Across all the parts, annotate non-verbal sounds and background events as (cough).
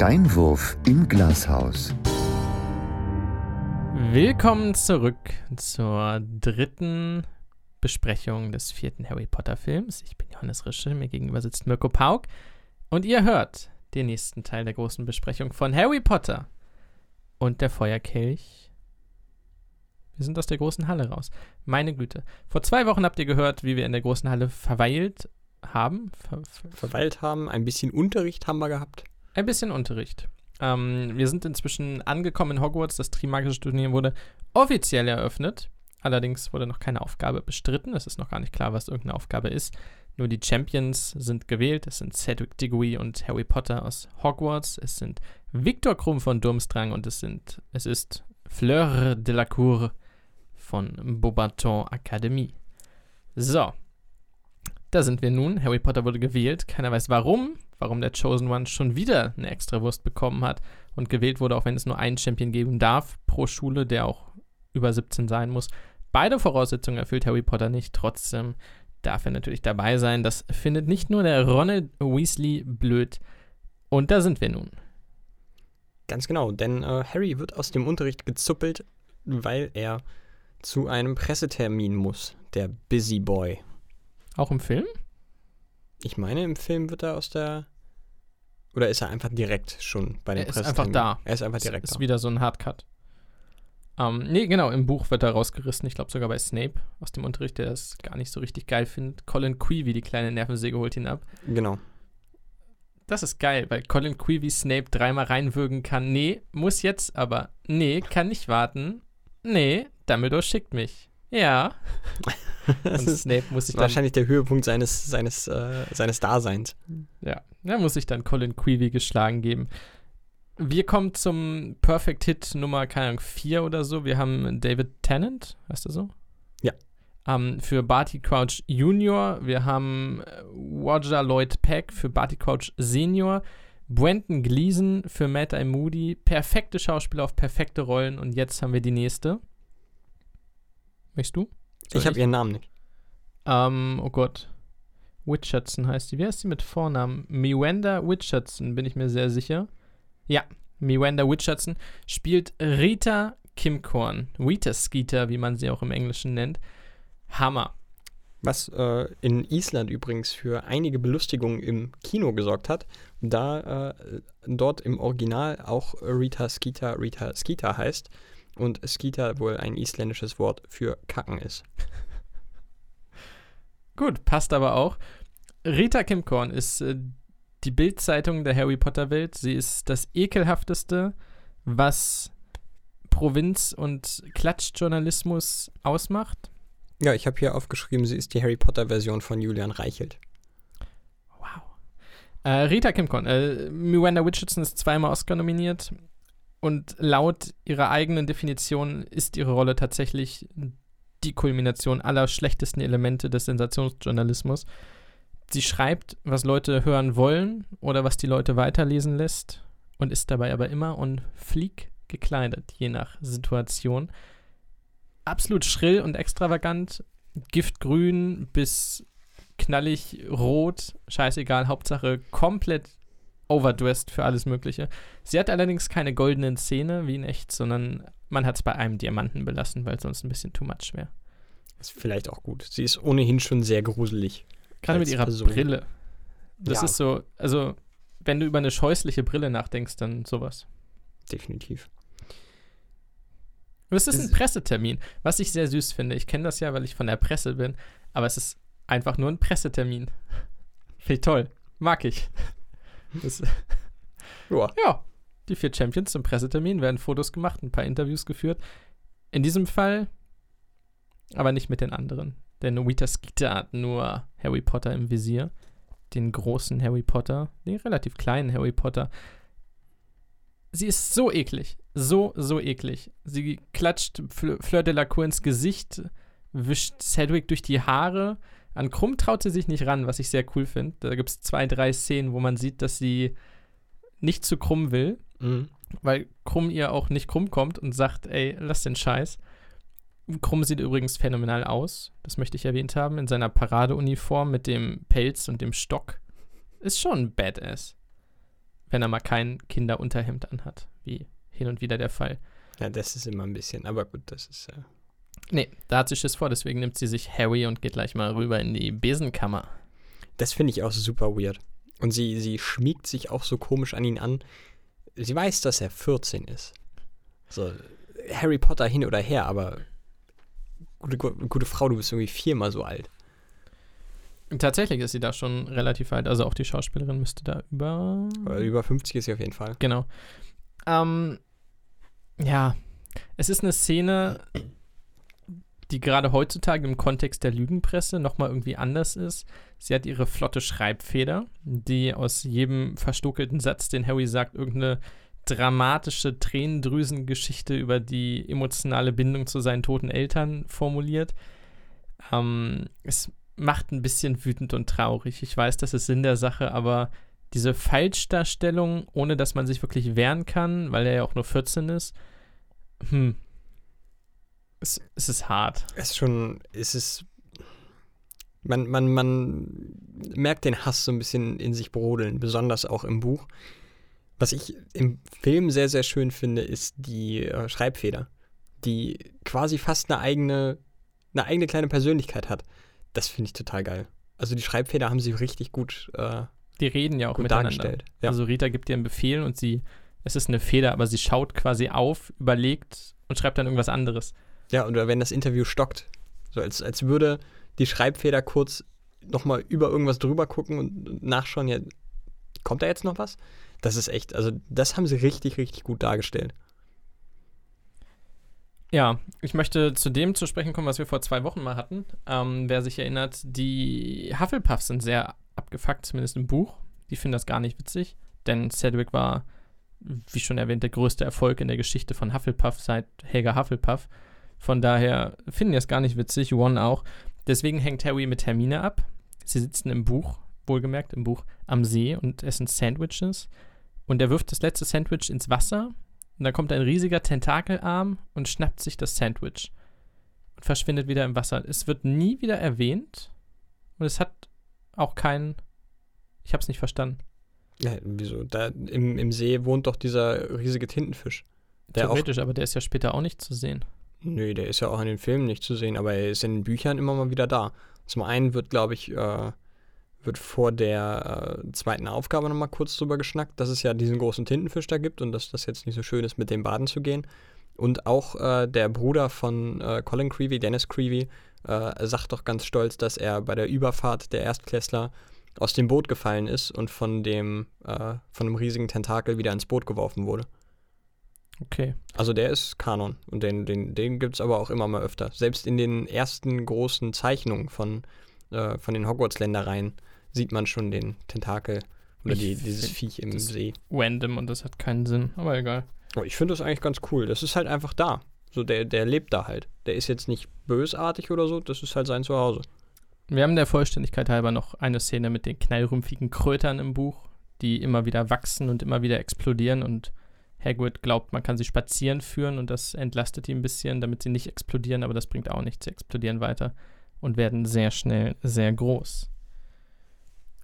Steinwurf im Glashaus. Willkommen zurück zur dritten Besprechung des vierten Harry Potter Films. Ich bin Johannes Rische, mir gegenüber sitzt Mirko Pauk und ihr hört den nächsten Teil der großen Besprechung von Harry Potter und der Feuerkelch. Wir sind aus der großen Halle raus. Meine Güte. Vor zwei Wochen habt ihr gehört, wie wir in der großen Halle verweilt haben. Ver ver Verweilt haben, ein bisschen Unterricht haben wir gehabt. Ein bisschen Unterricht. Ähm, wir sind inzwischen angekommen in Hogwarts. Das Trimagische Turnier wurde offiziell eröffnet. Allerdings wurde noch keine Aufgabe bestritten. Es ist noch gar nicht klar, was irgendeine Aufgabe ist. Nur die Champions sind gewählt. Es sind Cedric Diggory und Harry Potter aus Hogwarts. Es sind Viktor Krumm von Durmstrang und es sind es ist Fleur de la Cour von Beaubaton Akademie. So. Da sind wir nun. Harry Potter wurde gewählt. Keiner weiß warum. Warum der Chosen One schon wieder eine Extrawurst bekommen hat und gewählt wurde, auch wenn es nur einen Champion geben darf pro Schule, der auch über 17 sein muss. Beide Voraussetzungen erfüllt Harry Potter nicht. Trotzdem darf er natürlich dabei sein. Das findet nicht nur der Ronald Weasley blöd. Und da sind wir nun. Ganz genau, denn äh, Harry wird aus dem Unterricht gezuppelt, weil er zu einem Pressetermin muss. Der Busy Boy. Auch im Film? Ich meine, im Film wird er aus der. Oder ist er einfach direkt schon bei dem Er ist einfach da. Er ist einfach Das direkt ist da. wieder so ein Hardcut. Ähm, nee, genau, im Buch wird er rausgerissen. Ich glaube sogar bei Snape aus dem Unterricht, der es gar nicht so richtig geil findet. Colin Creevy, die kleine Nervensäge, holt ihn ab. Genau. Das ist geil, weil Colin Creevy Snape dreimal reinwürgen kann. Nee, muss jetzt aber. Nee, kann nicht warten. Nee, Dumbledore schickt mich. Ja. (laughs) Das ist Snape muss dann. wahrscheinlich der Höhepunkt seines, seines, äh, seines Daseins. Ja, da muss sich dann Colin Creevy geschlagen geben. Wir kommen zum Perfect Hit Nummer, keine Ahnung, 4 oder so. Wir haben David Tennant, heißt er so? Ja. Ähm, für Barty Crouch Junior. Wir haben äh, Roger Lloyd Peck für Barty Crouch Senior. Brenton Gleeson für Matt I. Moody. Perfekte Schauspieler auf perfekte Rollen. Und jetzt haben wir die nächste. Möchtest du? Soll ich habe ihren Namen nicht. ähm, oh Gott. Richardson heißt die. Wie heißt die mit Vornamen? Miwanda Richardson, bin ich mir sehr sicher. Ja, Miwanda Richardson spielt Rita Kimcorn. Rita Skeeter, wie man sie auch im Englischen nennt. Hammer. Was äh, in Island übrigens für einige Belustigungen im Kino gesorgt hat, da äh, dort im Original auch Rita Skeeter Rita Skeeter heißt und Skeeter wohl ein isländisches Wort für Kacken ist. (laughs) Gut, passt aber auch. Rita Kimcorn ist äh, die Bildzeitung der Harry Potter Welt. Sie ist das ekelhafteste, was Provinz- und Klatschjournalismus ausmacht. Ja, ich habe hier aufgeschrieben, sie ist die Harry Potter Version von Julian Reichelt. Wow. Äh, Rita Kimcorn, äh, Miranda Richardson ist zweimal Oscar nominiert und laut ihrer eigenen Definition ist ihre Rolle tatsächlich die Kulmination aller schlechtesten Elemente des Sensationsjournalismus. Sie schreibt, was Leute hören wollen oder was die Leute weiterlesen lässt und ist dabei aber immer on fleek gekleidet, je nach Situation. Absolut schrill und extravagant, giftgrün bis knallig rot, scheißegal, Hauptsache komplett overdressed für alles Mögliche. Sie hat allerdings keine goldenen Zähne wie in echt, sondern man hat es bei einem Diamanten belassen, weil sonst ein bisschen too much wäre. Ist vielleicht auch gut. Sie ist ohnehin schon sehr gruselig. Gerade mit ihrer Person. Brille. Das Ja. ist so, also wenn du über eine scheußliche Brille nachdenkst, dann sowas. Definitiv. Es ist ein Es- Pressetermin, was ich sehr süß finde. Ich kenne das ja, weil ich von der Presse bin, aber es ist einfach nur ein Pressetermin. (laughs) Finde ich toll. Mag ich. Das, (laughs) Ja. ja, die vier Champions zum Pressetermin werden Fotos gemacht, ein paar Interviews geführt. In diesem Fall aber nicht mit den anderen. Denn Rita Skeeter hat nur Harry Potter im Visier. Den großen Harry Potter, den relativ kleinen Harry Potter. Sie ist so eklig. So, so eklig. Sie klatscht Fle Fleur de la Cour ins Gesicht, wischt Cedric durch die Haare. An Krumm traut sie sich nicht ran, was ich sehr cool finde. Da gibt es zwei, drei Szenen, wo man sieht, dass sie nicht zu Krumm will, Mhm. weil Krumm ihr auch nicht krumm kommt und sagt, ey, lass den Scheiß. Krumm sieht übrigens phänomenal aus, das möchte ich erwähnt haben, in seiner Paradeuniform mit dem Pelz und dem Stock. Ist schon badass. wenn er mal kein Kinderunterhemd anhat, wie hin und wieder der Fall. Ja, das ist immer ein bisschen, aber gut, das ist. Äh Nee, da hat sie Schiss vor, deswegen nimmt sie sich Harry und geht gleich mal rüber in die Besenkammer. Das finde ich auch super weird. Und sie, sie schmiegt sich auch so komisch an ihn an. Sie weiß, dass er 14 ist. So, Harry Potter hin oder her, aber gute, gute Frau, du bist irgendwie viermal so alt. Tatsächlich ist sie da schon relativ alt, also auch die Schauspielerin müsste da über. Aber über 50 ist sie auf jeden Fall. Genau. Ähm, ja, es ist eine Szene, die gerade heutzutage im Kontext der Lügenpresse nochmal irgendwie anders ist. Sie hat ihre flotte Schreibfeder, die aus jedem verstokelten Satz, den Harry sagt, irgendeine dramatische Tränendrüsengeschichte über die emotionale Bindung zu seinen toten Eltern formuliert. Ähm, es macht ein bisschen wütend und traurig. Ich weiß, das ist Sinn der Sache, aber diese Falschdarstellung, ohne dass man sich wirklich wehren kann, weil er ja auch nur 14 ist, hm, es, es ist hart. Es ist schon, es ist, man, man, man merkt den Hass so ein bisschen in sich brodeln, besonders auch im Buch. Was ich im Film sehr, sehr schön finde, ist die äh, Schreibfeder, die quasi fast eine eigene, eine eigene kleine Persönlichkeit hat. Das finde ich total geil. Also die Schreibfeder haben sie richtig gut, äh, Die reden ja auch miteinander. dargestellt. Ja. Also Rita gibt ihr einen Befehl und sie, es ist eine Feder, aber sie schaut quasi auf, überlegt und schreibt dann irgendwas anderes. Ja, oder wenn das Interview stockt. So als, als würde die Schreibfeder kurz nochmal über irgendwas drüber gucken und nachschauen, ja, kommt da jetzt noch was? Das ist echt, also das haben sie richtig, richtig gut dargestellt. Ja, ich möchte zu dem zu sprechen kommen, was wir vor zwei Wochen mal hatten. Ähm, wer sich erinnert, die Hufflepuffs sind sehr abgefuckt, zumindest im Buch. Die finden das gar nicht witzig, denn Cedric war, wie schon erwähnt, der größte Erfolg in der Geschichte von Hufflepuff seit Helga Hufflepuff. Von daher finden die es gar nicht witzig, Ron auch. Deswegen hängt Harry mit Hermine ab. Sie sitzen im Buch, wohlgemerkt im Buch, am See und essen Sandwiches. Und er wirft das letzte Sandwich ins Wasser und dann kommt ein riesiger Tentakelarm und schnappt sich das Sandwich und verschwindet wieder im Wasser. Es wird nie wieder erwähnt und es hat auch keinen. Ich habe es nicht verstanden. Ja, wieso? Da im, im See wohnt doch dieser riesige Tintenfisch. Der Theoretisch, aber der ist ja später auch nicht zu sehen. Nö, der ist ja auch in den Filmen nicht zu sehen, aber er ist in den Büchern immer mal wieder da. Zum einen wird, glaube ich, äh, wird vor der äh, zweiten Aufgabe nochmal kurz drüber geschnackt, dass es ja diesen großen Tintenfisch da gibt und dass das jetzt nicht so schön ist, mit dem baden zu gehen. Und auch äh, der Bruder von äh, Colin Creevy, Dennis Creevy, äh, sagt doch ganz stolz, dass er bei der Überfahrt der Erstklässler aus dem Boot gefallen ist und von dem, äh, von einem riesigen Tentakel wieder ins Boot geworfen wurde. Okay. Also der ist Kanon und den, den, den gibt es aber auch immer mal öfter. Selbst in den ersten großen Zeichnungen von, äh, von den Hogwarts-Ländereien sieht man schon den Tentakel oder die, dieses Viech im das- See. Random und das hat keinen Sinn, aber egal. Aber ich finde das eigentlich ganz cool. Das ist halt einfach da. So, der, der lebt da halt. Der ist jetzt nicht bösartig oder so, das ist halt sein Zuhause. Wir haben der Vollständigkeit halber noch eine Szene mit den knallrümpfigen Krötern im Buch, die immer wieder wachsen und immer wieder explodieren und Hagrid glaubt, man kann sie spazieren führen und das entlastet ihn ein bisschen, damit sie nicht explodieren, aber das bringt auch nichts. Sie explodieren weiter und werden sehr schnell sehr groß.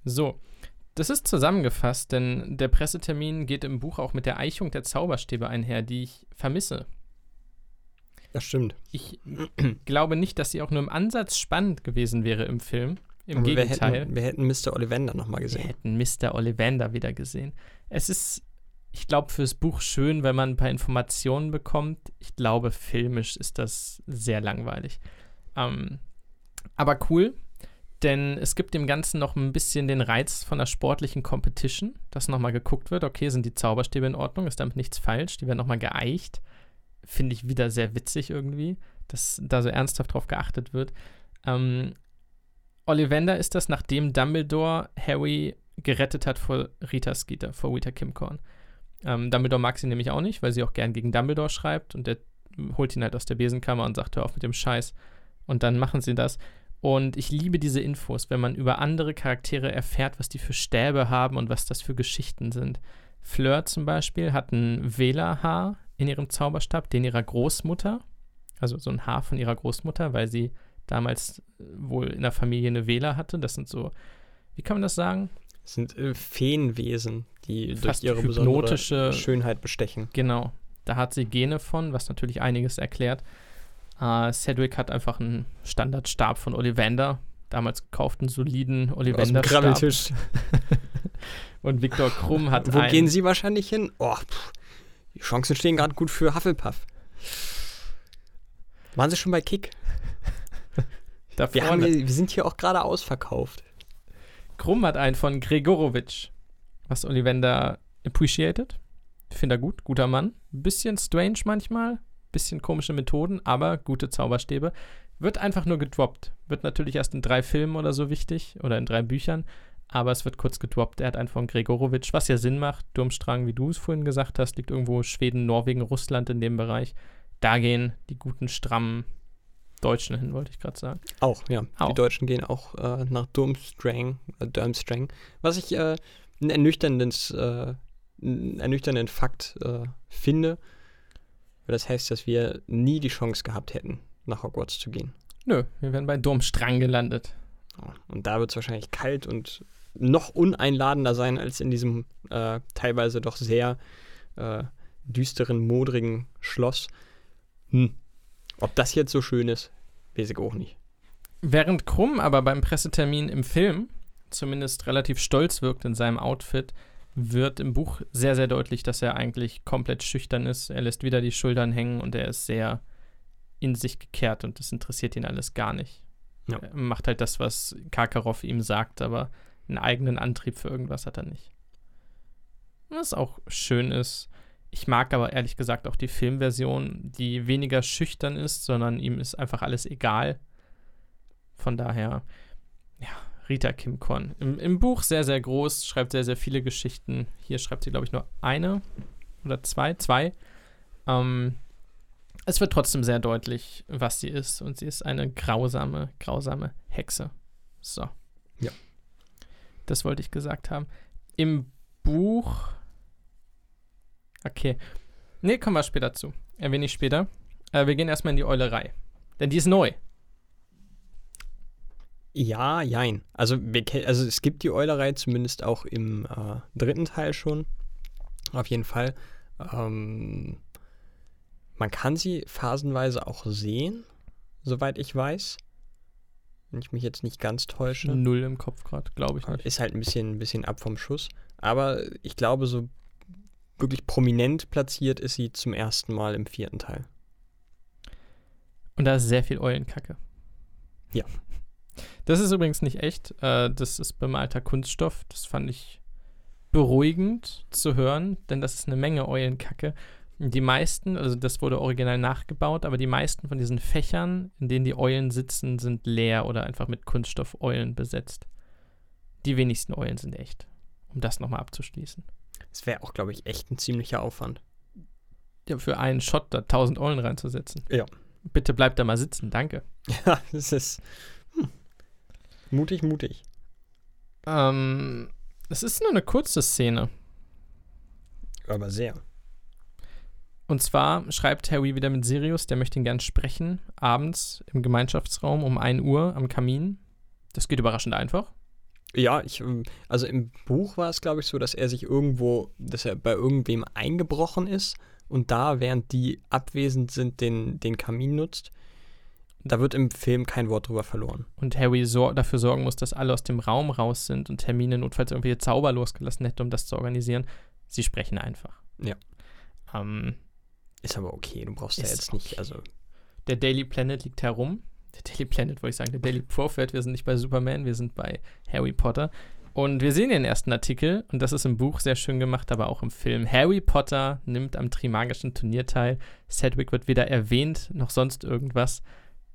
So, das ist zusammengefasst, denn der Pressetermin geht im Buch auch mit der Eichung der Zauberstäbe einher, die ich vermisse. Das stimmt. Ich glaube nicht, dass sie auch nur im Ansatz spannend gewesen wäre im Film. Im Aber Gegenteil. Wir hätten, wir hätten Mr. Ollivander nochmal Wir gesehen. hätten Mr. Ollivander wieder gesehen. Es ist, ich glaube, fürs Buch schön, wenn man ein paar Informationen bekommt. Ich glaube, filmisch ist das sehr langweilig. Ähm, aber cool, denn es gibt dem Ganzen noch ein bisschen den Reiz von einer sportlichen Competition, dass nochmal geguckt wird, okay, sind die Zauberstäbe in Ordnung, ist damit nichts falsch, die werden nochmal geeicht. Finde ich wieder sehr witzig irgendwie, dass da so ernsthaft drauf geachtet wird. Ähm, Ollivander ist das, nachdem Dumbledore Harry gerettet hat vor Rita Skeeter, vor Rita Kimcorn. Ähm, Dumbledore mag sie nämlich auch nicht, weil sie auch gern gegen Dumbledore schreibt und der holt ihn halt aus der Besenkammer und sagt, hör auf mit dem Scheiß. Und dann machen sie das. Und ich liebe diese Infos, wenn man über andere Charaktere erfährt, was die für Stäbe haben und was das für Geschichten sind. Fleur zum Beispiel hat ein Wählerhaar in ihrem Zauberstab, den ihrer Großmutter, also so ein Haar von ihrer Großmutter, weil sie damals äh, wohl in der Familie eine Wähler hatte. Das sind so, wie kann man das sagen? Das sind äh, Feenwesen, die Fast durch ihre hypnotische- Schönheit bestechen. Genau. Da hat sie Gene von, was natürlich einiges erklärt. Äh, Cedric hat einfach einen Standardstab von Ollivander. Damals gekauft, einen soliden Aus dem. Grabbeltisch. (laughs) Und Viktor Krumm hat Wo einen, gehen Sie wahrscheinlich hin? Oh, pff, die Chancen stehen gerade gut für Hufflepuff. Waren Sie schon bei Kick? (laughs) Wir, haben, wir sind hier auch gerade ausverkauft. Krumm hat einen von Gregorowitsch, was Ollivander appreciated. Finde er gut, guter Mann. Bisschen strange manchmal, bisschen komische Methoden, aber gute Zauberstäbe. Wird einfach nur gedroppt. Wird natürlich erst in drei Filmen oder so wichtig oder in drei Büchern, aber es wird kurz gedroppt. Er hat einen von Gregorowitsch, was ja Sinn macht. Durmstrang, wie du es vorhin gesagt hast, liegt irgendwo Schweden, Norwegen, Russland in dem Bereich. Da gehen die guten, strammen Deutschen hin, wollte ich gerade sagen. Auch, ja. Auch. Die Deutschen gehen auch äh, nach Durmstrang, äh, Durmstrang. Was ich äh, ein ernüchterndes, äh, einen ernüchternden Fakt äh, finde. Das heißt, dass wir nie die Chance gehabt hätten, nach Hogwarts zu gehen. Nö, wir werden bei Durmstrang gelandet. Und da wird es wahrscheinlich kalt und noch uneinladender sein als in diesem äh, teilweise doch sehr äh, düsteren, modrigen Schloss. Hm. Ob das jetzt so schön ist, weiß ich auch nicht. Während Krumm aber beim Pressetermin im Film zumindest relativ stolz wirkt in seinem Outfit, wird im Buch sehr, sehr deutlich, dass er eigentlich komplett schüchtern ist. Er lässt wieder die Schultern hängen und er ist sehr in sich gekehrt und das interessiert ihn alles gar nicht. Ja. Er macht halt das, was Karkaroff ihm sagt, aber einen eigenen Antrieb für irgendwas hat er nicht. Was auch schön ist. Ich mag aber ehrlich gesagt auch die Filmversion, die weniger schüchtern ist, sondern ihm ist einfach alles egal. Von daher, ja, Rita Kim Korn. Im, Im Buch sehr, sehr groß, schreibt sehr, sehr viele Geschichten. Hier schreibt sie, glaube ich, nur eine oder zwei, zwei. Ähm, es wird trotzdem sehr deutlich, was sie ist. Und sie ist eine grausame, grausame Hexe. So. Ja. Das wollte ich gesagt haben. Im Buch. Okay. Nee, kommen wir später zu. Erwähne ich später. Äh, wir gehen erstmal in die Eulerei. Denn die ist neu. Ja, jein. Also, wir, also es gibt die Eulerei zumindest auch im äh, dritten Teil schon. Auf jeden Fall. Ähm, man kann sie phasenweise auch sehen, soweit ich weiß. Wenn ich mich jetzt nicht ganz täusche. Null im Kopf gerade, glaube ich nicht. Ist halt ein bisschen, ein bisschen ab vom Schuss. Aber ich glaube, so wirklich prominent platziert ist sie zum ersten Mal im vierten Teil. Und da ist sehr viel Eulenkacke. Ja. Das ist übrigens nicht echt. Äh, das ist bemalter Kunststoff. Das fand ich beruhigend zu hören, denn das ist eine Menge Eulenkacke. Die meisten, also das wurde original nachgebaut, aber die meisten von diesen Fächern, in denen die Eulen sitzen, sind leer oder einfach mit Kunststoff-Eulen besetzt. Die wenigsten Eulen sind echt. Um das nochmal abzuschließen. Das wäre auch, glaube ich, echt ein ziemlicher Aufwand. Ja, für einen Shot da 1000 Eulen reinzusetzen. Ja. Bitte bleibt da mal sitzen, danke. (laughs) Ja, das ist. Mutig, mutig. Ähm, es ist nur eine kurze Szene. Aber sehr. Und zwar schreibt Harry wieder mit Sirius, der möchte ihn gern sprechen, abends im Gemeinschaftsraum um 1 Uhr am Kamin. Das geht überraschend einfach. Ja, ich, ähm, also im Buch war es, glaube ich, so, dass er sich irgendwo, dass er bei irgendwem eingebrochen ist und da, während die abwesend sind, den, den Kamin nutzt. Da wird im Film kein Wort drüber verloren. Und Harry sor dafür sorgen muss, dass alle aus dem Raum raus sind und Hermine notfalls irgendwelche Zauber losgelassen hätte, um das zu organisieren. Sie sprechen einfach. Ja. Ähm, Ist aber okay, du brauchst ja jetzt nicht, also der Daily Planet liegt herum. Der Daily Planet, wollte ich sagen, der Daily Prophet. Wir sind nicht bei Superman, wir sind bei Harry Potter. Und wir sehen den ersten Artikel, und das ist im Buch sehr schön gemacht, aber auch im Film. Harry Potter nimmt am Trimagischen Turnier teil. Sedgwick wird weder erwähnt, noch sonst irgendwas.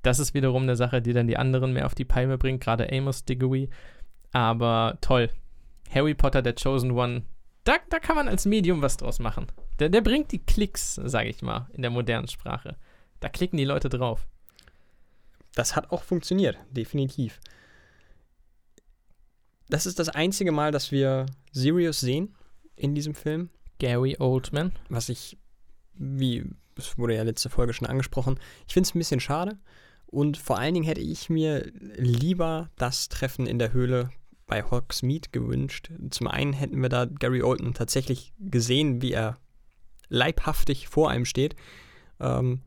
Das ist wiederum eine Sache, die dann die anderen mehr auf die Palme bringt, gerade Amos Diggory. Aber toll. Harry Potter, der Chosen One, da, da kann man als Medium was draus machen. Der, der bringt die Klicks, sage ich mal, in der modernen Sprache. Da klicken die Leute drauf. das hat auch funktioniert, definitiv. Das ist das einzige Mal, dass wir Sirius sehen in diesem Film. Gary Oldman. was ich, wie es wurde ja letzte Folge schon angesprochen, ich finde es ein bisschen schade. Und vor allen Dingen hätte ich mir lieber das Treffen in der Höhle bei Hogsmeade gewünscht. Zum einen hätten wir da Gary Oldman tatsächlich gesehen, wie er leibhaftig vor einem steht. Ähm,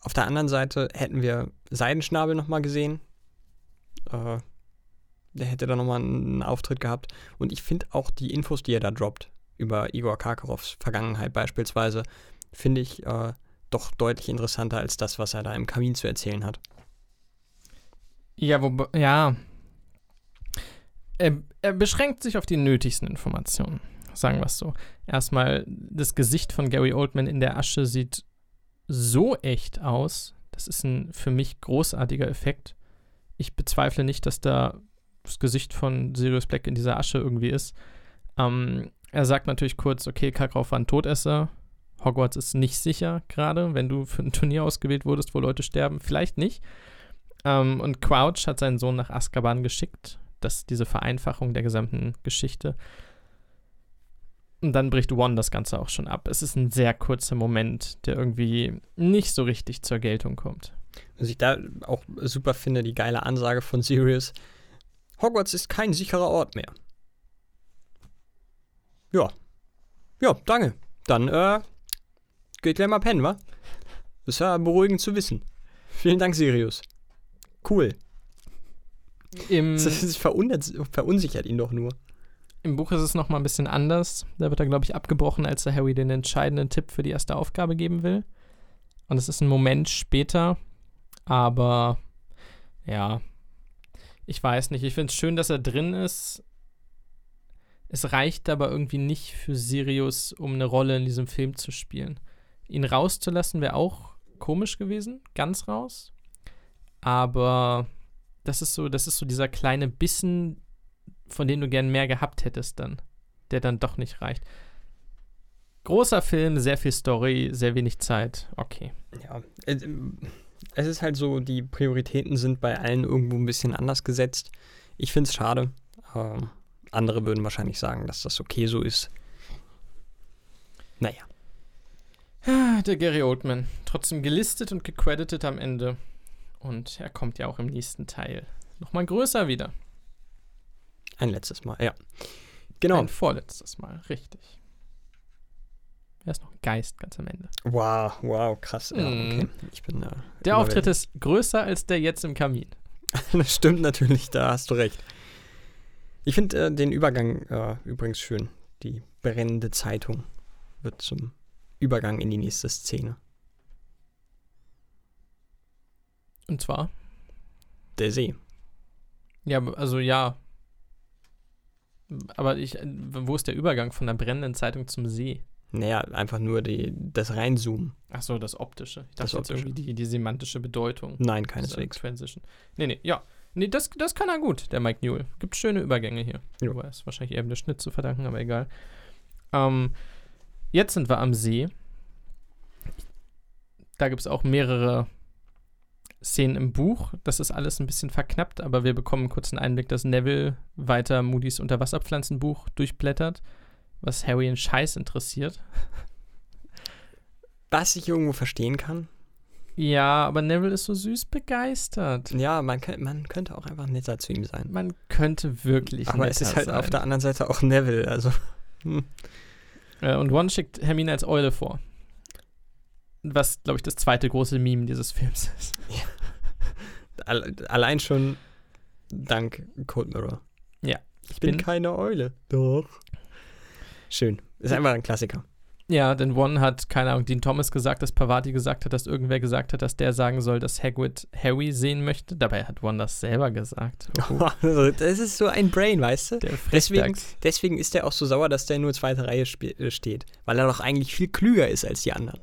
auf der anderen Seite hätten wir Seidenschnabel nochmal gesehen. Äh, der hätte da nochmal einen Auftritt gehabt. Und ich finde auch die Infos, die er da droppt, über Igor Karkarows Vergangenheit beispielsweise, finde ich äh, doch deutlich interessanter als das, was er da im Kamin zu erzählen hat. Ja, wo, ja. Er, er beschränkt sich auf die nötigsten Informationen, sagen wir es so. Erstmal, das Gesicht von Gary Oldman in der Asche sieht so echt aus. Das ist ein für mich großartiger Effekt. Ich bezweifle nicht, dass da das Gesicht von Sirius Black in dieser Asche irgendwie ist. Ähm, er sagt natürlich kurz, okay, Karkaroff war ein Todesser. Hogwarts ist nicht sicher gerade, wenn du für ein Turnier ausgewählt wurdest, wo Leute sterben. Vielleicht nicht. Ähm, und Crouch hat seinen Sohn nach Azkaban geschickt. Das ist diese Vereinfachung der gesamten Geschichte. Und dann bricht One das Ganze auch schon ab. Es ist ein sehr kurzer Moment, der irgendwie nicht so richtig zur Geltung kommt. Was ich da auch super finde, die geile Ansage von Sirius. Hogwarts ist kein sicherer Ort mehr. Ja. Ja, danke. Dann, äh, geht gleich mal pennen, wa? Das ist ja beruhigend zu wissen. Vielen Dank, Sirius. Cool. Im, (laughs) Das verunsichert ihn doch nur. Im Buch ist es noch mal ein bisschen anders. Da wird er, glaube ich, abgebrochen, als er Harry den entscheidenden Tipp für die erste Aufgabe geben will. Und es ist ein Moment später, aber ja, ich weiß nicht. Ich finde es schön, dass er drin ist. Es reicht aber irgendwie nicht für Sirius, um eine Rolle in diesem Film zu spielen. Ihn rauszulassen wäre auch komisch gewesen, ganz raus. Aber das ist so, das ist so dieser kleine Bissen, von dem du gern mehr gehabt hättest dann, der dann doch nicht reicht. Großer Film, sehr viel Story, sehr wenig Zeit. Okay. Ja, äh, es ist halt so, die Prioritäten sind bei allen irgendwo ein bisschen anders gesetzt. Ich finde es schade. Ähm, andere würden wahrscheinlich sagen, dass das okay so ist. Naja. Ah, Der Gary Oldman. Trotzdem gelistet und gecredited am Ende. Und er kommt ja auch im nächsten Teil nochmal größer wieder. Ein letztes Mal, ja. Genau. Ein vorletztes Mal, richtig. Er ist noch ein Geist ganz am Ende. Wow, wow, krass. Ja, Mhm. okay. Ich bin äh, Der Auftritt ist größer als der jetzt im Kamin. (laughs) Das stimmt natürlich, da hast du recht. Ich finde äh, den Übergang äh, übrigens schön. Die brennende Zeitung wird zum Übergang in die nächste Szene. Und zwar, Der See. ja, also ja. Aber ich, äh, wo ist der Übergang von der brennenden Zeitung zum See? Naja, einfach nur die, das Reinzoomen. Ach so, das Optische. Ich Das dachte jetzt Optische. irgendwie die, die semantische Bedeutung. Nein, keineswegs. Transition. Nee, nee, ja. Nee, das, das kann er gut, der Mike Newell. Gibt schöne Übergänge hier. Jo. Aber ist wahrscheinlich eher dem Schnitt zu verdanken, aber egal. Ähm, jetzt sind wir am See. Da gibt es auch mehrere Szenen im Buch. Das ist alles ein bisschen verknappt, aber wir bekommen kurz einen Einblick, dass Neville weiter Moody's Unterwasserpflanzenbuch durchblättert, was Harry in Scheiß interessiert. (laughs) Was ich irgendwo verstehen kann. Ja, aber Neville ist so süß begeistert. Ja, man, kann, man könnte auch einfach netter zu ihm sein. Man könnte wirklich. Aber es ist netter halt sein. auf der anderen Seite auch Neville. Also, hm. Äh, und One schickt Hermine als Eule vor. Was, glaube ich, das zweite große Meme dieses Films ist. alle- allein schon dank Cold Mirror. Ja, Ich bin, bin- keine Eule. Doch. Schön. Ist einfach ein Klassiker. Ja, denn One hat, keine Ahnung, Dean Thomas gesagt, dass Pavati gesagt hat, dass irgendwer gesagt hat, dass der sagen soll, dass Hagrid Harry sehen möchte. Dabei hat One das selber gesagt. (laughs) Oh, das ist so ein Brain, weißt du? der Deswegen, deswegen ist er auch so sauer, dass der nur zweite Reihe äh, steht. Weil er doch eigentlich viel klüger ist als die anderen.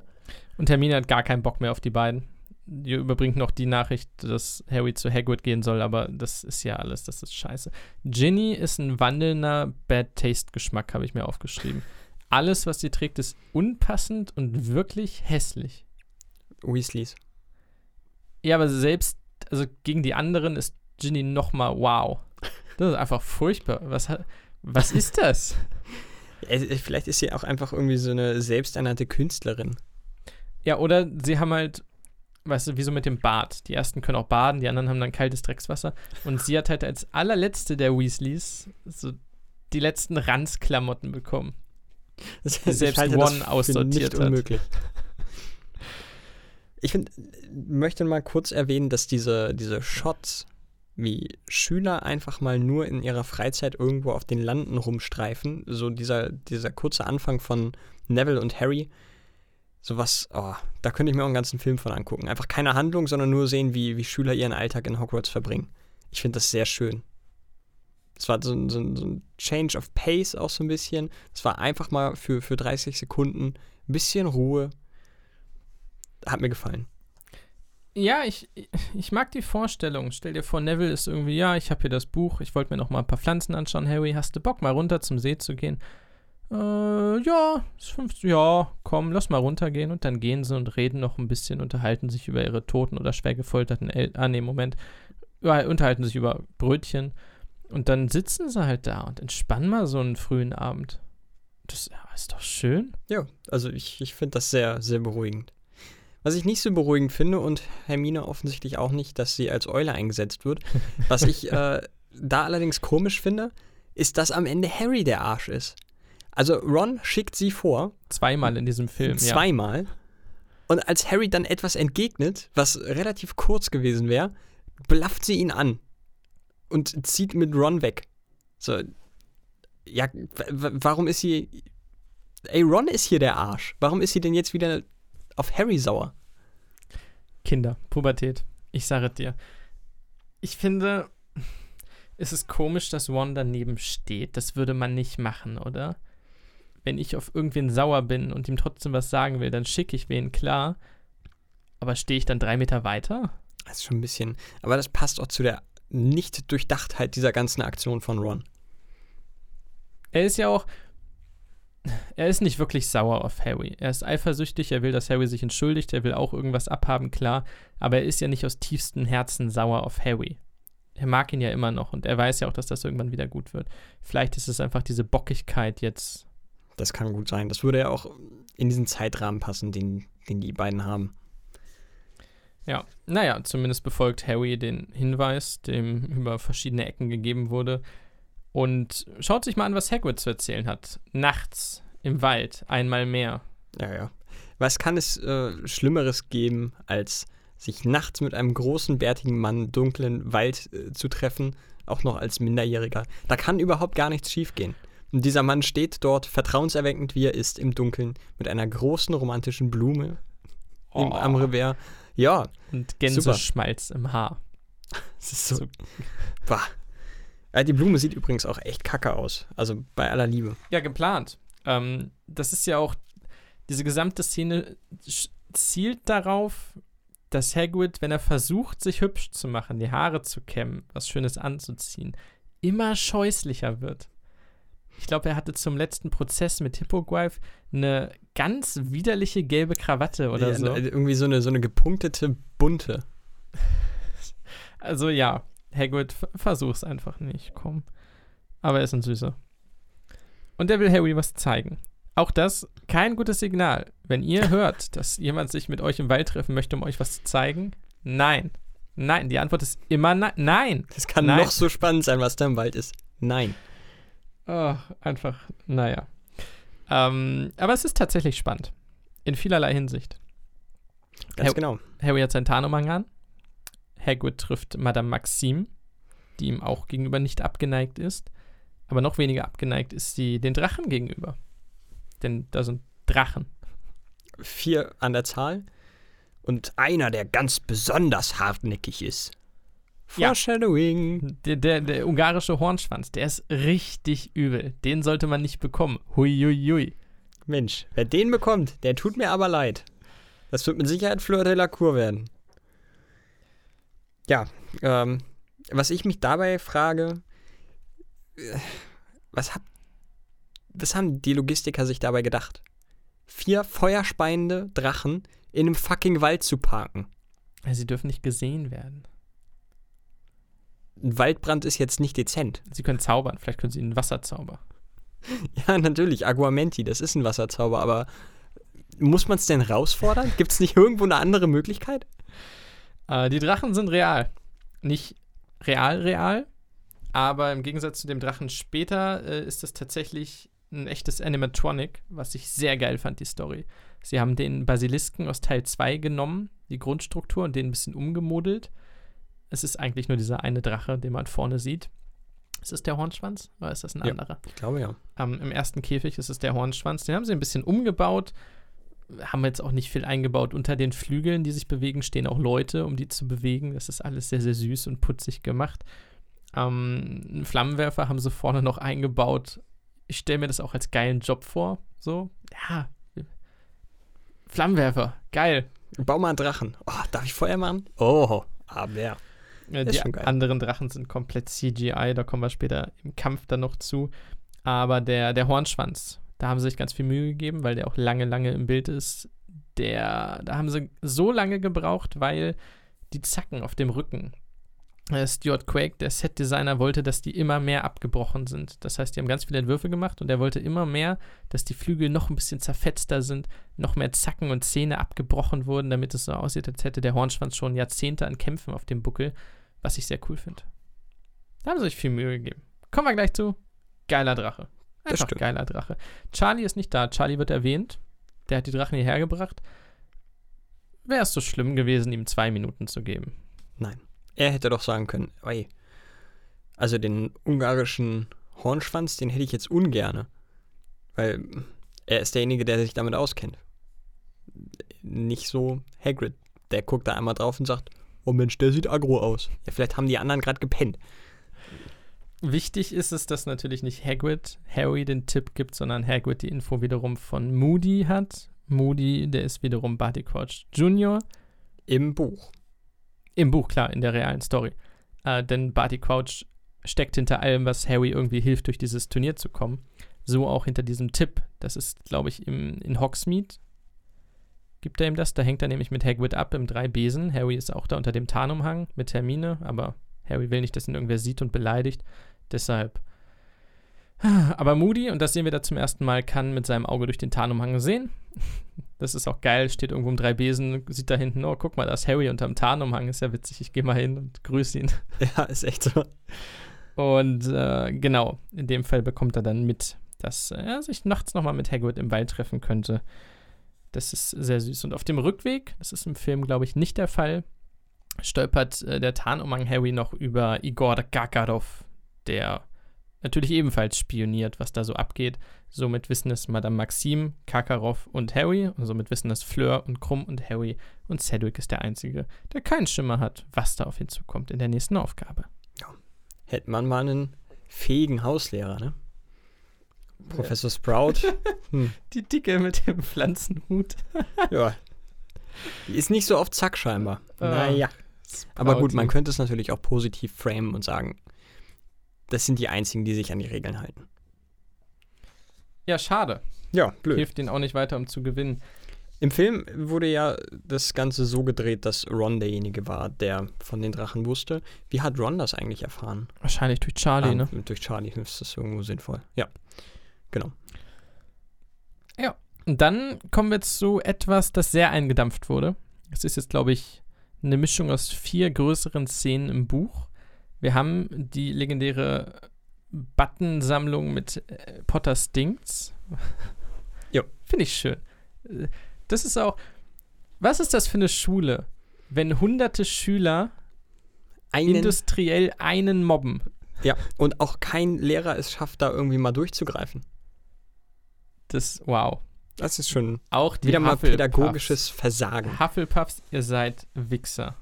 Und Hermine hat gar keinen Bock mehr auf die beiden. Die überbringt noch die Nachricht, dass Harry zu Hagrid gehen soll, aber das ist ja alles, das ist scheiße. Ginny ist ein wandelnder Bad Taste Geschmack, habe ich mir aufgeschrieben. Alles, was sie trägt, ist unpassend und wirklich hässlich. Weasleys. Ja, aber selbst, also gegen die anderen ist Ginny nochmal wow. Das ist einfach furchtbar. Was, was ist das? (laughs) Vielleicht ist sie auch einfach irgendwie so eine selbsternannte Künstlerin. Ja, oder sie haben halt weißt du, wie so mit dem Bad. Die ersten können auch baden, die anderen haben dann kaltes Dreckswasser. Und sie hat halt als allerletzte der Weasleys so die letzten Ranzklamotten bekommen. Das Die (laughs) selbst halte One für aussortiert nicht hat. unmöglich. Ich find, möchte mal kurz erwähnen, dass diese, diese Shots, wie Schüler einfach mal nur in ihrer Freizeit irgendwo auf den Landen rumstreifen, so dieser, dieser kurze Anfang von Neville und Harry, sowas, oh, da könnte ich mir auch einen ganzen Film von angucken. Einfach keine Handlung, sondern nur sehen, wie, wie Schüler ihren Alltag in Hogwarts verbringen. Ich finde das sehr schön. Es war so, ein- so, ein- Change of Pace auch so ein bisschen. Es war einfach mal für, für 30 Sekunden ein bisschen Ruhe. Hat mir gefallen. Ja, ich, ich mag die Vorstellung. Stell dir vor, Neville ist irgendwie, ja, ich habe hier das Buch, ich wollte mir noch mal ein paar Pflanzen anschauen. Harry, hast du Bock, mal runter zum See zu gehen? Äh, ja, ist 50, ja, komm, lass mal runtergehen. Und dann gehen sie und reden noch ein bisschen, unterhalten sich über ihre toten oder schwer gefolterten Eltern. Ah, nee, Moment. Unterhalten sich über Brötchen. Und dann sitzen sie halt da und entspannen mal so einen frühen Abend. Das ja, ist doch schön. Ja, also ich, ich finde das sehr, sehr beruhigend. Was ich nicht so beruhigend finde und Hermine offensichtlich auch nicht, dass sie als Eule eingesetzt wird. (laughs) Was ich äh, da allerdings komisch finde, ist, dass am Ende Harry der Arsch ist. Also Ron schickt sie vor, Zweimal in diesem Film, ja. zweimal. Und als Harry dann etwas entgegnet, was relativ kurz gewesen wäre, blafft sie ihn an und zieht mit Ron weg. So, ja, warum ist sie. Ey, Ron ist hier der Arsch. Warum ist sie denn jetzt wieder auf Harry sauer? Kinder, Pubertät. Ich sage dir. Ich finde, es ist komisch, dass Ron daneben steht. Das würde man nicht machen, oder? Wenn ich auf irgendwen sauer bin und ihm trotzdem was sagen will, dann schicke ich wen, klar. Aber stehe ich dann drei Meter weiter? Das ist schon ein bisschen. Aber das passt auch zu der Nicht-Durchdachtheit dieser ganzen Aktion von Ron. Er ist ja auch. Er ist nicht wirklich sauer auf Harry. Er ist eifersüchtig, er will, dass Harry sich entschuldigt, er will auch irgendwas abhaben, klar. Aber er ist ja nicht aus tiefstem Herzen sauer auf Harry. Er mag ihn ja immer noch und er weiß ja auch, dass das irgendwann wieder gut wird. Vielleicht ist es einfach diese Bockigkeit jetzt. Das kann gut sein. Das würde ja auch in diesen Zeitrahmen passen, den, den die beiden haben. Ja, naja, zumindest befolgt Harry den Hinweis, dem über verschiedene Ecken gegeben wurde. Und schaut sich mal an, was Hagrid zu erzählen hat. Nachts im Wald, einmal mehr. Ja, ja. Was kann es äh, Schlimmeres geben, als sich nachts mit einem großen, bärtigen Mann im dunklen Wald äh, zu treffen, auch noch als Minderjähriger? Da kann überhaupt gar nichts schiefgehen. Und dieser Mann steht dort, vertrauenserweckend wie er ist, im Dunkeln, mit einer großen romantischen Blume im, am Revers. Ja, Und Gänseschmalz im Haar. (laughs) es ist so. So. Bah. Äh, die Blume sieht übrigens auch echt kacke aus. Also bei aller Liebe. Ja, geplant. Ähm, das ist ja auch, diese gesamte Szene zielt darauf, dass Hagrid, wenn er versucht, sich hübsch zu machen, die Haare zu kämmen, was Schönes anzuziehen, immer scheußlicher wird. Ich glaube, er hatte zum letzten Prozess mit Hippogriff eine ganz widerliche gelbe Krawatte oder Ja, so. äh, Irgendwie so eine, so eine gepunktete, bunte. (laughs) Also ja, Hagrid, versuch's einfach nicht, komm. Aber er ist ein Süßer. Und er will Harry was zeigen. Auch das kein gutes Signal. Wenn ihr (laughs) hört, dass jemand sich mit euch im Wald treffen möchte, um euch was zu zeigen, nein. Nein, die Antwort ist immer nein. Nein. Das kann Nein. noch so spannend sein, was da im Wald ist. Nein. Oh, einfach, naja. Ähm, aber es ist tatsächlich spannend. In vielerlei Hinsicht. Ganz Herr- genau. Harry hat seinen Tarnumhang an. Hagrid trifft Madame Maxime, die ihm auch gegenüber nicht abgeneigt ist. Aber noch weniger abgeneigt ist sie den Drachen gegenüber. Denn da sind Drachen. Vier an der Zahl. Und einer, der ganz besonders hartnäckig ist. Ja. Foreshadowing. Der, der, der ungarische Hornschwanz, der ist richtig übel. Den sollte man nicht bekommen. Hui, hui, hui. Mensch, wer den bekommt, der tut mir aber leid. Das wird mit Sicherheit Fleur de la Cour werden. Ja, ähm, was ich mich dabei frage, äh, was, hab, was haben die Logistiker sich dabei gedacht? Vier feuerspeiende Drachen in einem fucking Wald zu parken. Ja, Sie dürfen nicht gesehen werden. Ein Waldbrand ist jetzt nicht dezent. Sie können zaubern. Vielleicht können Sie einen Wasserzauber. (laughs) Ja, natürlich, Aguamenti, das ist ein Wasserzauber, aber muss man es denn herausfordern? Gibt es nicht irgendwo eine andere Möglichkeit? Äh, die Drachen sind real. Nicht real, real, aber im Gegensatz zu dem Drachen später äh, ist das tatsächlich ein echtes Animatronic, was ich sehr geil fand, die Story. Sie haben den Basilisken aus Teil 2 genommen, die Grundstruktur, und den ein bisschen umgemodelt. Es ist eigentlich nur dieser eine Drache, den man vorne sieht. Ist das der Hornschwanz oder ist das ein Ja. anderer? Ich glaube ja. Ähm, Im ersten Käfig ist es der Hornschwanz. Den haben sie ein bisschen umgebaut. Haben jetzt auch nicht viel eingebaut. Unter den Flügeln, die sich bewegen, stehen auch Leute, um die zu bewegen. Das ist alles sehr, sehr süß und putzig gemacht. Ähm, einen Flammenwerfer haben sie vorne noch eingebaut. Ich stelle mir das auch als geilen Job vor. So, ja. Flammenwerfer, geil. Bau mal einen Drachen. Oh, darf ich Feuer machen? Oh, aber. Die anderen Drachen sind komplett CGI, da kommen wir später im Kampf dann noch zu. Aber der, der Hornschwanz, da haben sie sich ganz viel Mühe gegeben, weil der auch lange, lange im Bild ist. Der, da haben sie so lange gebraucht, weil die Zacken auf dem Rücken, äh, Stuart Quake, der Setdesigner, wollte, dass die immer mehr abgebrochen sind. Das heißt, die haben ganz viele Entwürfe gemacht und er wollte immer mehr, dass die Flügel noch ein bisschen zerfetzter sind, noch mehr Zacken und Zähne abgebrochen wurden, damit es so aussieht, als hätte der Hornschwanz schon Jahrzehnte an Kämpfen auf dem Buckel, was ich sehr cool finde. Da haben sie sich viel Mühe gegeben. Kommen wir gleich zu. Geiler Drache. Einfach geiler Drache. Charlie ist nicht da. Charlie wird erwähnt. Der hat die Drachen hierher gebracht. Wäre es so schlimm gewesen, ihm zwei Minuten zu geben? Nein. Er hätte doch sagen können, ey, also den ungarischen Hornschwanz, den hätte ich jetzt ungerne. Weil er ist derjenige, der sich damit auskennt. Nicht so Hagrid. Der guckt da einmal drauf und sagt, oh Mensch, der sieht aggro aus. Ja, vielleicht haben die anderen gerade gepennt. Wichtig ist es, dass natürlich nicht Hagrid Harry den Tipp gibt, sondern Hagrid die Info wiederum von Moody hat. Moody, der ist wiederum Barty Crouch Jr. Im Buch. Im Buch, klar, in der realen Story. Äh, denn Barty Crouch steckt hinter allem, was Harry irgendwie hilft, durch dieses Turnier zu kommen. So auch hinter diesem Tipp. Das ist, glaube ich, im, in Hogsmeade. Gibt er ihm das? Da hängt er nämlich mit Hagrid ab im drei Besen. Harry ist auch da unter dem Tarnumhang mit Hermine, aber Harry will nicht, dass ihn irgendwer sieht und beleidigt. Deshalb. Aber Moody, und das sehen wir da zum ersten Mal, kann mit seinem Auge durch den Tarnumhang sehen. Das ist auch geil, steht irgendwo um drei Besen, sieht da hinten, oh, guck mal, da ist Harry unterm Tarnumhang, ist ja witzig, ich gehe mal hin und grüße ihn. (laughs) Ja, ist echt so. Und äh, genau, in dem Fall bekommt er dann mit, dass er sich nachts nochmal mit Hagrid im Wald treffen könnte. Das ist sehr süß. Und auf dem Rückweg, das ist im Film, glaube ich, nicht der Fall, stolpert äh, der Tarnumhang Harry noch über Igor Gakarov, der natürlich ebenfalls spioniert, was da so abgeht. Somit wissen es Madame Maxime, Kakarov und Harry. Und somit wissen es Fleur und Krumm und Harry. Und Cedric ist der Einzige, der keinen Schimmer hat, was da auf ihn zukommt in der nächsten Aufgabe. Hätte man mal einen fähigen Hauslehrer, ne? Professor Sprout. (laughs) hm, Die Dicke mit dem Pflanzenhut. (laughs) ja. Die ist nicht so auf Zack scheinbar. Ah. Naja. Aber gut, man könnte es natürlich auch positiv framen und sagen, das sind die einzigen, die sich an die Regeln halten. Ja, schade. Ja, blöd. Hilft ihnen auch nicht weiter, um zu gewinnen. Im Film wurde ja das Ganze so gedreht, dass Ron derjenige war, der von den Drachen wusste. Wie hat Ron das eigentlich erfahren? Wahrscheinlich durch Charlie, Ah, ne? Durch Charlie ist das irgendwo sinnvoll. Ja, genau. Und dann kommen wir zu etwas, das sehr eingedampft wurde. Es ist jetzt, glaube ich, eine Mischung aus vier größeren Szenen im Buch. Wir haben die legendäre Buttonsammlung mit äh, Potter Stinks. (laughs) Jo. Finde ich schön. Das ist auch. Was ist das für eine Schule, wenn hunderte Schüler Einen, industriell einen mobben? ja, und auch kein Lehrer es schafft, da irgendwie mal durchzugreifen. Das, wow. Das ist schon Auch wieder mal pädagogisches Versagen. Hufflepuffs, ihr seid Wichser.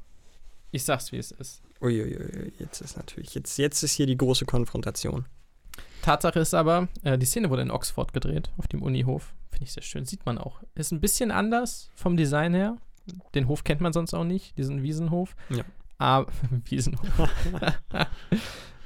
Ich sag's, wie es ist. Uiuiui, jetzt ist natürlich, jetzt, jetzt ist hier die große Konfrontation. Tatsache ist aber, äh, die Szene wurde in Oxford gedreht, auf dem Unihof. Finde ich sehr schön. Sieht man auch. Ist ein bisschen anders vom Design her. Den Hof kennt man sonst auch nicht, diesen Wiesenhof. Ja. Aber, (laughs) Wiesenhof. (laughs)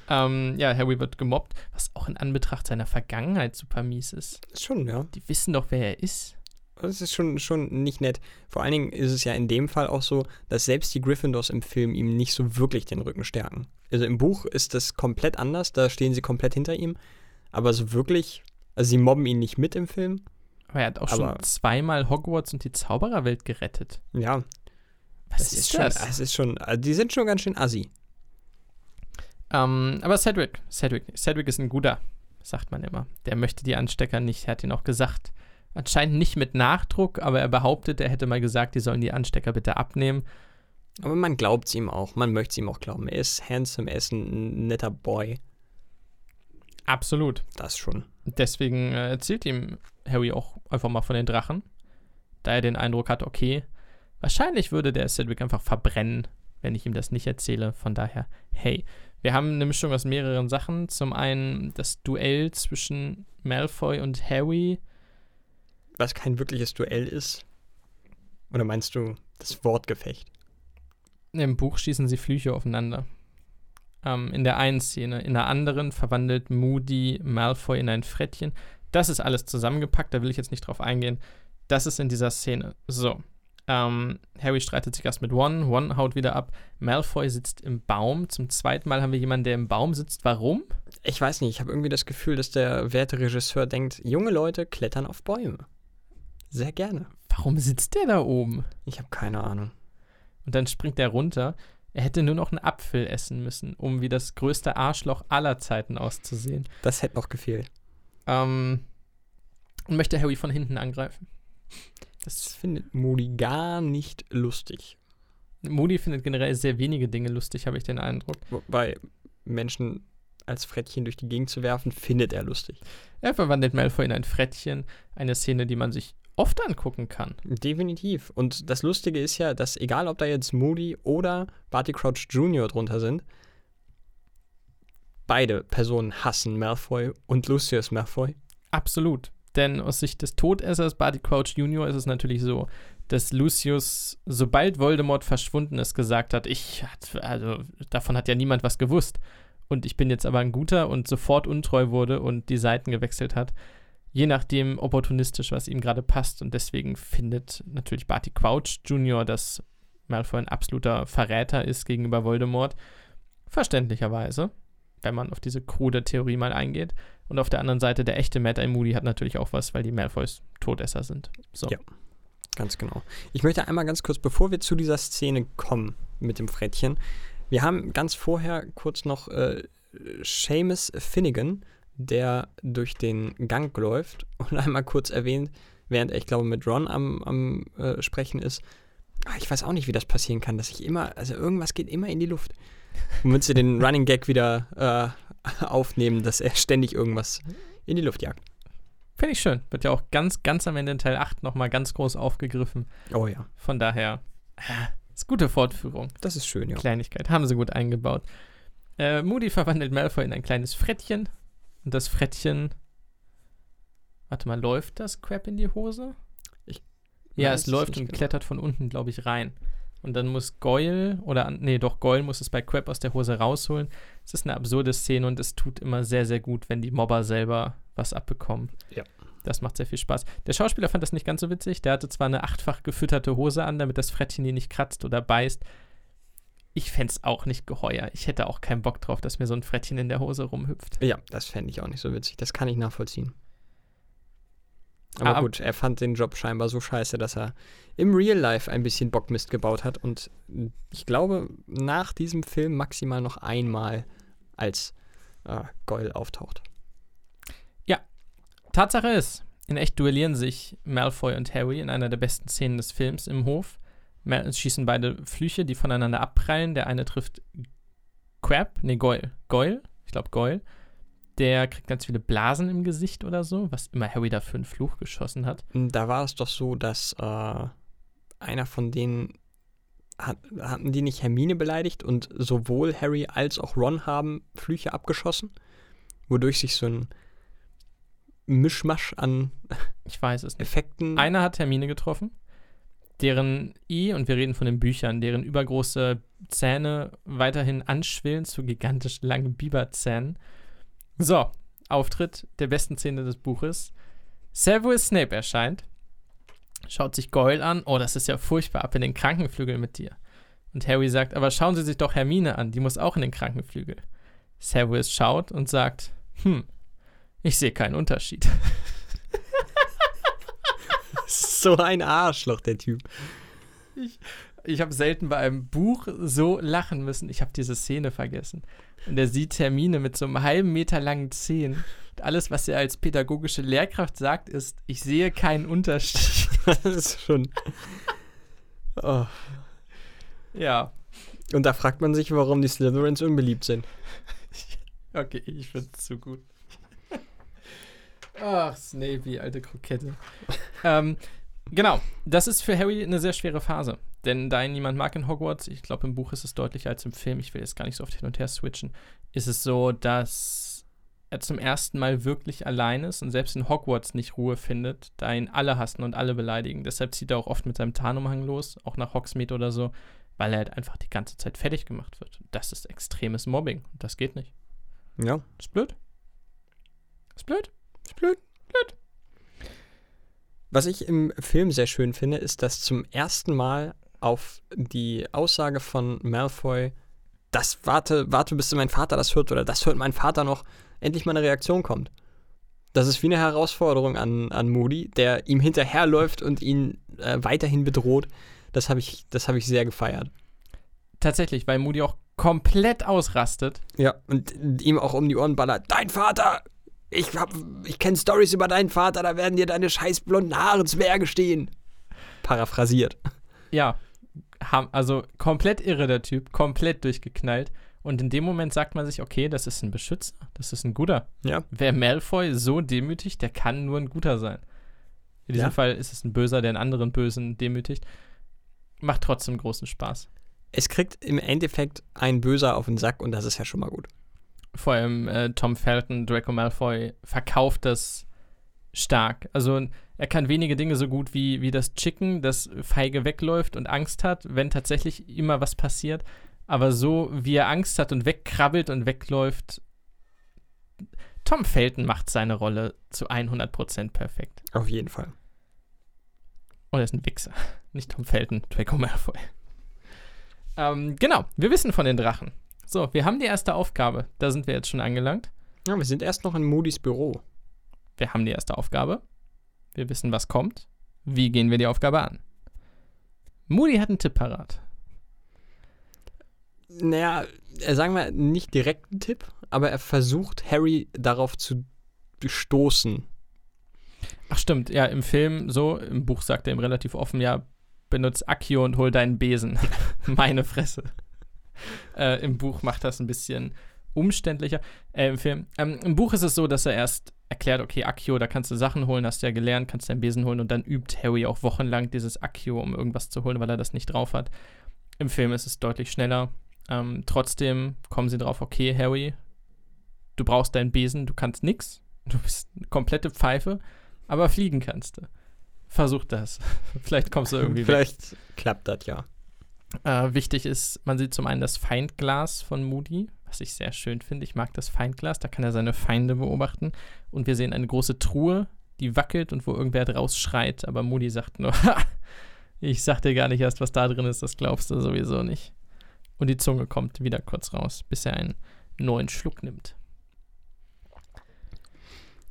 ähm, ja, Harry wird gemobbt, was auch in Anbetracht seiner Vergangenheit super mies ist. Schon, ja. Die wissen doch, wer er ist. Das ist schon, schon nicht nett. Vor allen Dingen ist es ja in dem Fall auch so, dass selbst die Gryffindors im Film ihm nicht so wirklich den Rücken stärken. Also im Buch ist das komplett anders, da stehen sie komplett hinter ihm. Aber so wirklich, also sie mobben ihn nicht mit im Film. Aber er hat auch schon zweimal Hogwarts und die Zaubererwelt gerettet. Ja, Was Das ist, ist schon, das? ist schon, also die sind schon ganz schön assi. Ähm, aber Cedric, Cedric, Cedric ist ein guter, sagt man immer. Der möchte die Anstecker nicht, er hat ihn auch gesagt. Anscheinend nicht mit Nachdruck, aber er behauptet, er hätte mal gesagt, die sollen die Anstecker bitte abnehmen. Aber man glaubt es ihm auch, man möchte es ihm auch glauben. Er ist handsome, er ist ein netter Boy. Absolut. Das schon. Deswegen äh, erzählt ihm Harry auch einfach mal von den Drachen, da er den Eindruck hat, okay, wahrscheinlich würde der Cedric einfach verbrennen, wenn ich ihm das nicht erzähle. Von daher, hey, wir haben eine Mischung aus mehreren Sachen. Zum einen das Duell zwischen Malfoy und Harry. Was kein wirkliches Duell ist. Oder meinst du das Wortgefecht? Im Buch schießen sie Flüche aufeinander. Ähm, in der einen Szene. In der anderen verwandelt Moody Malfoy in ein Frettchen. Das ist alles zusammengepackt, da will ich jetzt nicht drauf eingehen. Das ist in dieser Szene. So. Ähm, Harry streitet sich erst mit One. One haut wieder ab. Malfoy sitzt im Baum. Zum zweiten Mal haben wir jemanden, der im Baum sitzt. Warum? Ich weiß nicht, ich habe irgendwie das Gefühl, dass der werte Regisseur denkt, junge Leute klettern auf Bäume. Sehr gerne. Warum sitzt der da oben? Ich habe keine Ahnung. Und dann springt er runter. Er hätte nur noch einen Apfel essen müssen, um wie das größte Arschloch aller Zeiten auszusehen. Das hätte noch gefehlt. Ähm, und möchte Harry von hinten angreifen. Das findet Moody gar nicht lustig. Moody findet generell sehr wenige Dinge lustig, habe ich den Eindruck. Wobei Menschen als Frettchen durch die Gegend zu werfen, findet er lustig. Er verwandelt Malfoy in ein Frettchen, eine Szene, die man sich oft angucken kann. Definitiv. Und das Lustige ist ja, dass egal ob da jetzt Moody oder Barty Crouch Jr. drunter sind, beide Personen hassen Malfoy und Lucius Malfoy. Absolut. Denn aus Sicht des Todessers Barty Crouch Jr. ist es natürlich so, dass Lucius, sobald Voldemort verschwunden ist, gesagt hat, ich, also davon hat ja niemand was gewusst. Und ich bin jetzt aber ein guter und sofort untreu wurde und die Seiten gewechselt hat. Je nachdem opportunistisch, was ihm gerade passt. Und deswegen findet natürlich Barty Crouch Jr., dass Malfoy ein absoluter Verräter ist gegenüber Voldemort. Verständlicherweise, wenn man auf diese krude Theorie mal eingeht. Und auf der anderen Seite, der echte Mad Eye Moody hat natürlich auch was, weil die Malfoys Todesser sind. So. Ja. Ganz genau. Ich möchte einmal ganz kurz, bevor wir zu dieser Szene kommen mit dem Frettchen, wir haben ganz vorher kurz noch äh, Seamus Finnegan, der durch den Gang läuft und (laughs) einmal kurz erwähnt, während er, ich glaube, mit Ron am, am äh, Sprechen ist. Ah, ich weiß auch nicht, wie das passieren kann, dass ich immer, also irgendwas geht immer in die Luft. Womit sie den Running Gag wieder äh, aufnehmen, dass er ständig irgendwas in die Luft jagt. Finde ich schön. Wird ja auch ganz, ganz am Ende in Teil 8 nochmal ganz groß aufgegriffen. Oh ja, Von daher, äh, ist gute Fortführung. das ist schön, ja. Kleinigkeit. Haben sie gut eingebaut. Äh, Moody verwandelt Malfoy in ein kleines Frettchen. Und das Frettchen. Warte mal, läuft das Crap in die Hose? Ich ja, es läuft und genau. klettert von unten, glaube ich, rein. Und dann muss Goyle, oder, nee, doch, Goyle muss es bei Crap aus der Hose rausholen. Es ist eine absurde Szene und es tut immer sehr, sehr gut, wenn die Mobber selber was abbekommen. Ja. Das macht sehr viel Spaß. Der Schauspieler fand das nicht ganz so witzig. Der hatte zwar eine achtfach gefütterte Hose an, damit das Frettchen die nicht kratzt oder beißt. Ich fände es auch nicht geheuer. Ich hätte auch keinen Bock drauf, dass mir so ein Frettchen in der Hose rumhüpft. Ja, das fände ich auch nicht so witzig. Das kann ich nachvollziehen. Aber Ah, gut, er fand den Job scheinbar so scheiße, dass er im Real Life ein bisschen Bockmist gebaut hat und ich glaube, nach diesem Film maximal noch einmal als äh, Goyle auftaucht. Tatsache ist, in echt duellieren sich Malfoy und Harry in einer der besten Szenen des Films im Hof. Mal schießen beide Flüche, die voneinander abprallen. Der eine trifft Crab, nee, Goyle. Goyle? Ich glaube Goyle. Der kriegt ganz viele Blasen im Gesicht oder so, was immer Harry da für einen Fluch geschossen hat. Da war es doch so, dass äh, einer von denen hat, hatten die nicht Hermine beleidigt und sowohl Harry als auch Ron haben Flüche abgeschossen, wodurch sich so ein Mischmasch an Ich weiß es nicht. Effekten Einer hat Hermine getroffen, deren I, und wir reden von den Büchern, deren übergroße Zähne weiterhin anschwillen zu gigantisch langen Biberzähnen. So, Auftritt der besten Szene des Buches. Severus Snape erscheint, schaut sich Goyle an. Oh, das ist ja furchtbar, ab in den Krankenflügel mit dir. Und Harry sagt, aber schauen Sie sich doch Hermine an, die muss auch in den Krankenflügel. Severus schaut und sagt, hm, ich sehe keinen Unterschied. (laughs) so ein Arschloch, der Typ. ich habe selten bei einem Buch so lachen müssen. Ich habe diese Szene vergessen. Und er sieht Termine mit so einem halben Meter langen Zehen. Und alles, was er als pädagogische Lehrkraft sagt, ist, ich sehe keinen Unterschied. (laughs) das ist schon. Oh. Ja, Und da fragt man sich, warum die Slytherins unbeliebt sind. (laughs) okay, ich finde es zu gut. Ach, Snape, alte Krokette. (laughs) ähm, genau, das ist für Harry eine sehr schwere Phase. Denn da ihn niemand mag in Hogwarts, ich glaube, im Buch ist es deutlicher als im Film, ich will jetzt gar nicht so oft hin und her switchen, ist es so, dass er zum ersten Mal wirklich allein ist und selbst in Hogwarts nicht Ruhe findet, da ihn alle hassen und alle beleidigen. Deshalb zieht er auch oft mit seinem Tarnumhang los, auch nach Hogsmeade oder so, weil er halt einfach die ganze Zeit fertig gemacht wird. Das ist extremes Mobbing und das geht nicht. Ja. Ist blöd. Ist blöd. Ist blöd. Blöd. Was ich im Film sehr schön finde, ist, dass zum ersten Mal auf die Aussage von Malfoy, das warte, warte, bis mein Vater das hört oder das hört mein Vater noch, endlich mal eine Reaktion kommt. Das ist wie eine Herausforderung an, an Moody, der ihm hinterherläuft und ihn äh, weiterhin bedroht. Das habe ich, das hab ich sehr gefeiert. Tatsächlich, weil Moody auch komplett ausrastet. Ja, und ihm auch um die Ohren ballert. Dein Vater! Ich, hab, ich kenne Stories über deinen Vater, da werden dir deine scheiß blonden Haare ins Berge stehen. Paraphrasiert. Ja, also komplett irre der Typ, komplett durchgeknallt. Und in dem Moment sagt man sich, okay, das ist ein Beschützer, das ist ein guter. Ja. Wer Malfoy so demütigt, der kann nur ein guter sein. In diesem Ja. Fall ist es ein Böser, der einen anderen Bösen demütigt. Macht trotzdem großen Spaß. Es kriegt im Endeffekt ein Böser auf den Sack und das ist ja schon mal gut. Vor allem äh, Tom Felton, Draco Malfoy, verkauft das stark. Also er kann wenige Dinge so gut wie, wie das Chicken, das feige wegläuft und Angst hat, wenn tatsächlich immer was passiert. Aber so wie er Angst hat und wegkrabbelt und wegläuft, Tom Felton macht seine Rolle zu 100% perfekt. Auf jeden Fall. Und er ist ein Wichser. (laughs) Nicht Tom Felton, Draco Malfoy. (laughs) Ähm, genau, wir wissen von den Drachen. So, wir haben die erste Aufgabe. Da sind wir jetzt schon angelangt. Ja, wir sind erst noch in Moody's Büro. Wir haben die erste Aufgabe. Wir wissen, was kommt. Wie gehen wir die Aufgabe an? Moody hat einen Tipp parat. Naja, äh, sagen wir nicht direkt einen Tipp, aber er versucht Harry darauf zu stoßen. Ach stimmt, ja, im Film so, im Buch sagt er ihm relativ offen, ja, benutz Accio und hol deinen Besen. (laughs) Meine Fresse. Äh, Im Buch macht das ein bisschen umständlicher. Äh, Im Film. Ähm, Im Buch ist es so, dass er erst erklärt, okay, Accio, da kannst du Sachen holen, hast du ja gelernt, kannst deinen Besen holen und dann übt Harry auch wochenlang dieses Accio, um irgendwas zu holen, weil er das nicht drauf hat. Im Film ist es deutlich schneller. Ähm, trotzdem kommen sie drauf, okay, Harry, du brauchst deinen Besen, du kannst nix, du bist eine komplette Pfeife, aber fliegen kannst du. Versuch das. (laughs) Vielleicht kommst du irgendwie weg. Vielleicht klappt das ja. Äh, wichtig ist, man sieht zum einen das Feindglas von Moody, was ich sehr schön finde. Ich mag das Feindglas, da kann er seine Feinde beobachten. Und wir sehen eine große Truhe, die wackelt und wo irgendwer draus schreit, aber Moody sagt nur, (laughs) ha, ich sag dir gar nicht erst, was da drin ist, das glaubst du sowieso nicht. Und die Zunge kommt wieder kurz raus, bis er einen neuen Schluck nimmt.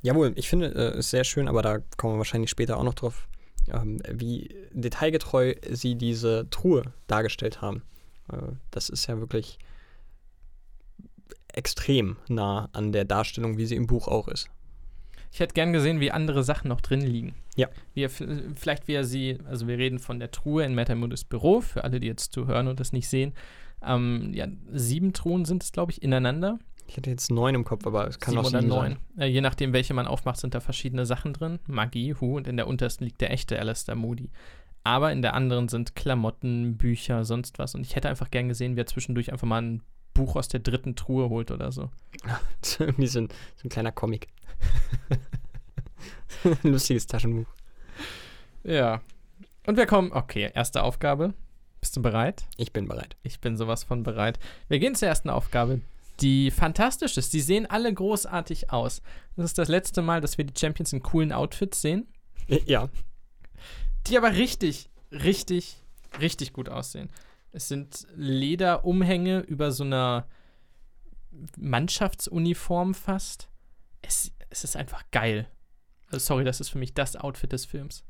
Jawohl, ich finde es äh, sehr schön, aber da kommen wir wahrscheinlich später auch noch drauf, ähm, wie detailgetreu sie diese Truhe dargestellt haben. Äh, das ist ja wirklich extrem nah an der Darstellung, wie sie im Buch auch ist. Ich hätte gern gesehen, wie andere Sachen noch drin liegen. Ja. Wie er, vielleicht wie er sie, also wir reden von der Truhe in Metamudes Büro, für alle, die jetzt zuhören und das nicht sehen. Ähm, ja, sieben Truhen sind es, glaube ich, ineinander. Ich hätte jetzt neun im Kopf, aber es kann sieben auch oder sieben neun. sein. Äh, je nachdem, welche man aufmacht, sind da verschiedene Sachen drin. Magie, Hu, und in der untersten liegt der echte Alistair Moody. Aber in der anderen sind Klamotten, Bücher, sonst was. Und ich hätte einfach gern gesehen, wie er zwischendurch einfach mal ein Buch aus der dritten Truhe holt oder so. (laughs) Irgendwie so ein, so ein kleiner Comic. (laughs) lustiges Taschenbuch. Ja. Und wir kommen, okay, erste Aufgabe. Bist du bereit? Ich bin bereit. Ich bin sowas von bereit. Wir gehen zur ersten Aufgabe, die fantastisch ist. Die sehen alle großartig aus. Das ist das letzte Mal, dass wir die Champions in coolen Outfits sehen, Ja, die aber richtig, richtig, richtig gut aussehen. Es sind Lederumhänge über so einer Mannschaftsuniform fast. Es, es ist einfach geil. Also sorry, das ist für mich das Outfit des Films.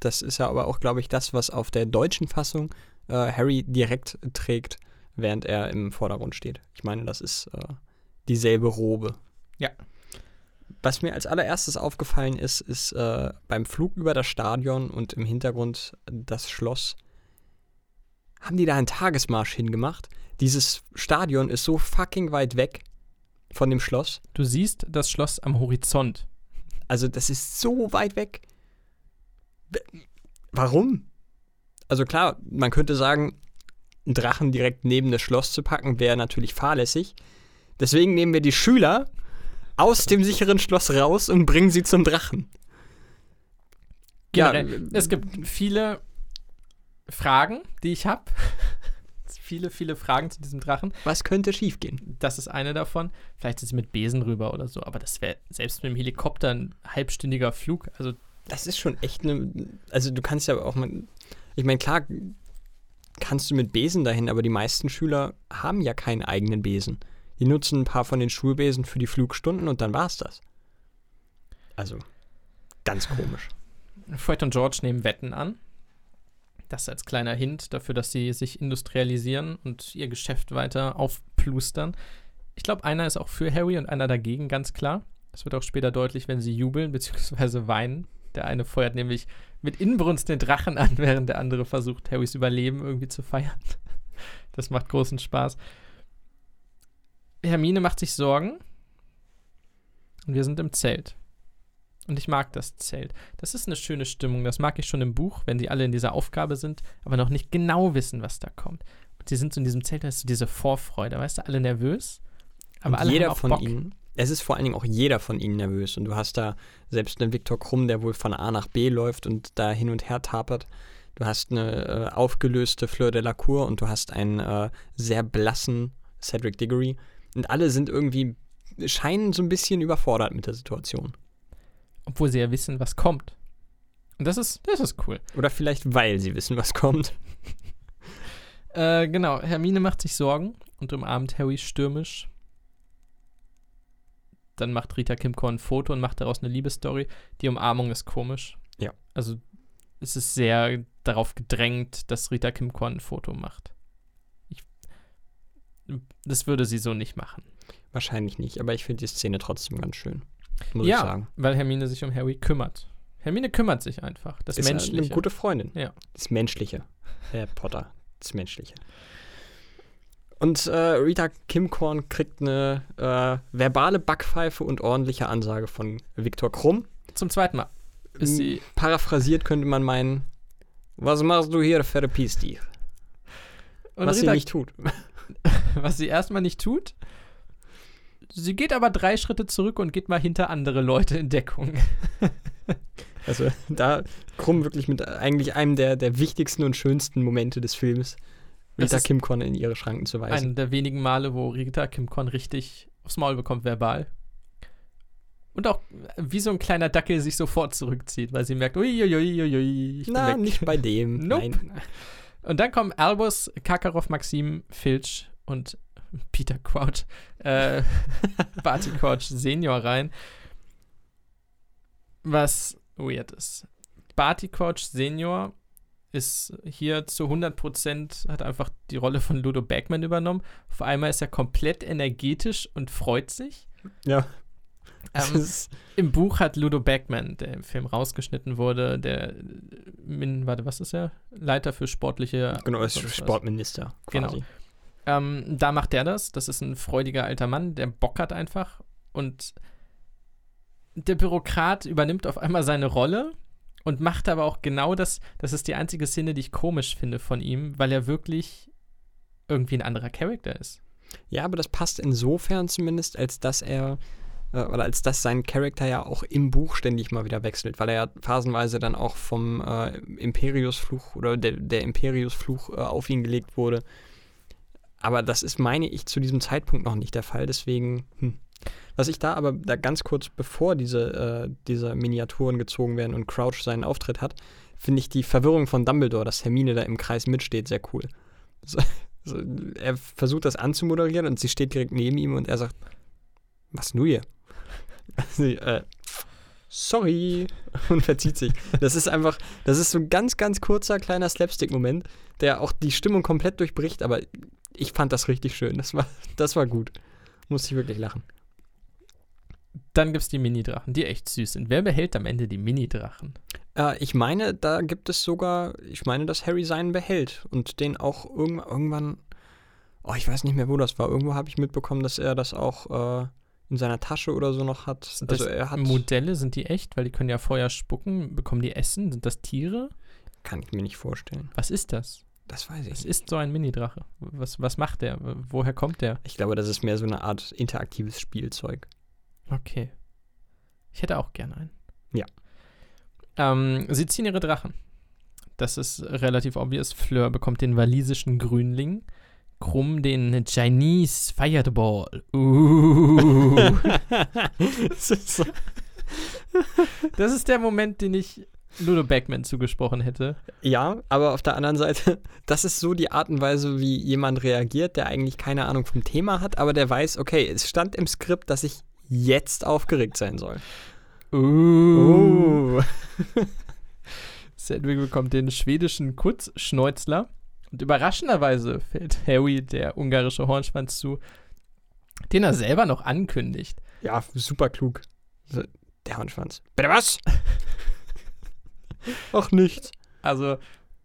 das ist ja aber auch, glaube ich, das, was auf der deutschen Fassung äh, Harry direkt trägt, während er im Vordergrund steht. Ich meine, das ist äh, dieselbe Robe. Ja. Was mir als allererstes aufgefallen ist, ist äh, beim Flug über das Stadion und im Hintergrund das Schloss. Haben die da einen Tagesmarsch hingemacht? Dieses Stadion ist so fucking weit weg von dem Schloss. Du siehst das Schloss am Horizont. Also, das ist so weit weg. Warum? Also klar, man könnte sagen, einen Drachen direkt neben das Schloss zu packen, wäre natürlich fahrlässig. Deswegen nehmen wir die Schüler aus dem sicheren Schloss raus und bringen sie zum Drachen. Ja, Generell, es gibt viele Fragen, die ich habe. (laughs) viele, viele Fragen zu diesem Drachen. Was könnte schiefgehen? Das ist eine davon. Vielleicht sind sie mit Besen rüber oder so, aber das wäre selbst mit dem Helikopter ein halbstündiger Flug. Also Das ist schon echt eine. Also du kannst ja auch mal. Ich meine, klar kannst du mit Besen dahin, aber die meisten Schüler haben ja keinen eigenen Besen. Die nutzen ein paar von den Schulbesen für die Flugstunden und dann war's das. Also, ganz komisch. Fred und George nehmen Wetten an. Das als kleiner Hint dafür, dass sie sich industrialisieren und ihr Geschäft weiter aufplustern. Ich glaube, einer ist auch für Harry und einer dagegen, ganz klar. Das wird auch später deutlich, wenn sie jubeln bzw. weinen. Der eine feuert nämlich mit Inbrunst den Drachen an, während der andere versucht, Harrys Überleben irgendwie zu feiern. Das macht großen Spaß. Hermine macht sich Sorgen. Und wir sind im Zelt. Und ich mag das Zelt. Das ist eine schöne Stimmung. Das mag ich schon im Buch, wenn sie alle in dieser Aufgabe sind, aber noch nicht genau wissen, was da kommt. Und sie sind so in diesem Zelt, da ist so diese Vorfreude, weißt du, alle nervös. Aber und alle jeder haben auch von Bock. ihnen, es ist vor allen Dingen auch jeder von ihnen nervös. Und du hast da selbst einen Viktor Krumm, der wohl von A nach B läuft und da hin und her tapert. Du hast eine äh, aufgelöste Fleur de la Cour und du hast einen äh, sehr blassen Cedric Diggory. Und alle sind irgendwie, scheinen so ein bisschen überfordert mit der Situation. Obwohl sie ja wissen, was kommt. Und das ist, das ist cool. Oder vielleicht, weil sie wissen, was kommt. (laughs) Äh, genau, Hermine macht sich Sorgen und umarmt Harry stürmisch. Dann macht Rita Kimcorn ein Foto und macht daraus eine Liebesstory. Die Umarmung ist komisch. Ja. Also es ist sehr darauf gedrängt, dass Rita Kimcorn ein Foto macht. Ich, das würde sie so nicht machen. Wahrscheinlich nicht, aber ich finde die Szene trotzdem ganz schön. Muss ja, ich sagen. weil Hermine sich um Harry kümmert. Hermine kümmert sich einfach. Das ist eine Menschliche. gute Freundin. Ja. Das Menschliche. Herr Potter. Das Menschliche. Und äh, Rita Kimcorn kriegt eine äh, verbale Backpfeife und ordentliche Ansage von Viktor Krumm. Zum zweiten Mal ist sie Paraphrasiert könnte man meinen, was machst du hier, verpiss dich? Was sie Rita nicht tut. (laughs) was sie erstmal nicht tut. Sie geht aber drei Schritte zurück und geht mal hinter andere Leute in Deckung. (laughs) Also da Krumm wirklich mit eigentlich einem der, der wichtigsten und schönsten Momente des Films, Rita ist Kimcorn in ihre Schranken zu weisen. Einer der wenigen Male, wo Rita Kim Kon richtig aufs Maul bekommt, verbal. Und auch wie so ein kleiner Dackel sich sofort zurückzieht, weil sie merkt, uiuiuiui, ich bin Na, weg. nicht bei dem. Nope. Nein. Und dann kommen Albus, Kakarov, Maxim, Filch und Peter Crouch, äh, (laughs) Barty Crouch Senior rein. Was weird ist. Barty Crouch Senior ist hier zu 100% hat einfach die Rolle von Ludo Bagman übernommen. Auf einmal ist er komplett energetisch und freut sich. Ja. Ähm, Im Buch hat Ludo Bagman, der im Film rausgeschnitten wurde, der, äh, Min, warte, was ist er? Leiter für sportliche genau, ist sonst was. Sportminister Genau. Ähm, da macht der das. Das ist ein freudiger alter Mann, der Bock hat einfach. Und der Bürokrat übernimmt auf einmal seine Rolle und macht aber auch genau das. Das ist die einzige Szene, die ich komisch finde von ihm, weil er wirklich irgendwie ein anderer Charakter ist. Ja, aber das passt insofern zumindest, als dass er äh, oder als dass sein Charakter ja auch im Buch ständig mal wieder wechselt, weil er ja phasenweise dann auch vom äh, Imperiusfluch oder der, der Imperiusfluch äh, auf ihn gelegt wurde. Aber das ist, meine ich, zu diesem Zeitpunkt noch nicht der Fall. Deswegen, hm. Was ich da aber da ganz kurz bevor diese, äh, diese Miniaturen gezogen werden und Crouch seinen Auftritt hat, finde ich die Verwirrung von Dumbledore, dass Hermine da im Kreis mitsteht, sehr cool. (laughs) So, so, er versucht das anzumoderieren und sie steht direkt neben ihm und er sagt, was nu hier? (laughs) Sie, äh, sorry (laughs) und verzieht sich. Das ist einfach, das ist so ein ganz, ganz kurzer kleiner Slapstick-Moment, der auch die Stimmung komplett durchbricht, aber ich fand das richtig schön. Das war, das war gut. Musste ich wirklich lachen. Dann gibt es die Mini-Drachen, die echt süß sind. Wer behält am Ende die Mini-Drachen? Äh, ich meine, da gibt es sogar, ich meine, dass Harry seinen behält und den auch irgendwann, irgendwann oh, ich weiß nicht mehr, wo das war. Irgendwo habe ich mitbekommen, dass er das auch äh, in seiner Tasche oder so noch hat. Sind also das er hat, Modelle, sind die echt? Weil die können ja Feuer spucken. Bekommen die Essen? Sind das Tiere? kann ich mir nicht vorstellen. Was ist das? Das weiß ich Es ist so ein Mini-Drache. Was, was macht der? Woher kommt der? Ich glaube, das ist mehr so eine Art interaktives Spielzeug. Okay. Ich hätte auch gerne einen. Ja. Ähm, sie ziehen ihre Drachen. Das ist relativ obvious. Fleur bekommt den walisischen Grünling. Krumm den Chinese Fireball. Uh. das ist so, das ist der Moment, den ich Ludo Beckman zugesprochen hätte. ja, aber auf der anderen Seite, (laughs) das ist so die Art und Weise, wie jemand reagiert, der eigentlich keine Ahnung vom Thema hat, aber der weiß, okay, es stand im Skript, dass ich jetzt aufgeregt sein soll. Uh. Oh. (laughs) Cedric bekommt den schwedischen Kurzschnäuzler. Und überraschenderweise fällt Harry der ungarische Hornschwanz zu, den er selber noch ankündigt. Ja, super klug. Der Hornschwanz. Bitte was? (laughs) Ach, nichts. Also,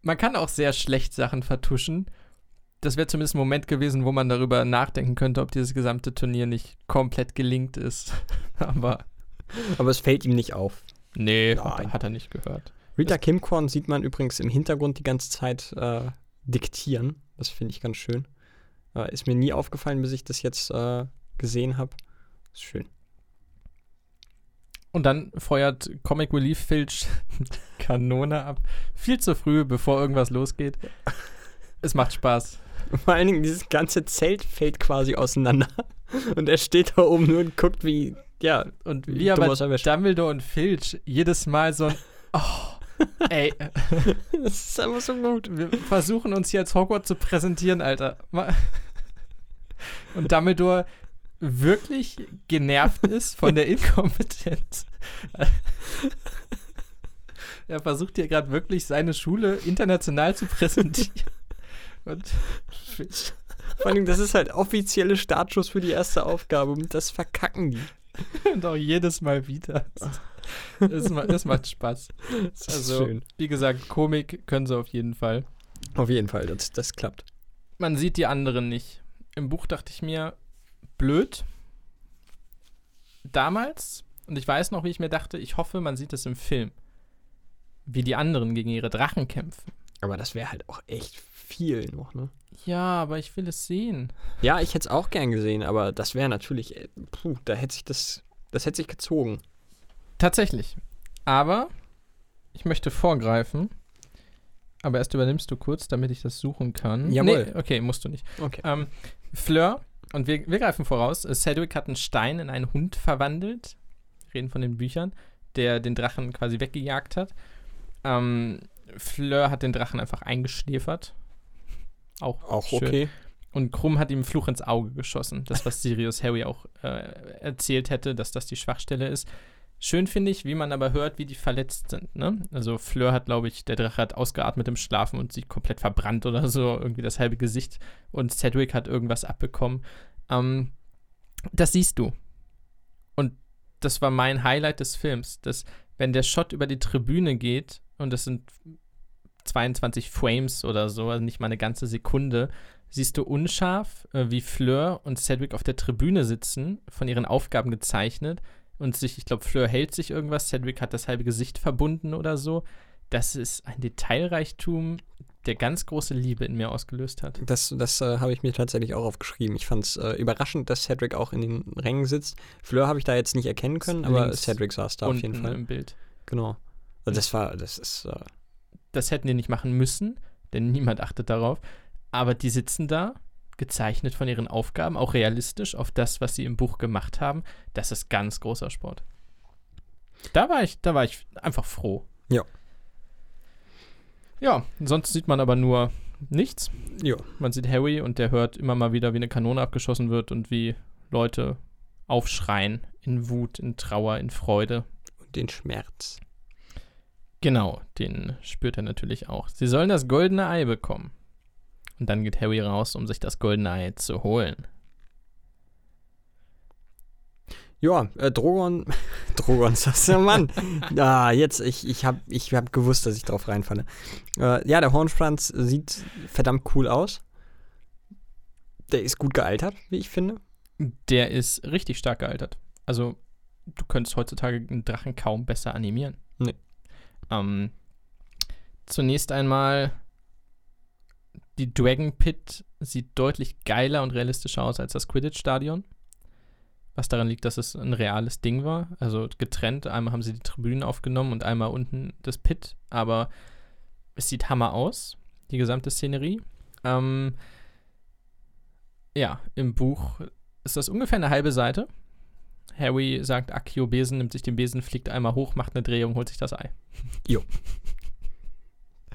man kann auch sehr schlecht Sachen vertuschen. Das wäre zumindest ein Moment gewesen, wo man darüber nachdenken könnte, ob dieses gesamte Turnier nicht komplett gelingt ist. (laughs) Aber Aber es fällt ihm nicht auf. nee, Nein. hat, er nicht gehört. Rita Kimkorn sieht man übrigens im Hintergrund die ganze Zeit äh, diktieren. Das finde ich ganz schön. Äh, ist mir nie aufgefallen, bis ich das jetzt äh, gesehen habe. Ist schön. Und dann feuert Comic Relief Filch (laughs) Kanone ab. Viel zu früh, bevor irgendwas losgeht. Es macht Spaß. Vor allen Dingen, dieses ganze Zelt fällt quasi auseinander. Und er steht da oben nur und guckt, wie, ja, Und Wie aber. Dumbledore und Filch jedes Mal so ein Oh, (laughs) ey, das ist einfach so gut. wir versuchen uns hier als Hogwarts zu präsentieren, Alter. Und Dumbledore wirklich genervt ist von der (laughs) Inkompetenz. (laughs) Er versucht hier gerade wirklich seine Schule international zu präsentieren. Und Vor allem, das ist halt offizielle Startschuss für die erste Aufgabe und das verkacken die. (laughs) Und auch jedes Mal wieder. Das, das macht Spaß. Das Also, wie gesagt, Komik können sie auf jeden Fall. Auf jeden Fall, das, das klappt. Man sieht die anderen nicht. Im Buch dachte ich mir, blöd. Damals, und ich weiß noch, wie ich mir dachte, ich hoffe, man sieht es im Film. Wie die anderen gegen ihre Drachen kämpfen. Aber das wäre halt auch echt viel noch, ne? Ja, aber ich will es sehen. Ja, ich hätte es auch gern gesehen, aber das wäre natürlich, äh, puh, da hätte sich das, das hätte sich gezogen. Tatsächlich. Aber ich möchte vorgreifen. Aber erst übernimmst du kurz, damit ich das suchen kann. Jawohl. Nee, okay, musst du nicht. Okay. Ähm, Fleur, und wir, wir greifen voraus, Cedric hat einen Stein in einen Hund verwandelt. Wir reden von den Büchern, der den Drachen quasi weggejagt hat. Ähm, Fleur hat den Drachen einfach eingeschläfert. Auch, Auch schön. okay. Und Krumm hat ihm Fluch ins Auge geschossen. Das, was Sirius Harry auch äh, erzählt hätte, dass das die Schwachstelle ist. Schön finde ich, wie man aber hört, wie die verletzt sind. Ne? Also Fleur hat, glaube ich, der Drache hat ausgeatmet im Schlafen und sie komplett verbrannt oder so, irgendwie das halbe Gesicht. Und Cedric hat irgendwas abbekommen. Ähm, das siehst du. Und das war mein Highlight des Films, dass wenn der Shot über die Tribüne geht und das sind 22 Frames oder so, also nicht mal eine ganze Sekunde, siehst du unscharf, äh, wie Fleur und Cedric auf der Tribüne sitzen, von ihren Aufgaben gezeichnet und sich, ich glaube, Fleur hält sich irgendwas, Cedric hat das halbe Gesicht verbunden oder so. Das ist ein Detailreichtum, der ganz große Liebe in mir ausgelöst hat. Das, das äh, habe ich mir tatsächlich auch aufgeschrieben. Ich fand es äh, überraschend, dass Cedric auch in den Rängen sitzt. Fleur habe ich da jetzt nicht erkennen können, aber Cedric saß da auf jeden Fall. im Bild. Genau. Also das war, das ist, äh, Das hätten die nicht machen müssen, denn niemand achtet darauf. Aber die sitzen da, gezeichnet von ihren Aufgaben, auch realistisch auf das, was sie im Buch gemacht haben. Das ist ganz großer Sport. Da war ich, da war ich einfach froh. Ja. Ja, sonst sieht man aber nur nichts. ja. Man sieht Harry und der hört immer mal wieder, wie eine Kanone abgeschossen wird und wie Leute aufschreien in Wut, in Trauer, in Freude. und den Schmerz. Genau, den spürt er natürlich auch. Sie sollen das goldene Ei bekommen. Und dann geht Harry raus, um sich das goldene Ei zu holen. Ja, äh, Drogon, (laughs) Drogon, sagst du, Mann. (laughs) ah, jetzt, ich, ich habe ich hab gewusst, dass ich drauf reinfalle. Äh, ja, der Hornschwanz sieht verdammt cool aus. Der ist gut gealtert, wie ich finde. Der ist richtig stark gealtert. Also, du könntest heutzutage einen Drachen kaum besser animieren. Nee. Ähm, zunächst einmal, die Dragon Pit sieht deutlich geiler und realistischer aus als das Quidditch-Stadion. Was daran liegt, dass es ein reales Ding war. Also getrennt. Einmal haben sie die Tribünen aufgenommen und einmal unten das Pit. Aber es sieht Hammer aus, die gesamte Szenerie. Ähm, ja, im Buch ist das ungefähr eine halbe Seite. Harry sagt Akio Besen, nimmt sich den Besen, fliegt einmal hoch, macht eine Drehung, holt sich das Ei.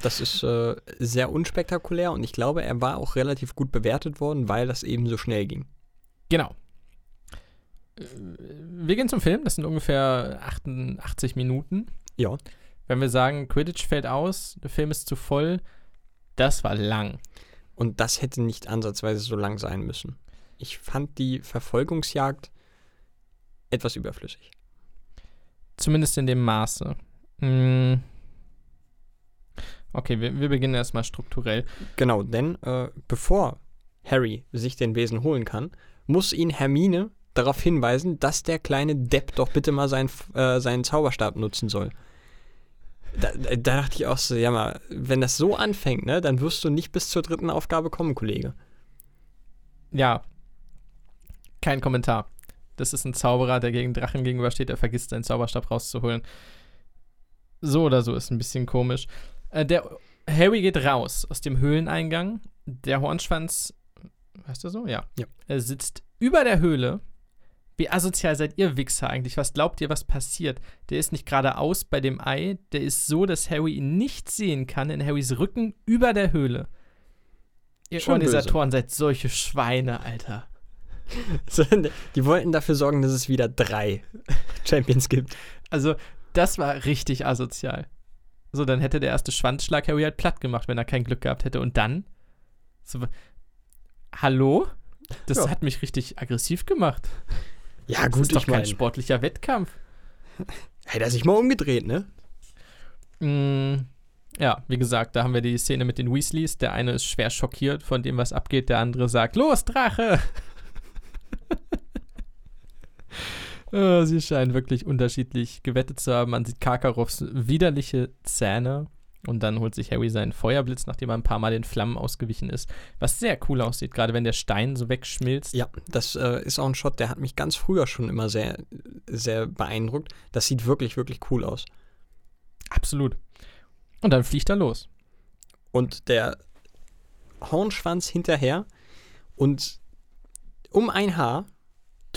Das ist äh, sehr unspektakulär und ich glaube, er war auch relativ gut bewertet worden, weil das eben so schnell ging. Genau. Äh, Wir gehen zum Film, das sind ungefähr 88 Minuten. Ja. Wenn wir sagen, Quidditch fällt aus, der Film ist zu voll, das war lang. Und das hätte nicht ansatzweise so lang sein müssen. Ich fand die Verfolgungsjagd etwas überflüssig. Zumindest in dem Maße. Mm. Okay, wir, wir beginnen erstmal strukturell. Genau, denn äh, bevor Harry sich den Besen holen kann, muss ihn Hermine darauf hinweisen, dass der kleine Depp doch bitte mal sein, äh, seinen Zauberstab nutzen soll. Da, da, da dachte ich auch so, ja mal, wenn das so anfängt, ne, dann wirst du nicht bis zur dritten Aufgabe kommen, Kollege. Ja. Kein Kommentar. Das ist ein Zauberer, der gegen Drachen gegenübersteht, er vergisst seinen Zauberstab rauszuholen. So oder so ist ein bisschen komisch. Äh, der Harry geht raus aus dem Höhleneingang. Der Hornschwanz, weißt du so? Ja. Ja. Er sitzt über der Höhle. Wie asozial seid ihr Wichser eigentlich? Was glaubt ihr, was passiert? Der ist nicht geradeaus bei dem Ei. Der ist so, dass Harry ihn nicht sehen kann. In Harrys Rücken über der Höhle. Ihr Schon Organisatoren seid solche Schweine, Alter. (laughs) So, Die wollten dafür sorgen, dass es wieder drei (laughs) Champions gibt. Also, das war richtig asozial. So, dann hätte der erste Schwanzschlag Harry halt platt gemacht, wenn er kein Glück gehabt hätte. Und dann? So, hallo? Das Ja. hat mich richtig aggressiv gemacht. Ja, Das gut, ist doch ich kein meine, sportlicher Wettkampf. hätte er sich mal umgedreht, ne? Mm, ja, wie gesagt, da haben wir die Szene mit den Weasleys. Der eine ist schwer schockiert von dem, was abgeht. Der andere sagt, los, Drache! (laughs) Äh, Sie scheinen wirklich unterschiedlich gewettet zu haben. Man sieht Karkaroffs widerliche Zähne. Und dann holt sich Harry seinen Feuerblitz, nachdem er ein paar Mal den Flammen ausgewichen ist. Was sehr cool aussieht, gerade wenn der Stein so wegschmilzt. Ja, das äh, ist auch ein Shot, der hat mich ganz früher schon immer sehr, sehr beeindruckt. Das sieht wirklich, wirklich cool aus. Absolut. Und dann fliegt er los. Und der Hornschwanz hinterher und um ein Haar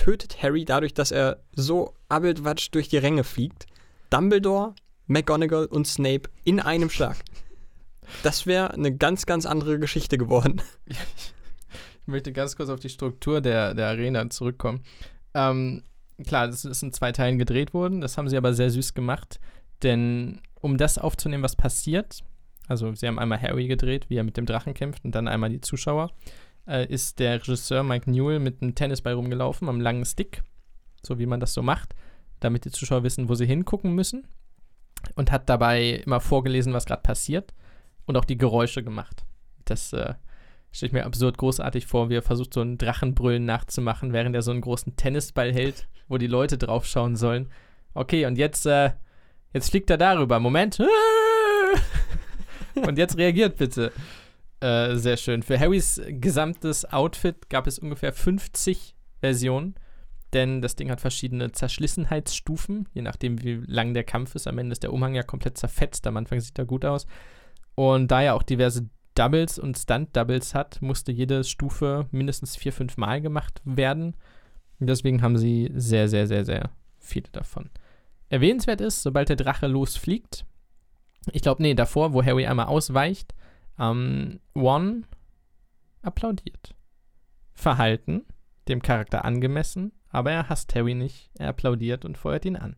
tötet Harry dadurch, dass er so abbeltwatsch durch die Ränge fliegt. Dumbledore, McGonagall und Snape in einem Schlag. Das wäre eine ganz, ganz andere Geschichte geworden. (laughs) Ich möchte ganz kurz auf die Struktur der, der Arena zurückkommen. Ähm, klar, das ist in zwei Teilen gedreht worden. Das haben sie aber sehr süß gemacht. Denn um das aufzunehmen, was passiert, also sie haben einmal Harry gedreht, wie er mit dem Drachen kämpft, und dann einmal die Zuschauer, äh, ist der Regisseur Mike Newell mit einem Tennisball rumgelaufen, am langen Stick, so wie man das so macht, damit die Zuschauer wissen, wo sie hingucken müssen. Und hat dabei immer vorgelesen, was gerade passiert und auch die Geräusche gemacht. Das äh, stelle ich mir absurd großartig vor, wie er versucht, so einen Drachenbrüllen nachzumachen, während er so einen großen Tennisball hält, wo die Leute draufschauen sollen. Okay, und jetzt, äh, jetzt fliegt er darüber. Moment. (laughs) Und jetzt reagiert bitte. Äh, sehr schön. Für Harrys gesamtes Outfit gab es ungefähr 50 Versionen, denn das Ding hat verschiedene Zerschlissenheitsstufen, je nachdem, wie lang der Kampf ist. Am Ende ist der Umhang ja komplett zerfetzt, am Anfang sieht er gut aus. Und da er auch diverse Doubles und Stunt-Doubles hat, musste jede Stufe mindestens vier, fünf Mal gemacht werden. Deswegen haben sie sehr, sehr, sehr, sehr viele davon. Erwähnenswert ist, sobald der Drache losfliegt, ich glaube, nee, davor, wo Harry einmal ausweicht, ähm, One applaudiert. Verhalten, dem Charakter angemessen, aber er hasst Harry nicht, er applaudiert und feuert ihn an.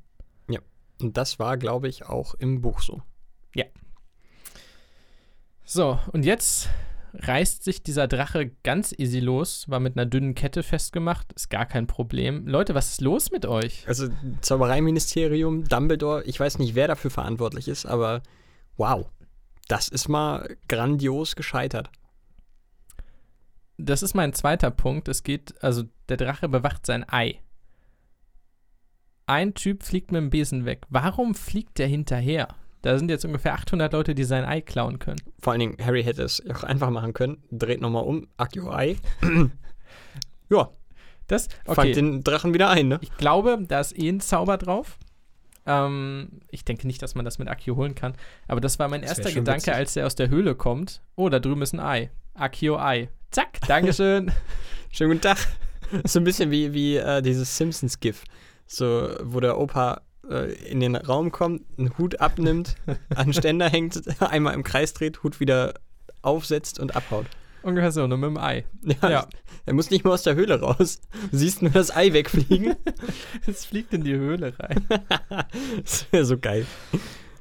Ja. Und das war, glaube ich, auch im Buch so. So, und jetzt reißt sich dieser Drache ganz easy los, war mit einer dünnen Kette festgemacht, ist gar kein Problem. Leute, was ist los mit euch? Also Zaubereiministerium, Dumbledore, ich weiß nicht, wer dafür verantwortlich ist, aber wow, das ist mal grandios gescheitert. Das ist mein zweiter Punkt. Es geht, also der Drache bewacht sein Ei. Ein Typ fliegt mit dem Besen weg. Warum fliegt der hinterher? Da sind jetzt ungefähr 800 Leute, die sein Ei klauen können. Vor allen Dingen, Harry hätte es auch einfach machen können. Dreht nochmal um, Akio Ei. (clears throat) ja, Das, fangt okay. den Drachen wieder ein, ne? Ich glaube, da ist eh ein Zauber drauf. Ähm, ich denke nicht, dass man das mit Akio holen kann. Aber das war mein Das erster Gedanke, witzig. als er aus der Höhle kommt. Oh, da drüben ist ein Ei. Akio Ei. Zack, Dankeschön. (laughs) Schönen guten Tag. so ein bisschen wie, wie äh, dieses Simpsons-GIF. So, wo der Opa äh, in den Raum kommt, einen Hut abnimmt, an den Ständer hängt, (laughs) einmal im Kreis dreht, Hut wieder aufsetzt und abhaut. Ungefähr so, nur mit dem Ei. Ja, Ja. Er muss nicht mehr aus der Höhle raus. Du siehst nur das Ei wegfliegen. (laughs) Es fliegt in die Höhle rein. (laughs) das wäre so geil.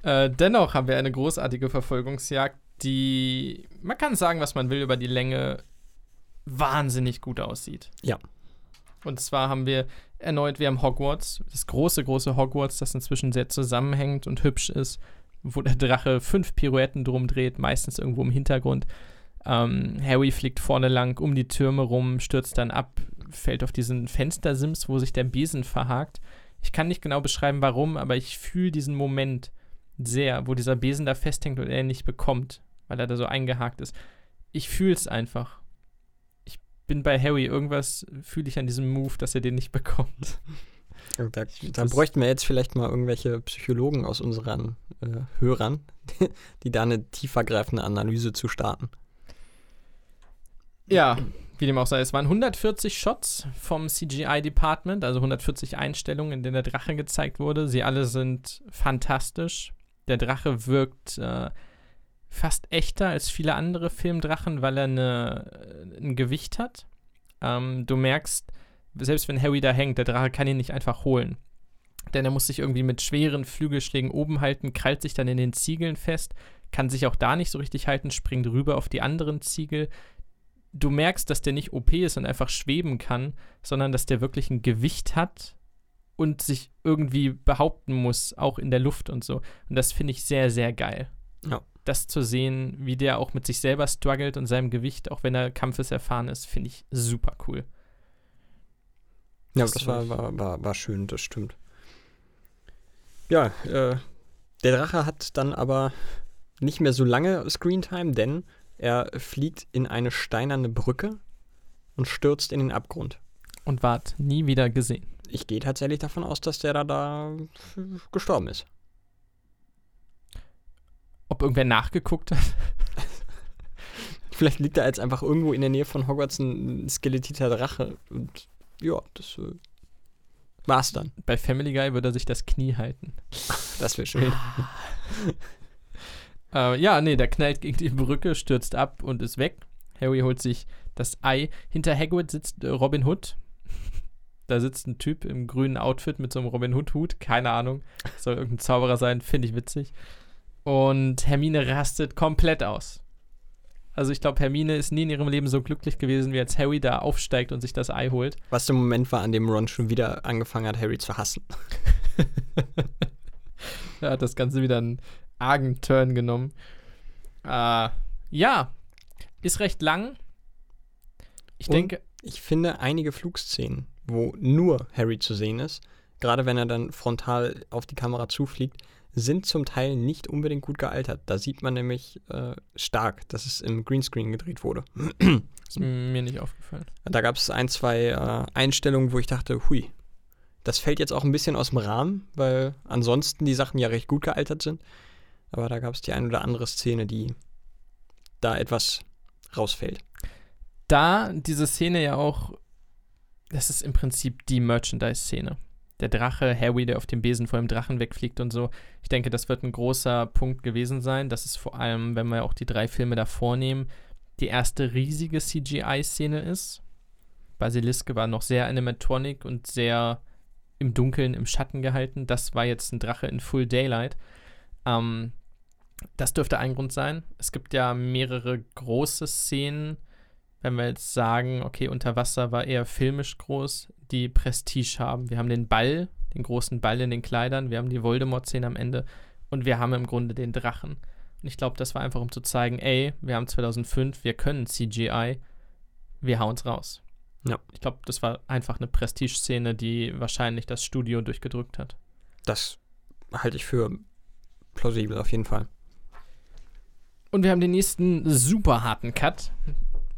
Äh, dennoch haben wir eine großartige Verfolgungsjagd, die, man kann sagen, was man will über die Länge, wahnsinnig gut aussieht. Ja. Und zwar haben wir erneut, wir haben Hogwarts, das große, große Hogwarts, das inzwischen sehr zusammenhängt und hübsch ist, wo der Drache fünf Pirouetten drum dreht, meistens irgendwo im Hintergrund. Ähm, Harry fliegt vorne lang um die Türme rum, stürzt dann ab, fällt auf diesen Fenstersims, wo sich der Besen verhakt. Ich kann nicht genau beschreiben, warum, aber ich fühle diesen Moment sehr, wo dieser Besen da festhängt und er ihn nicht bekommt, weil er da so eingehakt ist. Ich fühle es einfach. Ich bin bei Harry. Irgendwas fühle ich an diesem Move, dass er den nicht bekommt. (laughs) Da, da bräuchten wir jetzt vielleicht mal irgendwelche Psychologen aus unseren äh, Hörern, (laughs) die da eine tiefergreifende Analyse zu starten. Ja, wie dem auch sei. Es waren 140 Shots vom CGI-Department, also 140 Einstellungen, in denen der Drache gezeigt wurde. Sie alle sind fantastisch. Der Drache wirkt äh, fast echter als viele andere Filmdrachen, weil er eine, ein Gewicht hat. Ähm, du merkst, selbst wenn Harry da hängt, der Drache kann ihn nicht einfach holen. Denn er muss sich irgendwie mit schweren Flügelschlägen oben halten, krallt sich dann in den Ziegeln fest, kann sich auch da nicht so richtig halten, springt rüber auf die anderen Ziegel. Du merkst, dass der nicht OP ist und einfach schweben kann, sondern dass der wirklich ein Gewicht hat und sich irgendwie behaupten muss, auch in der Luft und so. Und das finde ich sehr, sehr geil. Ja. Das zu sehen, wie der auch mit sich selber struggelt und seinem Gewicht, auch wenn er kampfeserfahren ist, finde ich super cool. Ja, Das das war, war, war, war schön, das stimmt. Ja, äh, der Drache hat dann aber nicht mehr so lange Screentime, denn er fliegt in eine steinerne Brücke und stürzt in den Abgrund. Und ward nie wieder gesehen. Ich gehe tatsächlich davon aus, dass der da, da gestorben ist. Ob irgendwer nachgeguckt hat? (laughs) Vielleicht liegt da jetzt einfach irgendwo in der Nähe von Hogwarts ein skelettierter Drache und ja, das äh, war's dann. Bei Family Guy würde er sich das Knie halten. Das wäre schön. Äh, ja, nee, der knallt gegen die Brücke, stürzt ab und ist weg. Harry holt sich das Ei. Hinter Hagrid sitzt äh, Robin Hood. (laughs) Da sitzt ein Typ im grünen Outfit mit so einem Robin Hood-Hut. Keine Ahnung. Soll irgendein Zauberer sein. Finde ich witzig. Und Hermine rastet komplett aus. Also ich glaube, Hermine ist nie in ihrem Leben so glücklich gewesen, wie als Harry da aufsteigt und sich das Ei holt. Was der Moment war, an dem Ron schon wieder angefangen hat, Harry zu hassen. (laughs) Da hat das Ganze wieder einen argen Turn genommen. Äh, ja, ist recht lang. Ich Und- denke, Ich finde einige Flugszenen, wo nur Harry zu sehen ist, gerade wenn er dann frontal auf die Kamera zufliegt, sind zum Teil nicht unbedingt gut gealtert. Da sieht man nämlich äh, stark, dass es im Greenscreen gedreht wurde. ist mir nicht aufgefallen. Da gab es ein, zwei äh, Einstellungen, wo ich dachte, hui, das fällt jetzt auch ein bisschen aus dem Rahmen, weil ansonsten die Sachen ja recht gut gealtert sind. Aber da gab es die ein oder andere Szene, die da etwas rausfällt. Da diese Szene ja auch, das ist im Prinzip die Merchandise-Szene. Der Drache, Harry, der auf dem Besen vor dem Drachen wegfliegt und so. Ich denke, das wird ein großer Punkt gewesen sein. Das ist vor allem, wenn wir auch die drei Filme davor nehmen, die erste riesige CGI-Szene ist. Basiliske war noch sehr animatronic und sehr im Dunkeln, im Schatten gehalten. Das war jetzt ein Drache in Full Daylight. Ähm, das dürfte ein Grund sein. Es gibt ja mehrere große Szenen, wenn wir jetzt sagen, okay, unter Wasser war eher filmisch groß, die Prestige haben. Wir haben den Ball, den großen Ball in den Kleidern, wir haben die Voldemort-Szene am Ende und wir haben im Grunde den Drachen. Und ich glaube, das war einfach, um zu zeigen, ey, wir haben 2005, wir können CGI, wir hauen es raus. Ja. Ich glaube, das war einfach eine Prestige-Szene, die wahrscheinlich das Studio durchgedrückt hat. Das halte ich für plausibel auf jeden Fall. Und wir haben den nächsten super harten Cut.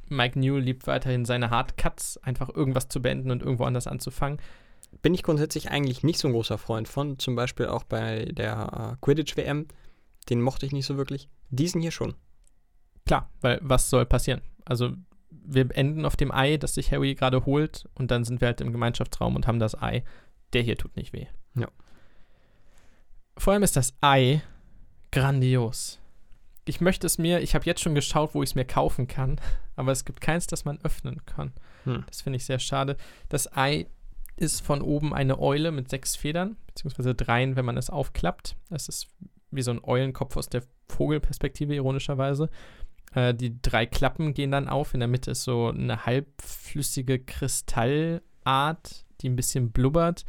Mike Newell liebt weiterhin seine Hardcuts, einfach irgendwas zu beenden und irgendwo anders anzufangen. Bin ich grundsätzlich eigentlich nicht so ein großer Freund von. Zum Beispiel auch bei der äh, Quidditch-WM. Den mochte ich nicht so wirklich. Diesen hier schon. Klar, weil was soll passieren? Also wir enden auf dem Ei, das sich Harry gerade holt und dann sind wir halt im Gemeinschaftsraum und haben das Ei. Der hier tut nicht weh. Ja. Vor allem ist das Ei grandios. Ich möchte es mir, ich habe jetzt schon geschaut, wo ich es mir kaufen kann, (laughs) aber es gibt keins, das man öffnen kann. Hm. Das finde ich sehr schade. Das Ei ist von oben eine Eule mit sechs Federn, beziehungsweise dreien, wenn man es aufklappt. Es ist wie so ein Eulenkopf aus der Vogelperspektive, ironischerweise. Äh, die drei Klappen gehen dann auf. In der Mitte ist so eine halbflüssige Kristallart, die ein bisschen blubbert.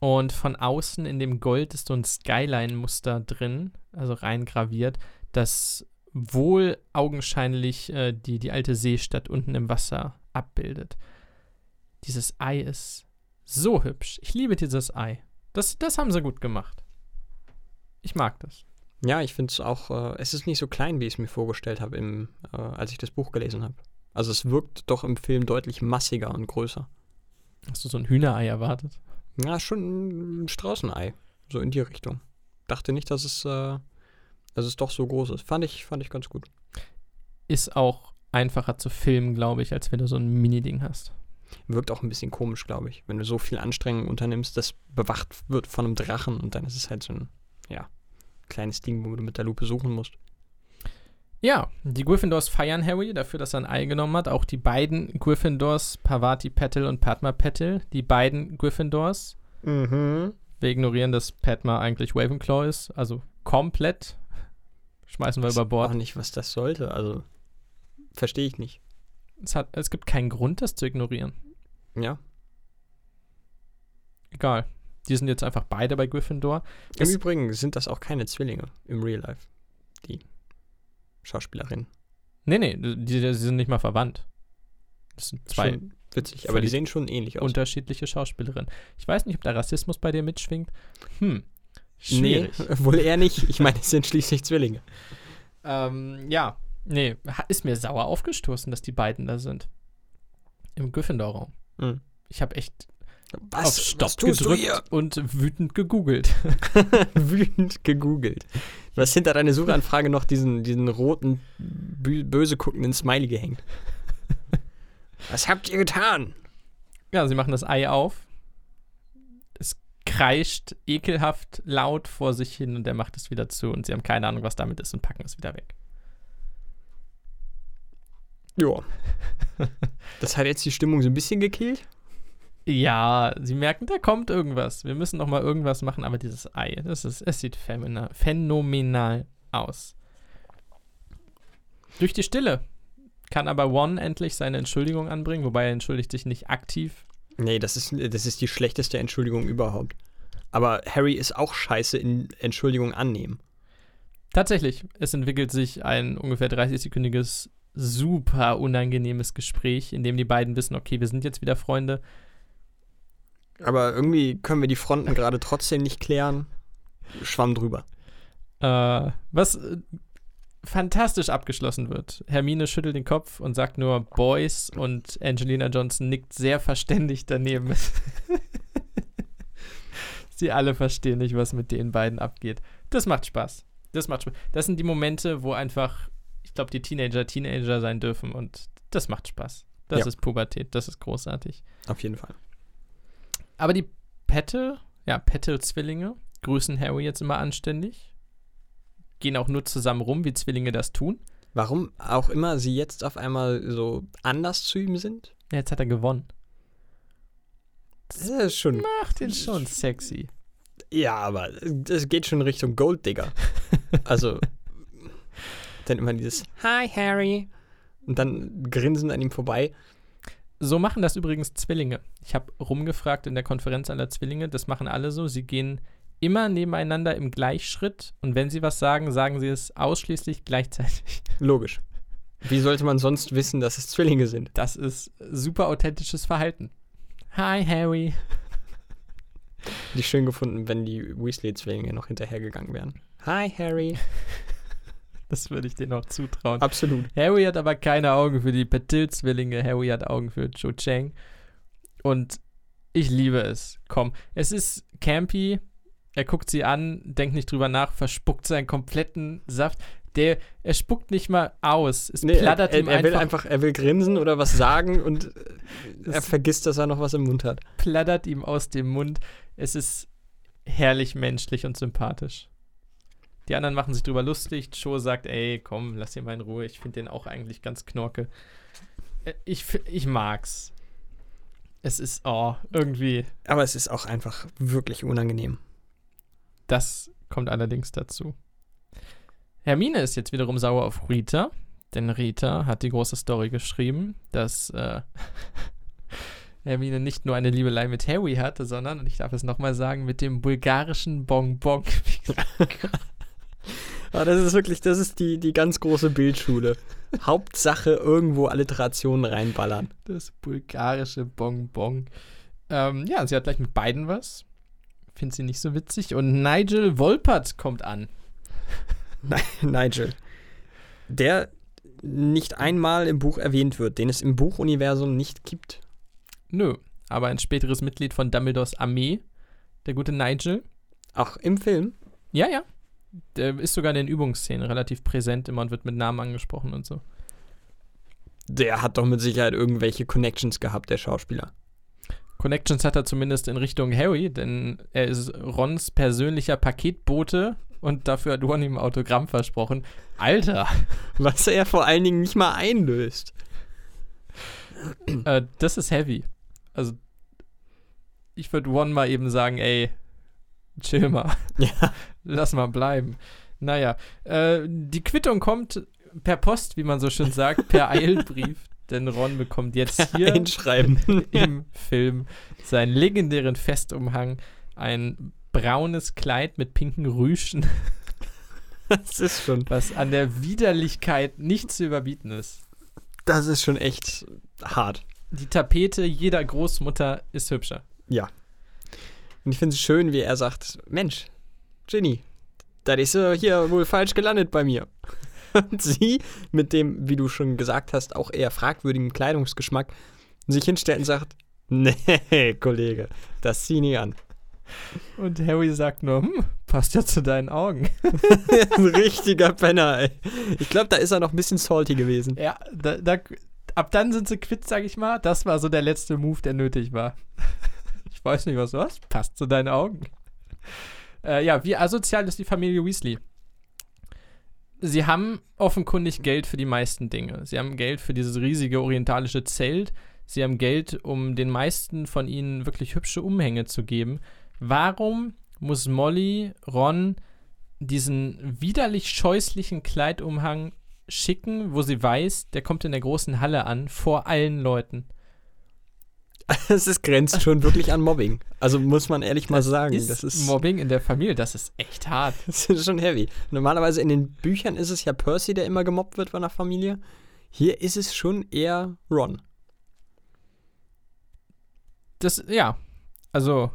Und von außen in dem Gold ist so ein Skyline-Muster drin, also rein graviert, das wohl augenscheinlich äh, die, die alte Seestadt unten im Wasser abbildet. Dieses Ei ist so hübsch. Ich liebe dieses Ei. Das, das haben sie gut gemacht. Ich mag das. Ja, ich finde es auch, äh, es ist nicht so klein, wie ich es mir vorgestellt habe, äh, als ich das Buch gelesen habe. Also es wirkt doch im Film deutlich massiger und größer. Hast du so ein Hühnerei erwartet? Ja, schon ein Straußenei. So in die Richtung. Dachte nicht, dass es, äh, dass es doch so groß ist. Fand ich, fand ich ganz gut. Ist auch einfacher zu filmen, glaube ich, als wenn du so ein Mini-Ding hast. Wirkt auch ein bisschen komisch, glaube ich. Wenn du so viel Anstrengung unternimmst, das bewacht wird von einem Drachen und dann ist es halt so ein, ja, kleines Ding, wo du mit der Lupe suchen musst. Ja, die Gryffindors feiern Harry dafür, dass er ein Ei genommen hat. Auch die beiden Gryffindors, Pavati Patel und Padma Patel, die beiden Gryffindors. Mhm. Wir ignorieren, dass Padma eigentlich Ravenclaw ist, also komplett. Schmeißen wir Ich über Bord. Auch nicht, was das sollte. Also, verstehe ich nicht. Es, hat, es gibt keinen Grund, das zu ignorieren. Ja. Egal. Die sind jetzt einfach beide bei Gryffindor. Im Es- Übrigen sind das auch keine Zwillinge im Real Life. Die Schauspielerin. Nee, nee, die, die sind nicht mal verwandt. Das sind zwei Schon witzig, aber die sehen schon ähnlich aus. unterschiedliche Schauspielerinnen. Ich weiß nicht, ob der Rassismus bei dir mitschwingt. Hm. Schwierig. Nee, (laughs) wohl eher nicht. Ich meine, es sind schließlich Zwillinge. Ähm, ja. Nee, ist mir sauer aufgestoßen, dass die beiden da sind. Im Gryffindor-Raum. Mhm. Ich habe echt Was, auf Stopp gedrückt und wütend gegoogelt. (laughs) (laughs) Wütend gegoogelt. Du hast hinter deiner Suchanfrage noch diesen, diesen roten, bö- böse guckenden Smiley gehängt. Was habt ihr getan? Ja, sie machen das Ei auf. Kreischt ekelhaft laut vor sich hin und er macht es wieder zu und sie haben keine Ahnung, was damit ist und packen es wieder weg. Ja. (laughs) Das hat jetzt die Stimmung so ein bisschen gekillt. Ja, sie merken, da kommt irgendwas. Wir müssen noch mal irgendwas machen, aber dieses Ei, das ist, es sieht phänomenal, phänomenal aus. Durch die Stille kann aber One endlich seine Entschuldigung anbringen, wobei er entschuldigt sich nicht aktiv. Nee, das ist, das ist die schlechteste Entschuldigung überhaupt. Aber Harry ist auch scheiße in Entschuldigung annehmen. Tatsächlich, es entwickelt sich ein ungefähr 30-sekündiges, super unangenehmes Gespräch, in dem die beiden wissen, okay, wir sind jetzt wieder Freunde. Aber irgendwie können wir die Fronten gerade trotzdem nicht klären. Schwamm drüber. Äh, was äh, fantastisch abgeschlossen wird. Hermine schüttelt den Kopf und sagt nur Boys und Angelina Johnson nickt sehr verständig daneben. (laughs) Sie alle verstehen nicht, was mit den beiden abgeht. Das macht Spaß. Das macht Spaß. Das sind die Momente, wo einfach, ich glaube, die Teenager Teenager sein dürfen und das macht Spaß. Das Ja. ist Pubertät, das ist großartig. Auf jeden Fall. Aber die Petal, ja, Petal-Zwillinge grüßen Harry jetzt immer anständig. Gehen auch nur zusammen rum, wie Zwillinge das tun. Warum auch immer sie jetzt auf einmal so anders zu ihm sind? Ja, jetzt hat er gewonnen. Das ist schon. Macht ihn schon sexy. Ja, aber es geht schon Richtung Golddigger. (laughs) Also, dann immer dieses Hi, Harry. Und dann grinsen an ihm vorbei. So machen das übrigens Zwillinge. Ich habe rumgefragt in der Konferenz aller Zwillinge, das machen alle so. Sie gehen immer nebeneinander im Gleichschritt und wenn sie was sagen, sagen sie es ausschließlich gleichzeitig. (laughs) Logisch. Wie sollte man sonst wissen, dass es Zwillinge sind? Das ist super authentisches Verhalten. Hi, Harry. Hätte ich schön gefunden, wenn die Weasley-Zwillinge noch hinterhergegangen wären. Hi, Harry. (laughs) Das würde ich denen auch zutrauen. Absolut. Harry hat aber keine Augen für die Petil-Zwillinge. Harry hat Augen für Cho Chang. Und ich liebe es. Komm, es ist campy. Er guckt sie an, denkt nicht drüber nach, verspuckt seinen kompletten Saft. Der, er spuckt nicht mal aus. Es Nee, er, plattert er, ihm er will einfach, er will grinsen oder was sagen und äh, (laughs) er vergisst, dass er noch was im Mund hat. plattert ihm aus dem Mund. Es ist herrlich menschlich und sympathisch. Die anderen machen sich drüber lustig. Cho sagt, ey, komm, lass ihn mal in Ruhe. Ich finde den auch eigentlich ganz knorke. Äh, Ich, ich mag's. Es ist, oh, irgendwie, Aber es ist auch einfach wirklich unangenehm. das kommt allerdings dazu. Hermine ist jetzt wiederum sauer auf Rita, denn Rita hat die große Story geschrieben, dass äh, (laughs) Hermine nicht nur eine Liebelei mit Harry hatte, sondern, und ich darf es nochmal sagen, mit dem bulgarischen Bonbon. (laughs) Aber das ist wirklich, das ist die, die ganz große Bildschule. Hauptsache irgendwo Alliterationen reinballern. Das bulgarische Bonbon. Ähm, ja, sie hat gleich mit beiden was. Findet sie nicht so witzig. Und Nigel Wolpert kommt an. Nigel. Der nicht einmal im Buch erwähnt wird, den es im Buchuniversum nicht gibt. Nö, aber ein späteres Mitglied von Dumbledores Armee, der gute Nigel. Auch im Film. Ja, ja. Der ist sogar in den Übungsszenen relativ präsent immer und wird mit Namen angesprochen und so. Der hat doch mit Sicherheit irgendwelche Connections gehabt, der Schauspieler. Connections hat er zumindest in Richtung Harry, denn er ist Rons persönlicher Paketbote und dafür hat Ron ihm ein Autogramm versprochen. Alter, (laughs) Was er vor allen Dingen nicht mal einlöst. äh, das ist heavy. Also, ich würde Ron mal eben sagen, ey, chill mal. (laughs) Ja. Lass mal bleiben. Naja, äh, die Quittung kommt per Post, wie man so schön sagt, per (laughs) Eilbrief. Denn Ron bekommt jetzt hier Einschreiben. im Film seinen legendären Festumhang. Ein braunes Kleid mit pinken Rüschen, (laughs) Das ist schon, was an der Widerlichkeit nicht zu überbieten ist. das ist schon echt hart. Die Tapete jeder Großmutter ist hübscher. Ja. Und ich finde es schön, wie er sagt: Mensch, Ginny, das ist äh, hier wohl falsch gelandet bei mir. (laughs) Und sie, mit dem, wie du schon gesagt hast, auch eher fragwürdigen Kleidungsgeschmack, sich hinstellt und sagt: Nee, Kollege, das zieh nie an. Und Harry sagt nur, hm, passt ja zu deinen Augen. (laughs) (laughs) ein richtiger Penner, ey. Ich glaube, da ist er noch ein bisschen salty gewesen. Ja, da, da, ab dann sind sie quitt, sag ich mal. Das war so der letzte Move, der nötig war. (laughs) Ich weiß nicht, was du hast. Passt zu deinen Augen. Äh, ja, wie asozial ist die Familie Weasley? Sie haben offenkundig Geld für die meisten Dinge. Sie haben Geld für dieses riesige orientalische Zelt. Sie haben Geld, um den meisten von ihnen wirklich hübsche Umhänge zu geben. Warum muss Molly Ron diesen widerlich scheußlichen Kleidumhang schicken, wo sie weiß, der kommt in der großen Halle an, vor allen Leuten? (laughs) Es ist, grenzt schon wirklich an Mobbing. Also muss man ehrlich mal sagen. Ist das ist, Mobbing in der Familie, das ist echt hart. (laughs) das ist schon heavy. Normalerweise in den Büchern ist es ja Percy, der immer gemobbt wird von der Familie. Hier ist es schon eher Ron. Das, ja, also,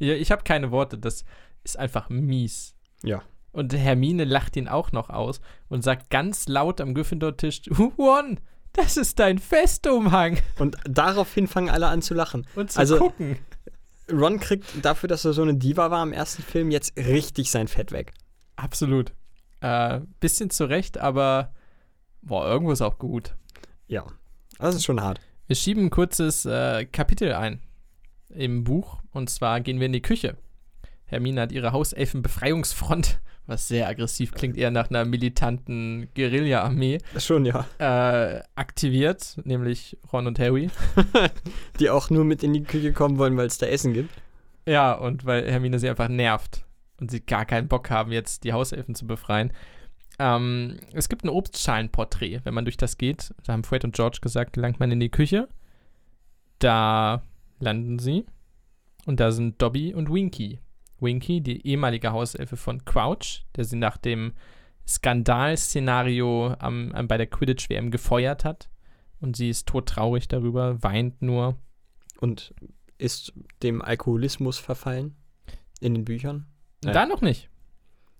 ja, ich habe keine Worte, das ist einfach mies. Ja. Und Hermine lacht ihn auch noch aus und sagt ganz laut am Gryffindor-Tisch, Ron, das ist dein Festumhang. Und daraufhin fangen alle an zu lachen. Und zu Also- gucken. Ron kriegt dafür, dass er so eine Diva war im ersten Film, jetzt richtig sein Fett weg. Absolut. Äh, bisschen zurecht, aber boah, irgendwo ist auch gut. Ja. Das ist schon hart. Wir schieben ein kurzes äh, Kapitel ein im Buch und zwar gehen wir in die Küche. Hermine hat ihre Hauselfen-Befreiungsfront (laughs) was sehr aggressiv klingt, eher nach einer militanten Guerilla-Armee, Schon, ja. äh, aktiviert, nämlich Ron und Harry. (laughs) Die auch nur mit in die Küche kommen wollen, weil es da Essen gibt. Ja, und weil Hermine sie einfach nervt und sie gar keinen Bock haben, jetzt die Hauselfen zu befreien. Ähm, es gibt ein Obstschalenporträt, wenn man durch das geht. Da haben Fred und George gesagt, gelangt man in die Küche. Da landen sie. Und da sind Dobby und Winky. Winky, die ehemalige Hauselfe von Crouch, der sie nach dem Skandalszenario am, am, bei der Quidditch-WM gefeuert hat. Und sie ist todtraurig darüber, weint nur. Und ist dem Alkoholismus verfallen in den Büchern. Ja. Da noch nicht.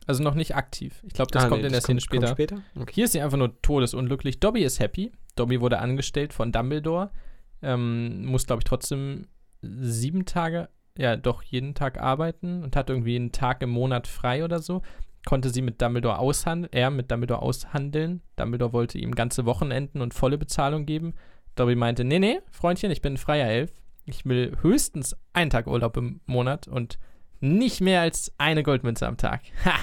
Also noch nicht aktiv. Ich glaube, das Ah, kommt nee, in der das Szene kommt- später. kommt später? Okay. Hier ist sie einfach nur todesunglücklich. Dobby ist happy. Dobby wurde angestellt von Dumbledore. Ähm, muss, glaube ich, trotzdem sieben Tage, ja, doch jeden Tag arbeiten und hat irgendwie einen Tag im Monat frei oder so. Konnte sie mit Dumbledore aushandeln, er mit Dumbledore aushandeln. Dumbledore wollte ihm ganze Wochenenden und volle Bezahlung geben. Dobby meinte, nee, nee, Freundchen, ich bin ein freier Elf. Ich will höchstens einen Tag Urlaub im Monat und nicht mehr als eine Goldmünze am Tag. Ha!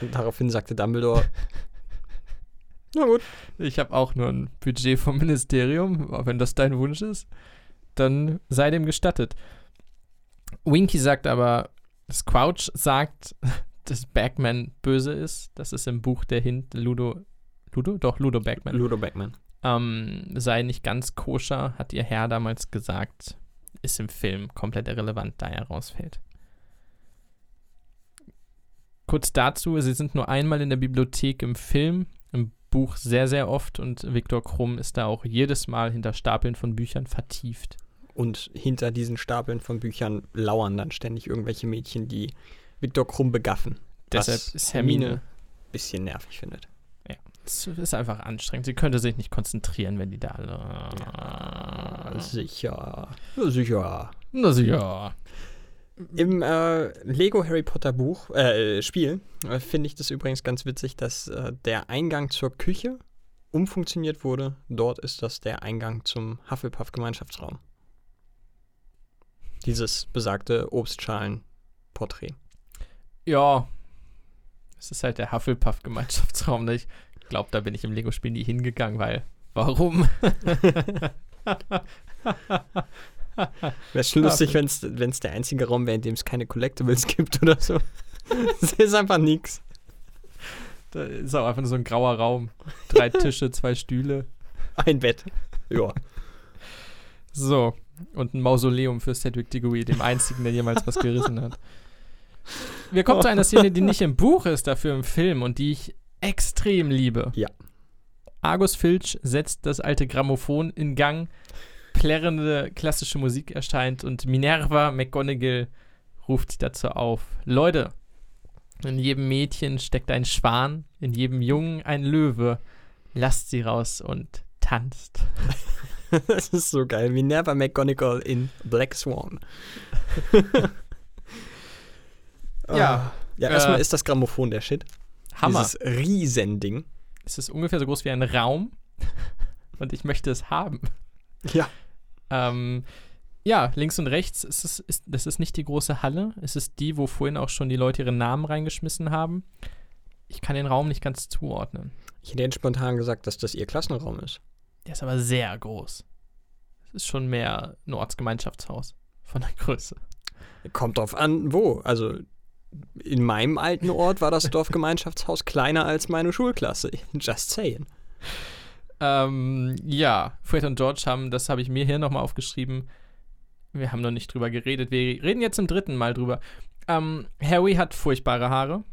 Und daraufhin sagte Dumbledore, (laughs) na gut, Ich habe auch nur ein Budget vom (laughs) Ministerium, aber wenn das dein Wunsch ist, dann sei dem gestattet. Winky sagt aber, dass Crouch sagt, (laughs) dass Bagman böse ist. Das ist im Buch der Hint Ludo. Ludo? Doch, Ludo Bagman. Ludo Beckman. ähm, sei nicht ganz koscher, hat ihr Herr damals gesagt. Ist im Film komplett irrelevant, da er rausfällt. Kurz dazu, sie sind nur einmal in der Bibliothek im Film, Buch sehr, sehr oft und Viktor Krumm ist da auch jedes Mal hinter Stapeln von Büchern vertieft. Und hinter diesen Stapeln von Büchern lauern dann ständig irgendwelche Mädchen, die Viktor Krumm begaffen. Deshalb ist Hermine, Bisschen nervig findet. es ist einfach anstrengend. Sie könnte sich nicht konzentrieren, wenn die da alle. Ja, sicher. Ja, sicher. Na sicher. Im äh, Lego Harry Potter Buch, äh, Spiel, äh, finde ich das übrigens ganz witzig, dass äh, der Eingang zur Küche umfunktioniert wurde. Dort ist das der Eingang zum Hufflepuff Gemeinschaftsraum. Dieses besagte Obstschalen-Porträt. Ja. Es ist halt der Hufflepuff-Gemeinschaftsraum. Ne? Ich glaube, da bin ich im Lego-Spiel nie hingegangen, weil. Warum? (laughs) (laughs) Wäre schon lustig, wenn es der einzige Raum wäre, in dem es keine Collectibles gibt oder so. (laughs) Das ist einfach nix. Da ist auch einfach nur so ein grauer Raum. Drei (laughs) Tische, zwei Stühle. Ein Bett. Ja. So. Und ein Mausoleum für Cedric Diggory, dem einzigen, der jemals was gerissen hat. Wir kommen zu einer Szene, die nicht im Buch ist, dafür im Film und die ich extrem liebe. Ja. Argus Filch setzt das alte Grammophon in Gang, plärrende klassische Musik erscheint und Minerva McGonagall ruft dazu auf. Leute, in jedem Mädchen steckt ein Schwan, in jedem Jungen ein Löwe. Lasst sie raus und tanzt. (laughs) Das ist so geil. Minerva McGonagall in Black Swan. (laughs) Ja, Ja, erstmal äh, ist das Grammophon der Shit. Hammer. Dieses Riesending. Es ist ungefähr so groß wie ein Raum (laughs) und ich möchte es haben. Ja. Ähm, ja, links und rechts ist es, ist, das ist nicht die große Halle. Es ist die, wo vorhin auch schon die Leute ihren Namen reingeschmissen haben. Ich kann den Raum nicht ganz zuordnen. Ich hätte spontan gesagt, dass das ihr Klassenraum ist. Der ist aber sehr groß. Es ist schon mehr ein Ortsgemeinschaftshaus von der Größe. Kommt drauf an, wo. Also in meinem alten Ort war das (laughs) Dorfgemeinschaftshaus kleiner als meine Schulklasse. (laughs) Just saying. Ähm, ja, Fred und George haben, das habe ich mir hier nochmal aufgeschrieben. Wir haben noch nicht drüber geredet. Wir reden jetzt zum dritten Mal drüber. Ähm, Harry hat furchtbare Haare.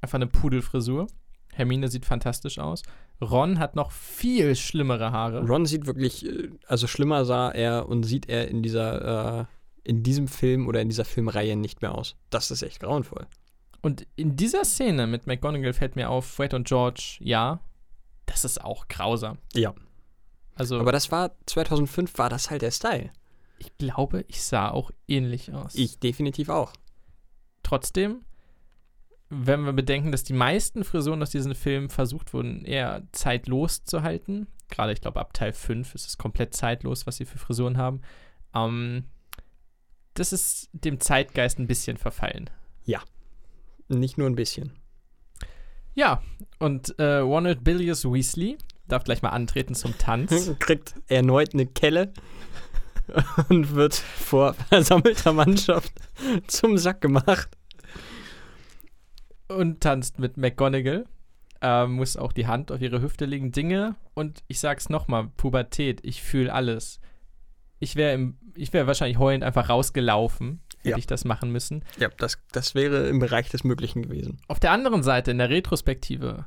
Einfach eine Pudelfrisur. Hermine sieht fantastisch aus. Ron hat noch viel schlimmere Haare. Ron sieht wirklich, äh, also schlimmer sah er und sieht er in dieser, äh, in diesem Film oder in dieser Filmreihe nicht mehr aus. Das ist echt grauenvoll. Und in dieser Szene mit McGonagall fällt mir auf, Fred und George, ja, das ist auch grausam. Ja. Also, Aber das war, 2005 war das halt der Style. ich glaube, ich sah auch ähnlich aus. Ich definitiv auch. Trotzdem, wenn wir bedenken, dass die meisten Frisuren aus diesem Film versucht wurden, eher zeitlos zu halten, gerade ich glaube ab Teil 5 ist es komplett zeitlos, was sie für Frisuren haben, ähm, das ist dem Zeitgeist ein bisschen verfallen. Nicht nur ein bisschen. Ja, und äh, Ronald Billius Weasley darf gleich mal antreten zum Tanz. (laughs) Kriegt erneut eine Kelle und wird vor versammelter Mannschaft zum Sack gemacht. und tanzt mit McGonagall. Ähm, muss auch die Hand auf ihre Hüfte legen. Dinge, und ich sag's nochmal, Pubertät, ich fühle alles. Ich wäre ich wär wahrscheinlich heulend einfach rausgelaufen, hätte Ja. ich das machen müssen. Ja, das, das wäre im Bereich des Möglichen gewesen. Auf der anderen Seite, in der Retrospektive,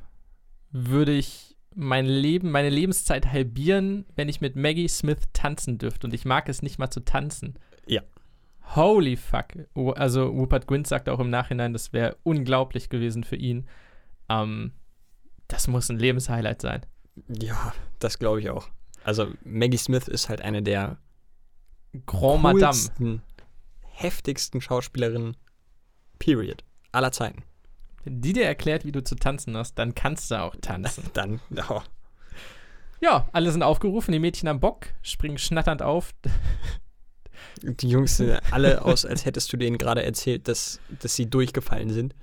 würde ich mein Leben, meine Lebenszeit halbieren, wenn ich mit Maggie Smith tanzen dürfte. Und ich mag es nicht mal zu tanzen. Ja. Holy fuck. Also Rupert Grint sagt auch im Nachhinein, das wäre unglaublich gewesen für ihn. Ähm, das muss ein Lebenshighlight sein. Ja, das glaube ich auch. Also Maggie Smith ist halt eine der Grand Madame. Heftigsten Schauspielerinnen, period, aller Zeiten. Wenn die dir erklärt, wie du zu tanzen hast, dann kannst du auch tanzen. (laughs) Dann, oh, ja, alle sind aufgerufen, die Mädchen am Bock, springen schnatternd auf. (laughs) die Jungs sehen alle aus, als hättest du denen gerade erzählt, dass, dass sie durchgefallen sind.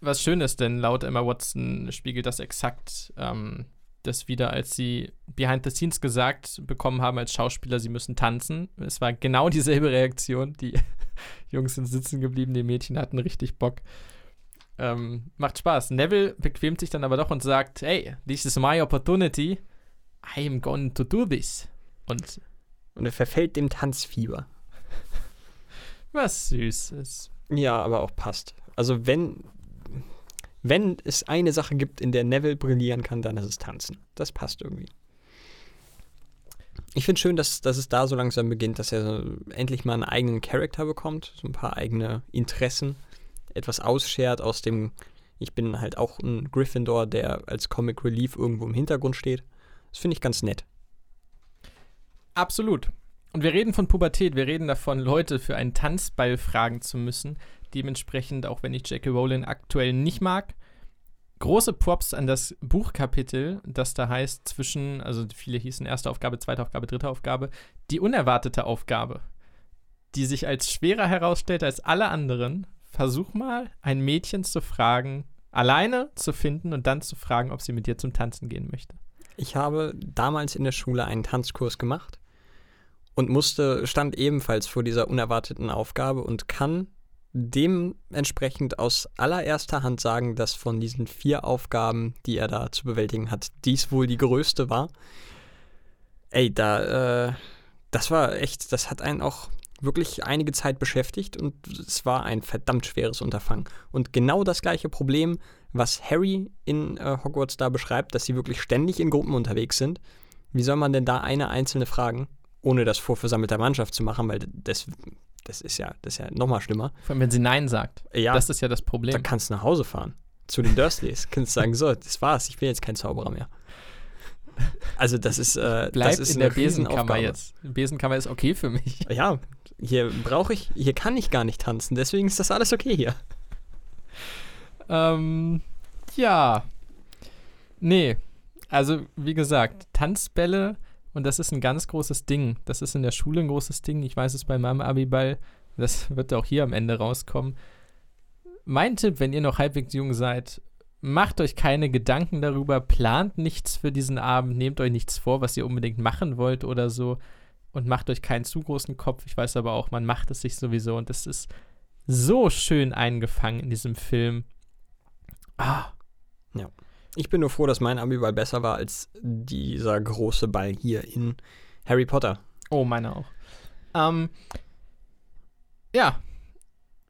Was schön ist, denn laut Emma Watson spiegelt das exakt ähm, das wieder, als sie behind the scenes gesagt bekommen haben als Schauspieler, sie müssen tanzen. Es war genau (laughs) dieselbe Reaktion. Die (laughs) Jungs sind sitzen geblieben, die Mädchen hatten richtig Bock. Ähm, macht Spaß. Neville bequemt sich dann aber doch und sagt, hey, this is my opportunity. I am going to do this. Und Und er verfällt dem Tanzfieber. (laughs) was Süßes. Ja, aber auch passt. Also wenn, wenn es eine Sache gibt, in der Neville brillieren kann, dann ist es Tanzen. Das passt irgendwie. Ich finde schön, dass, dass es da so langsam beginnt, dass er so endlich mal einen eigenen Charakter bekommt, so ein paar eigene Interessen, etwas ausschert aus dem, ich bin halt auch ein Gryffindor, der als Comic Relief irgendwo im Hintergrund steht. Das finde ich ganz nett. Absolut. Und wir reden von Pubertät, wir reden davon, Leute für einen Tanzball fragen zu müssen. Dementsprechend, auch wenn ich Jackie Rowling aktuell nicht mag, große Props an das Buchkapitel, das da heißt zwischen, also viele hießen erste Aufgabe, zweite Aufgabe, dritte Aufgabe, die unerwartete Aufgabe, die sich als schwerer herausstellt als alle anderen. Versuch mal, ein Mädchen zu fragen, alleine zu finden und dann zu fragen, ob sie mit dir zum Tanzen gehen möchte. Ich habe damals in der Schule einen Tanzkurs gemacht und musste, stand ebenfalls vor dieser unerwarteten Aufgabe und kann dementsprechend aus allererster Hand sagen, dass von diesen vier Aufgaben, die er da zu bewältigen hat, dies wohl die größte war. Ey, da, äh, das war echt, das hat einen auch wirklich einige Zeit beschäftigt und es war ein verdammt schweres Unterfangen. Und genau das gleiche Problem, was Harry in äh, Hogwarts da beschreibt, dass sie wirklich ständig in Gruppen unterwegs sind. Wie soll man denn da eine einzelne fragen, ohne das vor versammelter Mannschaft zu machen, weil das, das ist ja, das ist ja nochmal schlimmer. Vor allem, wenn sie Nein sagt. Ja, Das ist ja das da Problem. kannst du nach Hause fahren. Zu den Dursleys. kannst sagen, so, das war's, ich bin jetzt kein Zauberer mehr. Also das ist, äh, Bleibt das ist in der eine Besenkammer jetzt. Besenkammer ist okay für mich. Ja, hier brauche ich, hier kann ich gar nicht tanzen, deswegen ist das alles okay hier. Ähm, ja. Nee. Also, wie gesagt, Tanzbälle, und das ist ein ganz großes Ding. Das ist in der Schule ein großes Ding. Ich weiß es bei meinem Abiball. Das wird auch hier am Ende rauskommen. Mein Tipp, wenn ihr noch halbwegs jung seid, macht euch keine Gedanken darüber, plant nichts für diesen Abend, nehmt euch nichts vor, was ihr unbedingt machen wollt oder so und macht euch keinen zu großen Kopf. Ich weiß aber auch, man macht es sich sowieso und es ist so schön eingefangen in diesem Film. Ah, Ich bin nur froh, dass mein Abiball besser war als dieser große Ball hier in Harry Potter. Oh, meine auch. Ähm, ja,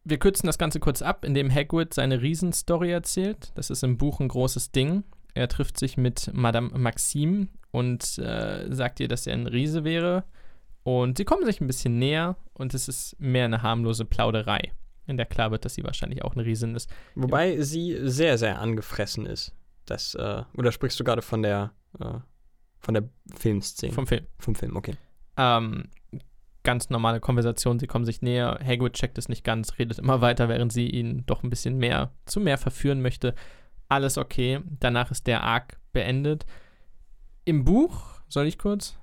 wir kürzen das Ganze kurz ab, indem Hagrid seine Riesenstory erzählt. Das ist im Buch ein großes Ding. Er trifft sich mit Madame Maxime und äh, sagt ihr, dass er ein Riese wäre. Und sie kommen sich ein bisschen näher und es ist mehr eine harmlose Plauderei, in der klar wird, dass sie wahrscheinlich auch eine Riesin ist. Wobei sie sehr, sehr angefressen ist. Das, äh, oder sprichst du gerade von der, äh, von der Filmszene? Vom Film. Vom Film, okay. Ähm, ganz normale Konversation, sie kommen sich näher. Hagrid checkt es nicht ganz, redet immer weiter, während sie ihn doch ein bisschen mehr zu mehr verführen möchte. Alles okay. Danach ist der Arc beendet. Im Buch, soll ich kurz?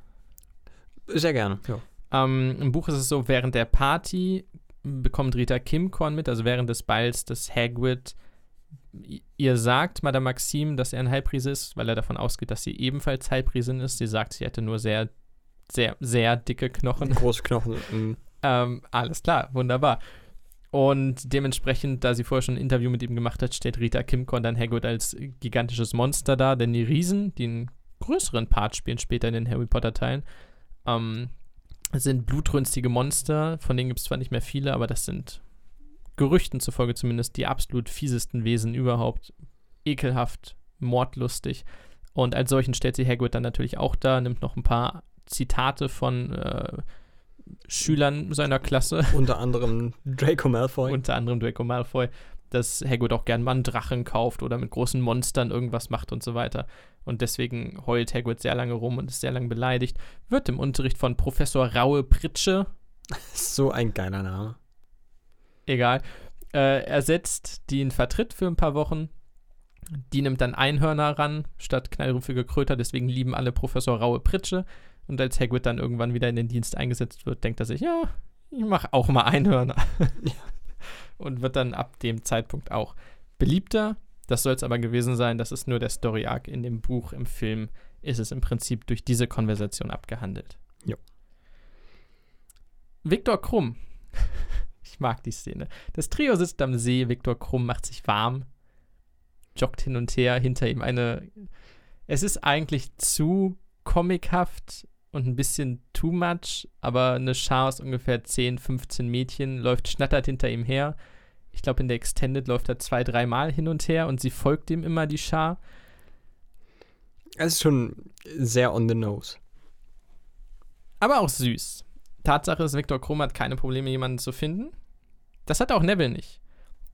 Sehr gerne. Ja. Ähm, Im Buch ist es so, während der Party bekommt Rita Kimkorn mit, also während des Balls, dass Hagrid ihr sagt, Madame Maxime, dass er ein Halbriese ist, weil er davon ausgeht, dass sie ebenfalls Halbriesin ist. Sie sagt, sie hätte nur sehr, sehr, sehr dicke Knochen. Große Knochen. mm. Ähm, alles klar, wunderbar. Und dementsprechend, da sie vorher schon ein Interview mit ihm gemacht hat, steht Rita Kimkorn dann Hagrid als gigantisches Monster da, denn die Riesen, die einen größeren Part spielen später in den Harry Potter-Teilen, ähm, sind blutrünstige Monster, von denen gibt es zwar nicht mehr viele, aber das sind Gerüchten zufolge zumindest die absolut fiesesten Wesen überhaupt. Ekelhaft, mordlustig. Und als solchen stellt sie Hagrid dann natürlich auch da, nimmt noch ein paar Zitate von äh, Schülern seiner Klasse, (laughs) Unter anderem Draco Malfoy. unter anderem Draco Malfoy, dass Hagrid auch gern mal einen Drachen kauft oder mit großen Monstern irgendwas macht und so weiter. Und deswegen heult Hagrid sehr lange rum und ist sehr lange beleidigt. Wird im Unterricht von Professor Raue Pritsche, (laughs) so ein geiler Name. Egal, äh, ersetzt, die ihn vertritt für ein paar Wochen. Die nimmt dann Einhörner ran, statt knallrüffige Kröter, deswegen lieben alle Professor Raue Pritsche. Und als Hagrid dann irgendwann wieder in den Dienst eingesetzt wird, denkt er sich, ja, ich mache auch mal Einhörner. Ja. (laughs) Und wird dann ab dem Zeitpunkt auch beliebter. Das soll es aber gewesen sein, das ist nur der Story-Arc. In dem Buch, im Film ist es im Prinzip durch diese Konversation abgehandelt. Jo. Viktor Krumm. Ich mag die Szene. Das Trio sitzt am See, Viktor Krumm macht sich warm, joggt hin und her, hinter ihm eine. Es ist eigentlich zu comichaft und ein bisschen too much, aber eine Schar aus ungefähr 10, 15 Mädchen läuft schnattert hinter ihm her. Ich glaube, in der Extended läuft er zwei, dreimal hin und her und sie folgt ihm immer, die Schar. Es ist schon sehr on the nose. aber auch süß. Tatsache ist, Viktor Krumm hat keine Probleme, jemanden zu finden. Das hat auch Neville nicht.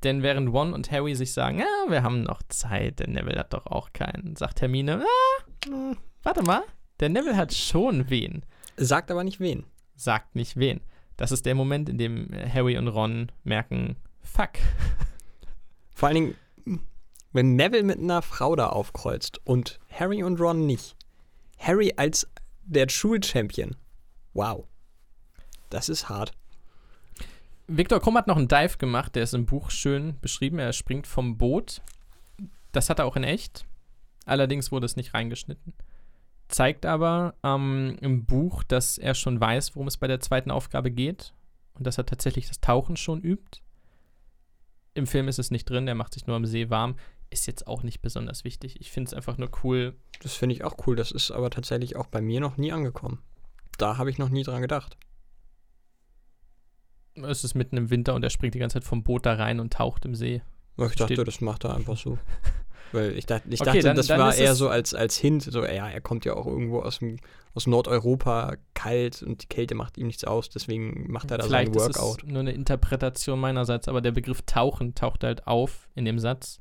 Denn während Ron und Harry sich sagen, ja, wir haben noch Zeit, der Neville hat doch auch keinen, sagt Hermine, ah, hm, warte mal, der Neville hat schon wen. Sagt aber nicht wen. Sagt nicht wen. Das ist der Moment, in dem Harry und Ron merken, fuck. (laughs) Vor allen Dingen, wenn Neville mit einer Frau da aufkreuzt und Harry und Ron nicht. Harry als der Schulchampion. Wow. Das ist hart. Viktor Krumm hat noch einen Dive gemacht, der ist im Buch schön beschrieben. Er springt vom Boot. Das hat er auch in echt. Allerdings wurde es nicht reingeschnitten. Zeigt aber ähm, im Buch, dass er schon weiß, worum es bei der zweiten Aufgabe geht. Und dass er tatsächlich das Tauchen schon übt. Im Film ist es nicht drin, er macht sich nur am See warm. Ist jetzt auch nicht besonders wichtig. Ich finde es einfach nur cool. Das finde ich auch cool. Das ist aber tatsächlich auch bei mir noch nie angekommen. Da habe ich noch nie dran gedacht. Es ist mitten im Winter und er springt die ganze Zeit vom Boot da rein und taucht im See. Ich dachte, Steht- das macht er einfach so. (laughs) Weil ich dachte, ich Okay, dachte dann- das dann war ist eher so als, als Hint. So, ja, er kommt ja auch irgendwo aus, dem, aus Nordeuropa kalt und die Kälte macht ihm nichts aus. Deswegen macht er da sein Vielleicht ist Workout. es nur eine Interpretation meinerseits, aber der Begriff tauchen taucht halt auf in dem Satz.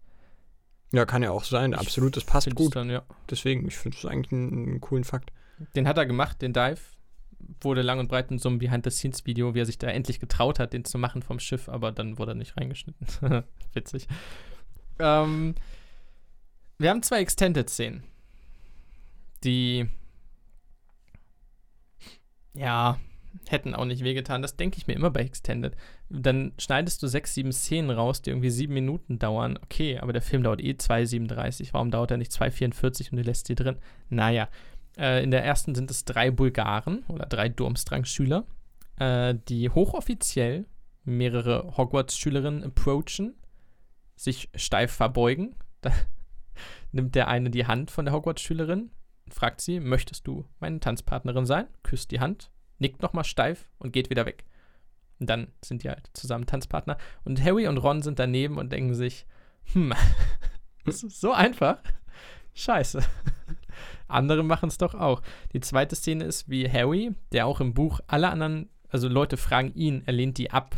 Ja, kann ja auch sein. Ich Absolut, das passt gut. Dann, ja. Deswegen, ich finde es eigentlich einen, einen coolen Fakt. Den hat er gemacht, den Dive. Wurde lang und breit in so einem Behind-the-Scenes-Video, wie er sich da endlich getraut hat, den zu machen vom Schiff, aber dann wurde er nicht reingeschnitten. (laughs) Witzig. Ähm, wir haben zwei Extended-Szenen, die ja hätten auch nicht wehgetan. Das denke ich mir immer bei Extended. Dann schneidest du sechs, sieben Szenen raus, die irgendwie sieben Minuten dauern. Okay, aber der Film dauert eh 2,37. Warum dauert er nicht 2,44 und du lässt sie drin? Naja, äh, in der ersten sind es drei Bulgaren oder drei Durmstrang-Schüler, äh, die hochoffiziell mehrere Hogwarts-Schülerinnen approachen, sich steif verbeugen. Da (laughs) nimmt der eine die Hand von der Hogwarts-Schülerin, fragt sie, möchtest du meine Tanzpartnerin sein? Küsst die Hand, nickt nochmal steif und geht wieder weg. Und dann sind die halt zusammen Tanzpartner. Und Harry und Ron sind daneben und denken sich, hm, (laughs) das ist so einfach. Scheiße. Andere machen es doch auch. Die zweite Szene ist wie Harry, der auch im Buch alle anderen, also Leute fragen ihn, er lehnt die ab,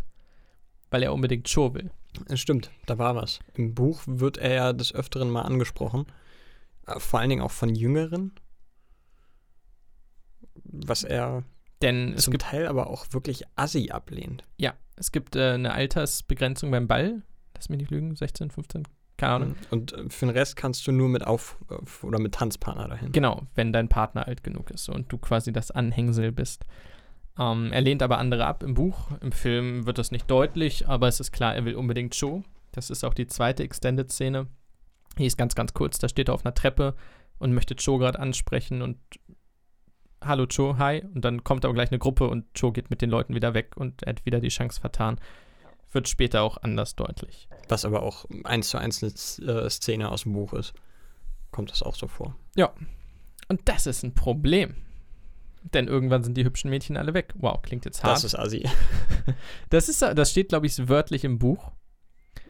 weil er unbedingt Show will. Stimmt, da war was. Im Buch wird er ja des Öfteren mal angesprochen. Äh, Vor allen Dingen auch von Jüngeren. Was er Denn es zum gibt, Teil aber auch wirklich assi ablehnt. ja, es gibt äh, eine Altersbegrenzung beim Ball. Lass mich nicht lügen, 16, 15, keine Ahnung. Und äh, für den Rest kannst du nur mit Auf- auf- oder mit Tanzpartner dahin. Genau, wenn dein Partner alt genug ist und du quasi das Anhängsel bist. Ähm, er lehnt aber andere ab im Buch. Im Film wird das nicht deutlich, aber es ist klar, er will unbedingt Cho. Das ist auch die zweite Extended-Szene. Die ist ganz, ganz kurz. Da steht er auf einer Treppe und möchte Cho gerade ansprechen und Hallo Cho, hi. Und dann kommt aber gleich eine Gruppe und Cho geht mit den Leuten wieder weg und er hat wieder die Chance vertan. Wird später auch anders deutlich. Was aber auch eins zu eins eine äh, Szene aus dem Buch ist. Kommt das auch so vor. Und das ist ein Problem. Denn irgendwann sind die hübschen Mädchen alle weg. Wow, klingt jetzt hart. Das ist Assi. (laughs) Das, ist, das steht, glaube ich, wörtlich im Buch.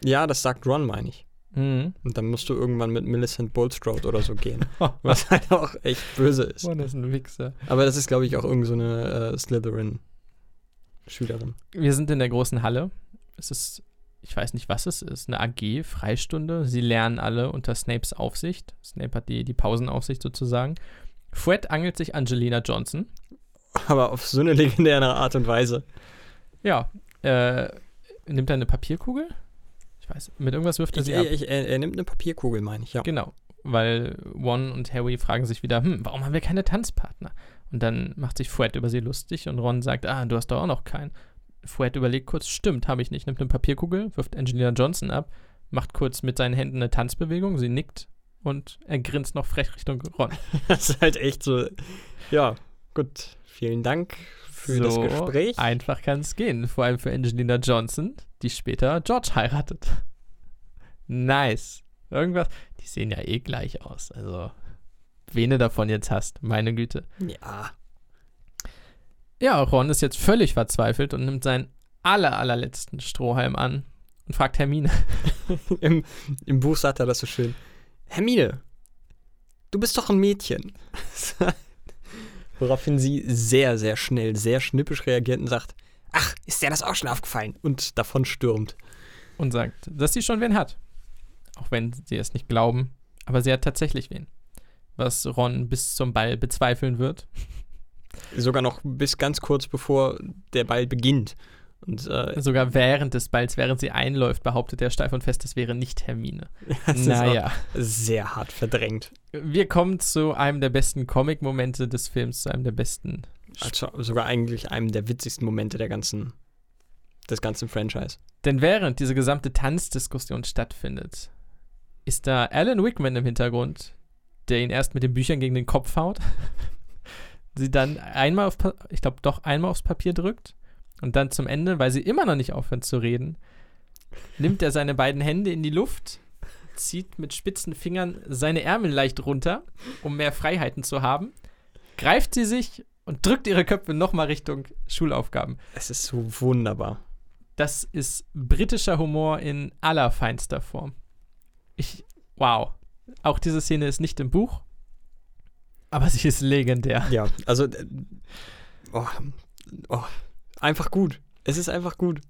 Ja, das sagt Ron, meine ich. Mhm. Und dann musst du irgendwann mit Millicent Bulstrode oder so gehen. (laughs) was halt auch echt böse ist. Mann, das ist ein Wichser. Aber das ist, glaube ich, auch irgend so eine äh, Slytherin-Schülerin. Wir sind in der großen Halle. Es ist, ich weiß nicht, was es ist, eine AG, Freistunde. Sie lernen alle unter Snapes Aufsicht. Snape hat die, die Pausenaufsicht sozusagen. Fred angelt sich Angelina Johnson. Aber auf so eine legendäre Art und Weise. Ja, äh, nimmt er eine Papierkugel? Ich weiß, mit irgendwas wirft er Ich, sie ab. ich, er, er nimmt eine Papierkugel, meine ich, ja. Genau, weil Ron und Harry fragen sich wieder, hm, warum haben wir keine Tanzpartner? Und dann macht sich Fred über sie lustig und Ron sagt, ah, du hast doch auch noch keinen. Fred überlegt kurz, stimmt, habe ich nicht, nimmt eine Papierkugel, wirft Angelina Johnson ab, macht kurz mit seinen Händen eine Tanzbewegung, sie nickt und er grinst noch frech Richtung Ron. (laughs) Das ist halt echt so. Ja, gut. Vielen Dank für das Gespräch. einfach kann es gehen, vor allem für Angelina Johnson, die später George heiratet. Nice. Irgendwas, die sehen ja eh gleich aus, also wen du davon jetzt hast, meine Güte. Ja. Ja, Ron ist jetzt völlig verzweifelt und nimmt seinen aller, allerletzten Strohhalm an und fragt Hermine. (laughs) Im, Im Buch sagt er das so schön. Hermine, du bist doch ein Mädchen. (laughs) Woraufhin sie sehr, sehr schnell, sehr schnippisch reagiert und sagt, ach, ist dir das auch schon aufgefallen? Und davon stürmt. und sagt, dass sie schon wen hat. Auch wenn sie es nicht glauben, aber sie hat tatsächlich wen. Was Ron bis zum Ball bezweifeln wird. Sogar noch bis ganz kurz bevor der Ball beginnt. Und äh, Sogar während des Balls, während sie einläuft, behauptet er steif und fest, es wäre nicht Hermine. (laughs) das naja. sehr hart verdrängt. Wir kommen zu einem der besten Comic-Momente des Films, zu einem der besten. Also sogar eigentlich einem der witzigsten Momente der ganzen, des ganzen Franchise. Denn während diese gesamte Tanzdiskussion stattfindet, ist da Alan Wickman im Hintergrund, der ihn erst mit den Büchern gegen den Kopf haut, (laughs) sie dann einmal auf, ich glaube doch einmal aufs Papier drückt und dann zum Ende, weil sie immer noch nicht aufhören zu reden, nimmt er seine beiden Hände in die Luft, zieht mit spitzen Fingern seine Ärmel leicht runter, um mehr Freiheiten zu haben, greift sie sich und drückt ihre Köpfe nochmal Richtung Schulaufgaben. Es ist so wunderbar. Das ist britischer Humor in allerfeinster Form. Ich, wow. Auch diese Szene ist nicht im Buch, aber sie ist legendär. Ja, also äh, oh, oh, einfach gut. Es ist einfach gut.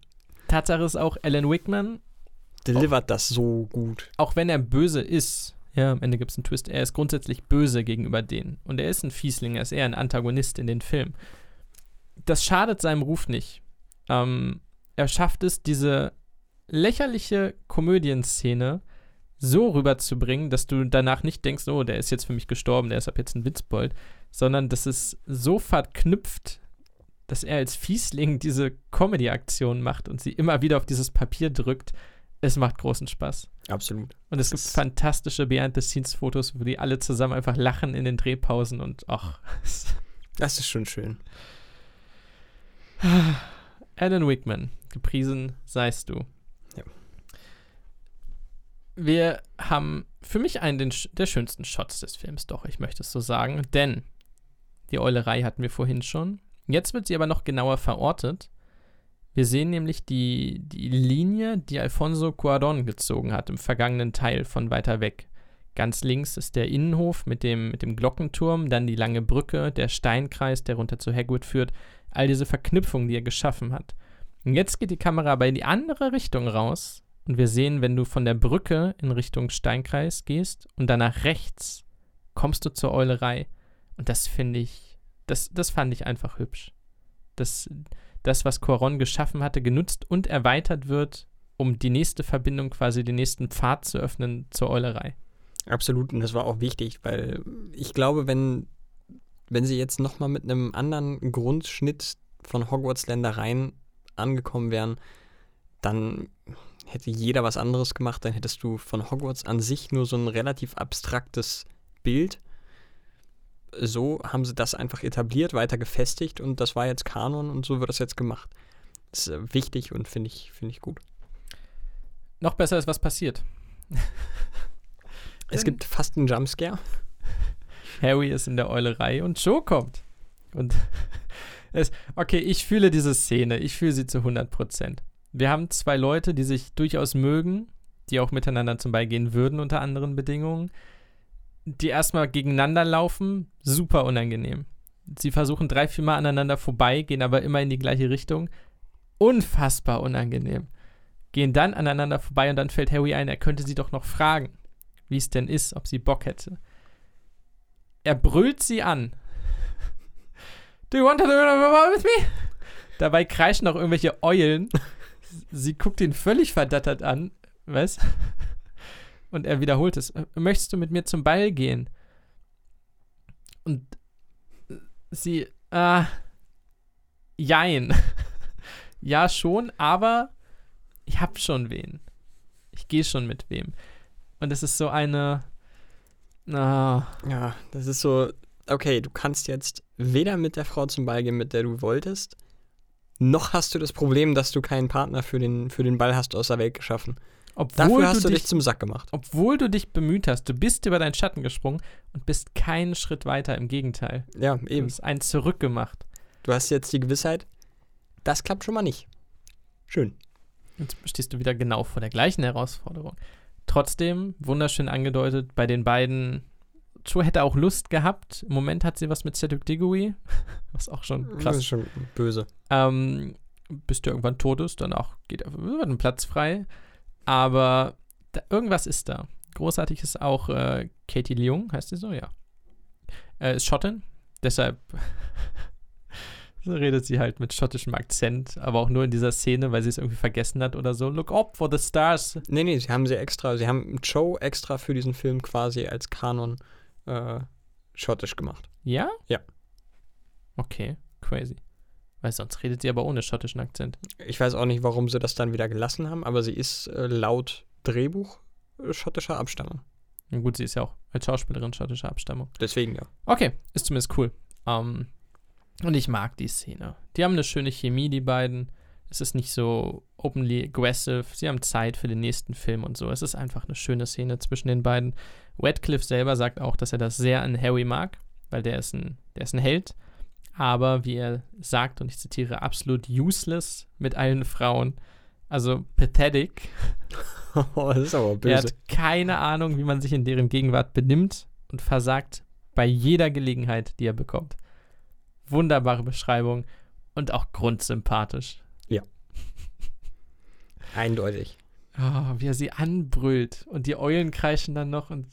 Tatsache ist auch, Alan Wickman, Delivert das so gut. auch wenn er böse ist, ja, am Ende gibt es einen Twist, er ist grundsätzlich böse gegenüber denen. Und er ist ein Fiesling, er ist eher ein Antagonist in den Film. Das schadet seinem Ruf nicht. Ähm, er schafft es, diese lächerliche Komödienszene so rüberzubringen, dass du danach nicht denkst, oh, der ist jetzt für mich gestorben, der ist ab jetzt ein Witzbold, sondern dass es so verknüpft, dass er als Fiesling diese Comedy-Aktion macht und sie immer wieder auf dieses Papier drückt. Es macht großen Spaß. Absolut. Und es gibt fantastische Behind-the-Scenes-Fotos, wo die alle zusammen einfach lachen in den Drehpausen und ach. (laughs) Das ist schon schön. Alan Wickman, gepriesen seist du. Wir haben für mich einen den, der schönsten Shots des Films, doch, ich möchte es so sagen, denn die Eulerei hatten wir vorhin schon. Jetzt wird sie aber noch genauer verortet. Wir sehen nämlich die, die Linie, die Alfonso Cuarón gezogen hat im vergangenen Teil von weiter weg. Ganz links ist der Innenhof mit dem, mit dem Glockenturm, dann die lange Brücke, der Steinkreis, der runter zu Hagrid führt. All diese Verknüpfungen, die er geschaffen hat. Und jetzt geht die Kamera aber in die andere Richtung raus und wir sehen, wenn du von der Brücke in Richtung Steinkreis gehst und dann nach rechts kommst du zur Eulerei. Und das finde ich, das, das fand ich einfach hübsch. Das, das, was Coron geschaffen hatte, genutzt und erweitert wird, um die nächste Verbindung, quasi den nächsten Pfad zu öffnen zur Eulerei. Absolut. Und das war auch wichtig, weil ich glaube, wenn, wenn sie jetzt nochmal mit einem anderen Grundschnitt von Hogwarts-Ländereien angekommen wären, dann hätte jeder was anderes gemacht, dann hättest du von Hogwarts an sich nur so ein relativ abstraktes Bild. So haben sie das einfach etabliert, weiter gefestigt und das war jetzt Kanon und so wird das jetzt gemacht. Das ist äh, wichtig und finde ich, find ich gut. Noch besser ist, was passiert. Es gibt fast einen Jumpscare. Harry ist in der Eulerei und Joe kommt. Und (laughs) es, okay, ich fühle diese Szene. Ich fühle sie zu 100%. Wir haben zwei Leute, die sich durchaus mögen, die auch miteinander zum Ball gehen würden unter anderen Bedingungen, die erstmal gegeneinander laufen, super unangenehm. Sie versuchen drei, vier Mal aneinander vorbei, gehen aber immer in die gleiche Richtung. Unfassbar unangenehm. Gehen dann aneinander vorbei und dann fällt Harry ein, er könnte sie doch noch fragen, wie es denn ist, ob sie Bock hätte. Er brüllt sie an. Do you want to do it with me? Dabei kreischen auch irgendwelche Eulen. Sie guckt ihn völlig verdattert an. Was? Und er wiederholt es. Möchtest du mit mir zum Ball gehen? Und sie, äh, jein. (laughs) Ja, schon, aber ich hab schon wen. Ich gehe schon mit wem. Und es ist so eine, ah, Ja, das ist so, okay, du kannst jetzt weder mit der Frau zum Ball gehen, mit der du wolltest, noch hast du das Problem, dass du keinen Partner für den, für den Ball hast aus der Welt geschaffen. obwohl Dafür hast du du dich dich zum Sack gemacht. obwohl du dich bemüht hast, du bist über deinen Schatten gesprungen und bist keinen Schritt weiter, im Gegenteil. Ja, Du eben. hast einen zurückgemacht. Du hast jetzt die Gewissheit, das klappt schon mal nicht. Schön. Jetzt stehst du wieder genau vor der gleichen Herausforderung. Trotzdem, wunderschön angedeutet, bei den beiden, Joe hätte auch Lust gehabt. Im Moment hat sie was mit Cedric Diggory, (laughs) was auch schon Das krass ist schon böse. ähm, bis der irgendwann tot ist, danach geht wird ein Platz frei. Aber da, irgendwas ist da. Großartig ist auch äh, Katie Leung, heißt sie so, ja. Äh, ist Schottin, deshalb (laughs) so redet sie halt mit schottischem Akzent, aber auch nur in dieser Szene, weil sie es irgendwie vergessen hat oder so. Look up for the stars. Nee, nee, sie haben sie extra, sie haben Joe extra für diesen Film quasi als Kanon äh, schottisch gemacht. Ja? Ja. Okay, crazy. Weil sonst redet sie aber ohne schottischen Akzent. Ich weiß auch nicht, warum sie das dann wieder gelassen haben, aber sie ist äh, laut Drehbuch äh, schottischer Abstammung. Und gut, sie ist ja auch als Schauspielerin schottischer Abstammung. Deswegen ja. Okay, ist zumindest cool. Ähm, und ich mag die Szene. Die haben eine schöne Chemie, die beiden. Es ist nicht so openly aggressive. Sie haben Zeit für den nächsten Film und so. Es ist einfach eine schöne Szene zwischen den beiden. Radcliffe selber sagt auch, dass er das sehr an Harry mag, weil der ist ein, der ist ein Held. Aber wie er sagt, und ich zitiere, absolut useless mit allen Frauen. Also pathetic. oh, (laughs) das ist aber Er böse. hat keine Ahnung, wie man sich in deren Gegenwart benimmt und versagt bei jeder Gelegenheit, die er bekommt. Wunderbare Beschreibung und auch grundsympathisch. Eindeutig. Oh, wie er sie anbrüllt und die Eulen kreischen dann noch und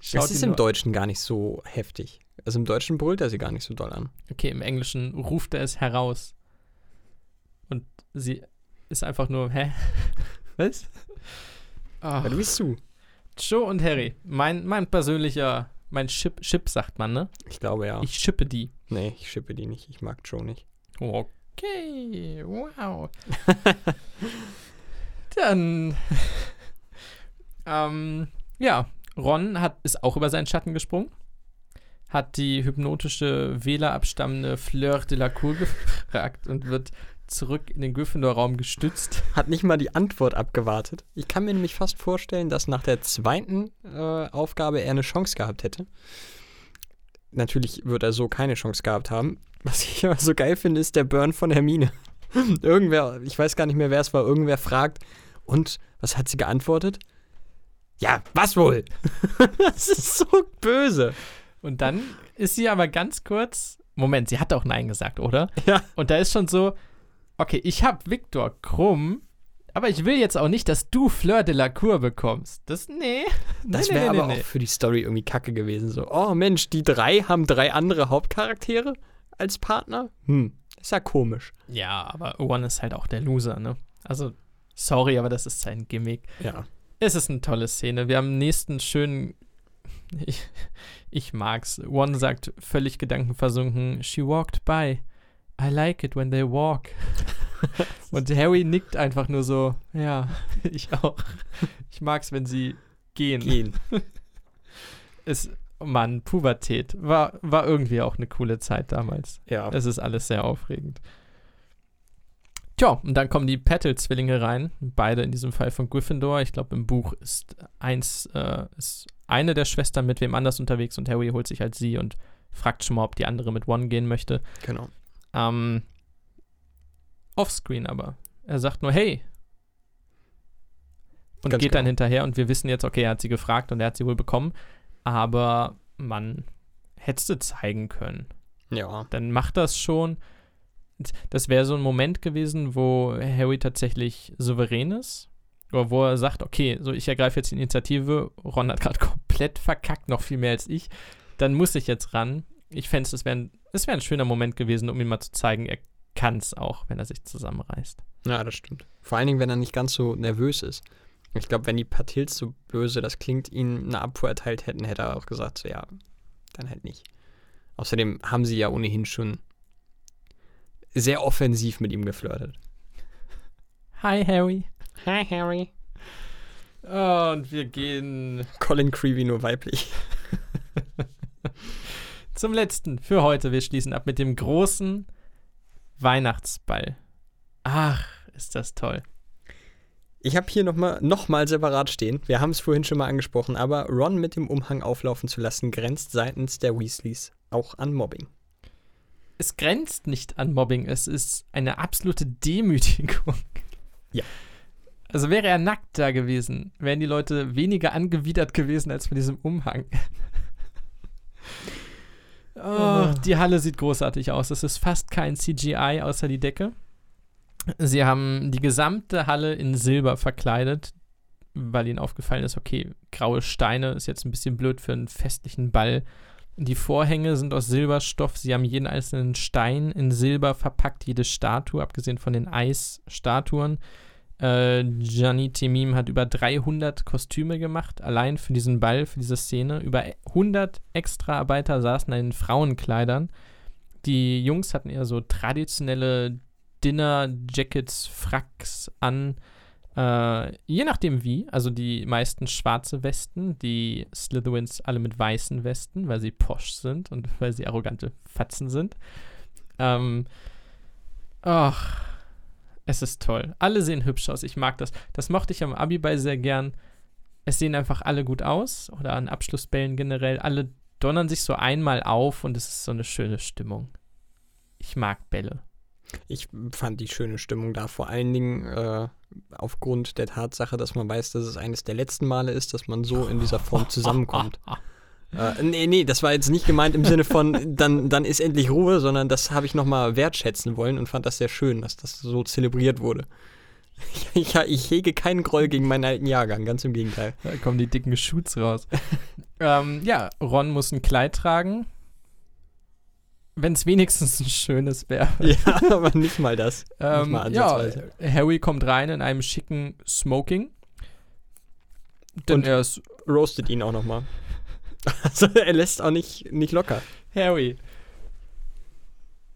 schaut Das ist im Deutschen gar nicht so heftig. Also im Deutschen brüllt er sie gar nicht so doll an. Okay, im Englischen ruft er es heraus. Und sie ist einfach nur, hä? (laughs) Was? Ja, Oh, du bist zu. Joe und Harry, mein, mein persönlicher, mein Chip, Chip sagt man, ne? Ich glaube ja. Ich schippe die. nee, ich schippe die nicht. Ich mag Joe nicht. Okay, wow. (laughs) Dann, (laughs) ähm, ja, Ron hat, ist auch über seinen Schatten gesprungen, hat die hypnotische Wähler abstammende Fleur de la Cour gefragt und wird zurück in den Gryffindor-Raum gestützt. (laughs) Hat nicht mal die Antwort abgewartet. Ich kann mir nämlich fast vorstellen, dass nach der zweiten äh, Aufgabe er eine Chance gehabt hätte. Natürlich wird er so keine Chance gehabt haben. Was ich aber so geil finde, ist der Burn von Hermine. (laughs) irgendwer, ich weiß gar nicht mehr, wer es war, irgendwer fragt, und was hat sie geantwortet? Ja, was wohl? (laughs) das ist so böse. Und dann ist sie aber ganz kurz, Moment, sie hat auch Nein gesagt, oder? Ja. Und da ist schon so, okay, ich hab Viktor Krumm, aber ich will jetzt auch nicht, dass du Fleur de la Cour bekommst. Das, nee. (laughs) Das wäre nee, aber nee, nee. auch für die Story irgendwie kacke gewesen. So, oh Mensch, die drei haben drei andere Hauptcharaktere als Partner? Hm, ist ja komisch. Ja, aber One ist halt auch der Loser, ne? Also, sorry, aber das ist sein Gimmick. Ja. Es ist eine tolle Szene. Wir haben einen nächsten schönen. Ich, ich mag's. One sagt völlig gedankenversunken: She walked by. I like it when they walk. (laughs) Und Harry nickt einfach nur so, ja, ich auch. Ich mag's, wenn sie gehen. Gehen. (laughs) Es, Mann, Pubertät. War, war irgendwie auch eine coole Zeit damals. Ja. Es ist alles sehr aufregend. Tja, und dann kommen die Petal-Zwillinge rein. Beide in diesem Fall von Gryffindor. Ich glaube, im Buch ist eins, äh, ist eine der Schwestern mit wem anders unterwegs und Harry holt sich halt sie und fragt schon mal, ob die andere mit One gehen möchte. Genau. Ähm, offscreen aber. Er sagt nur, hey. Und Ganz geht dann genau. hinterher und wir wissen jetzt, okay, er hat sie gefragt und er hat sie wohl bekommen. Aber man hätte zeigen können. Ja. Dann macht das schon. Das wäre so ein Moment gewesen, wo Harry tatsächlich souverän ist. Oder wo er sagt, okay, so ich ergreife jetzt die Initiative. Ron hat gerade (laughs) komplett verkackt, noch viel mehr als ich. Dann muss ich jetzt ran. Ich fände es, es wäre wär ein schöner Moment gewesen, um ihm mal zu zeigen, er kann es auch, wenn er sich zusammenreißt. Ja, das stimmt. Vor allen Dingen, wenn er nicht ganz so nervös ist. Ich glaube, wenn die Patils so böse das klingt, ihm eine Abfuhr erteilt hätten, hätte er auch gesagt, so ja, dann halt nicht. Außerdem haben sie ja ohnehin schon sehr offensiv mit ihm geflirtet. Hi, Harry. Hi, Harry. und wir gehen Colin Creevy nur weiblich. (laughs) zum letzten für heute. Wir schließen ab mit dem großen Weihnachtsball. Ach, ist das toll. Ich habe hier nochmal noch mal separat stehen. Wir haben es vorhin schon mal angesprochen, aber Ron mit dem Umhang auflaufen zu lassen, grenzt seitens der Weasleys auch an Mobbing. Es grenzt nicht an Mobbing, es ist eine absolute Demütigung. Ja. Also wäre er nackt da gewesen, wären die Leute weniger angewidert gewesen als von diesem Umhang. oh, die Halle sieht großartig aus. Es ist fast kein CGI außer die Decke. Sie haben die gesamte Halle in Silber verkleidet, weil ihnen aufgefallen ist, okay, graue Steine ist jetzt ein bisschen blöd für einen festlichen Ball. Die Vorhänge sind aus Silberstoff. Sie haben jeden einzelnen Stein in Silber verpackt, jede Statue, abgesehen von den Eisstatuen. Äh, Temim hat über 300 Kostüme gemacht, allein für diesen Ball, für diese Szene. Über 100 Extraarbeiter saßen in Frauenkleidern. Die Jungs hatten eher so traditionelle Dinner-Jackets, Fracks an. Äh, je nachdem wie. Also die meisten schwarze Westen, die Slytherins alle mit weißen Westen, weil sie posch sind und (laughs) weil sie arrogante Fatzen sind. Ähm, ach, es ist toll. Alle sehen hübsch aus. Ich mag das. Das mochte ich am Abiball sehr gern. Es sehen einfach alle gut aus oder an Abschlussbällen generell. Alle donnern sich so einmal auf und es ist so eine schöne Stimmung. Ich mag Bälle. Ich fand die schöne Stimmung da, vor allen Dingen äh, aufgrund der Tatsache, dass man weiß, dass es eines der letzten Male ist, dass man so in dieser Form zusammenkommt. (laughs) äh, nee, nee, das war jetzt nicht gemeint im Sinne von, (laughs) dann, dann ist endlich Ruhe, sondern das habe ich nochmal wertschätzen wollen und fand das sehr schön, dass das so zelebriert wurde. (laughs) Ich, ich hege keinen Groll gegen meinen alten Jahrgang, ganz im Gegenteil. Da kommen die dicken Shoots raus. ähm, ja, Ron muss ein Kleid tragen. Wenn es wenigstens ein schönes wäre. (laughs) Ja, aber nicht mal das. Ähm, mal ja, ansatzweise. Harry kommt rein in einem schicken Smoking. Denn Und- er ist Roastet ihn auch nochmal. (laughs) Also er lässt auch nicht, nicht locker. Harry.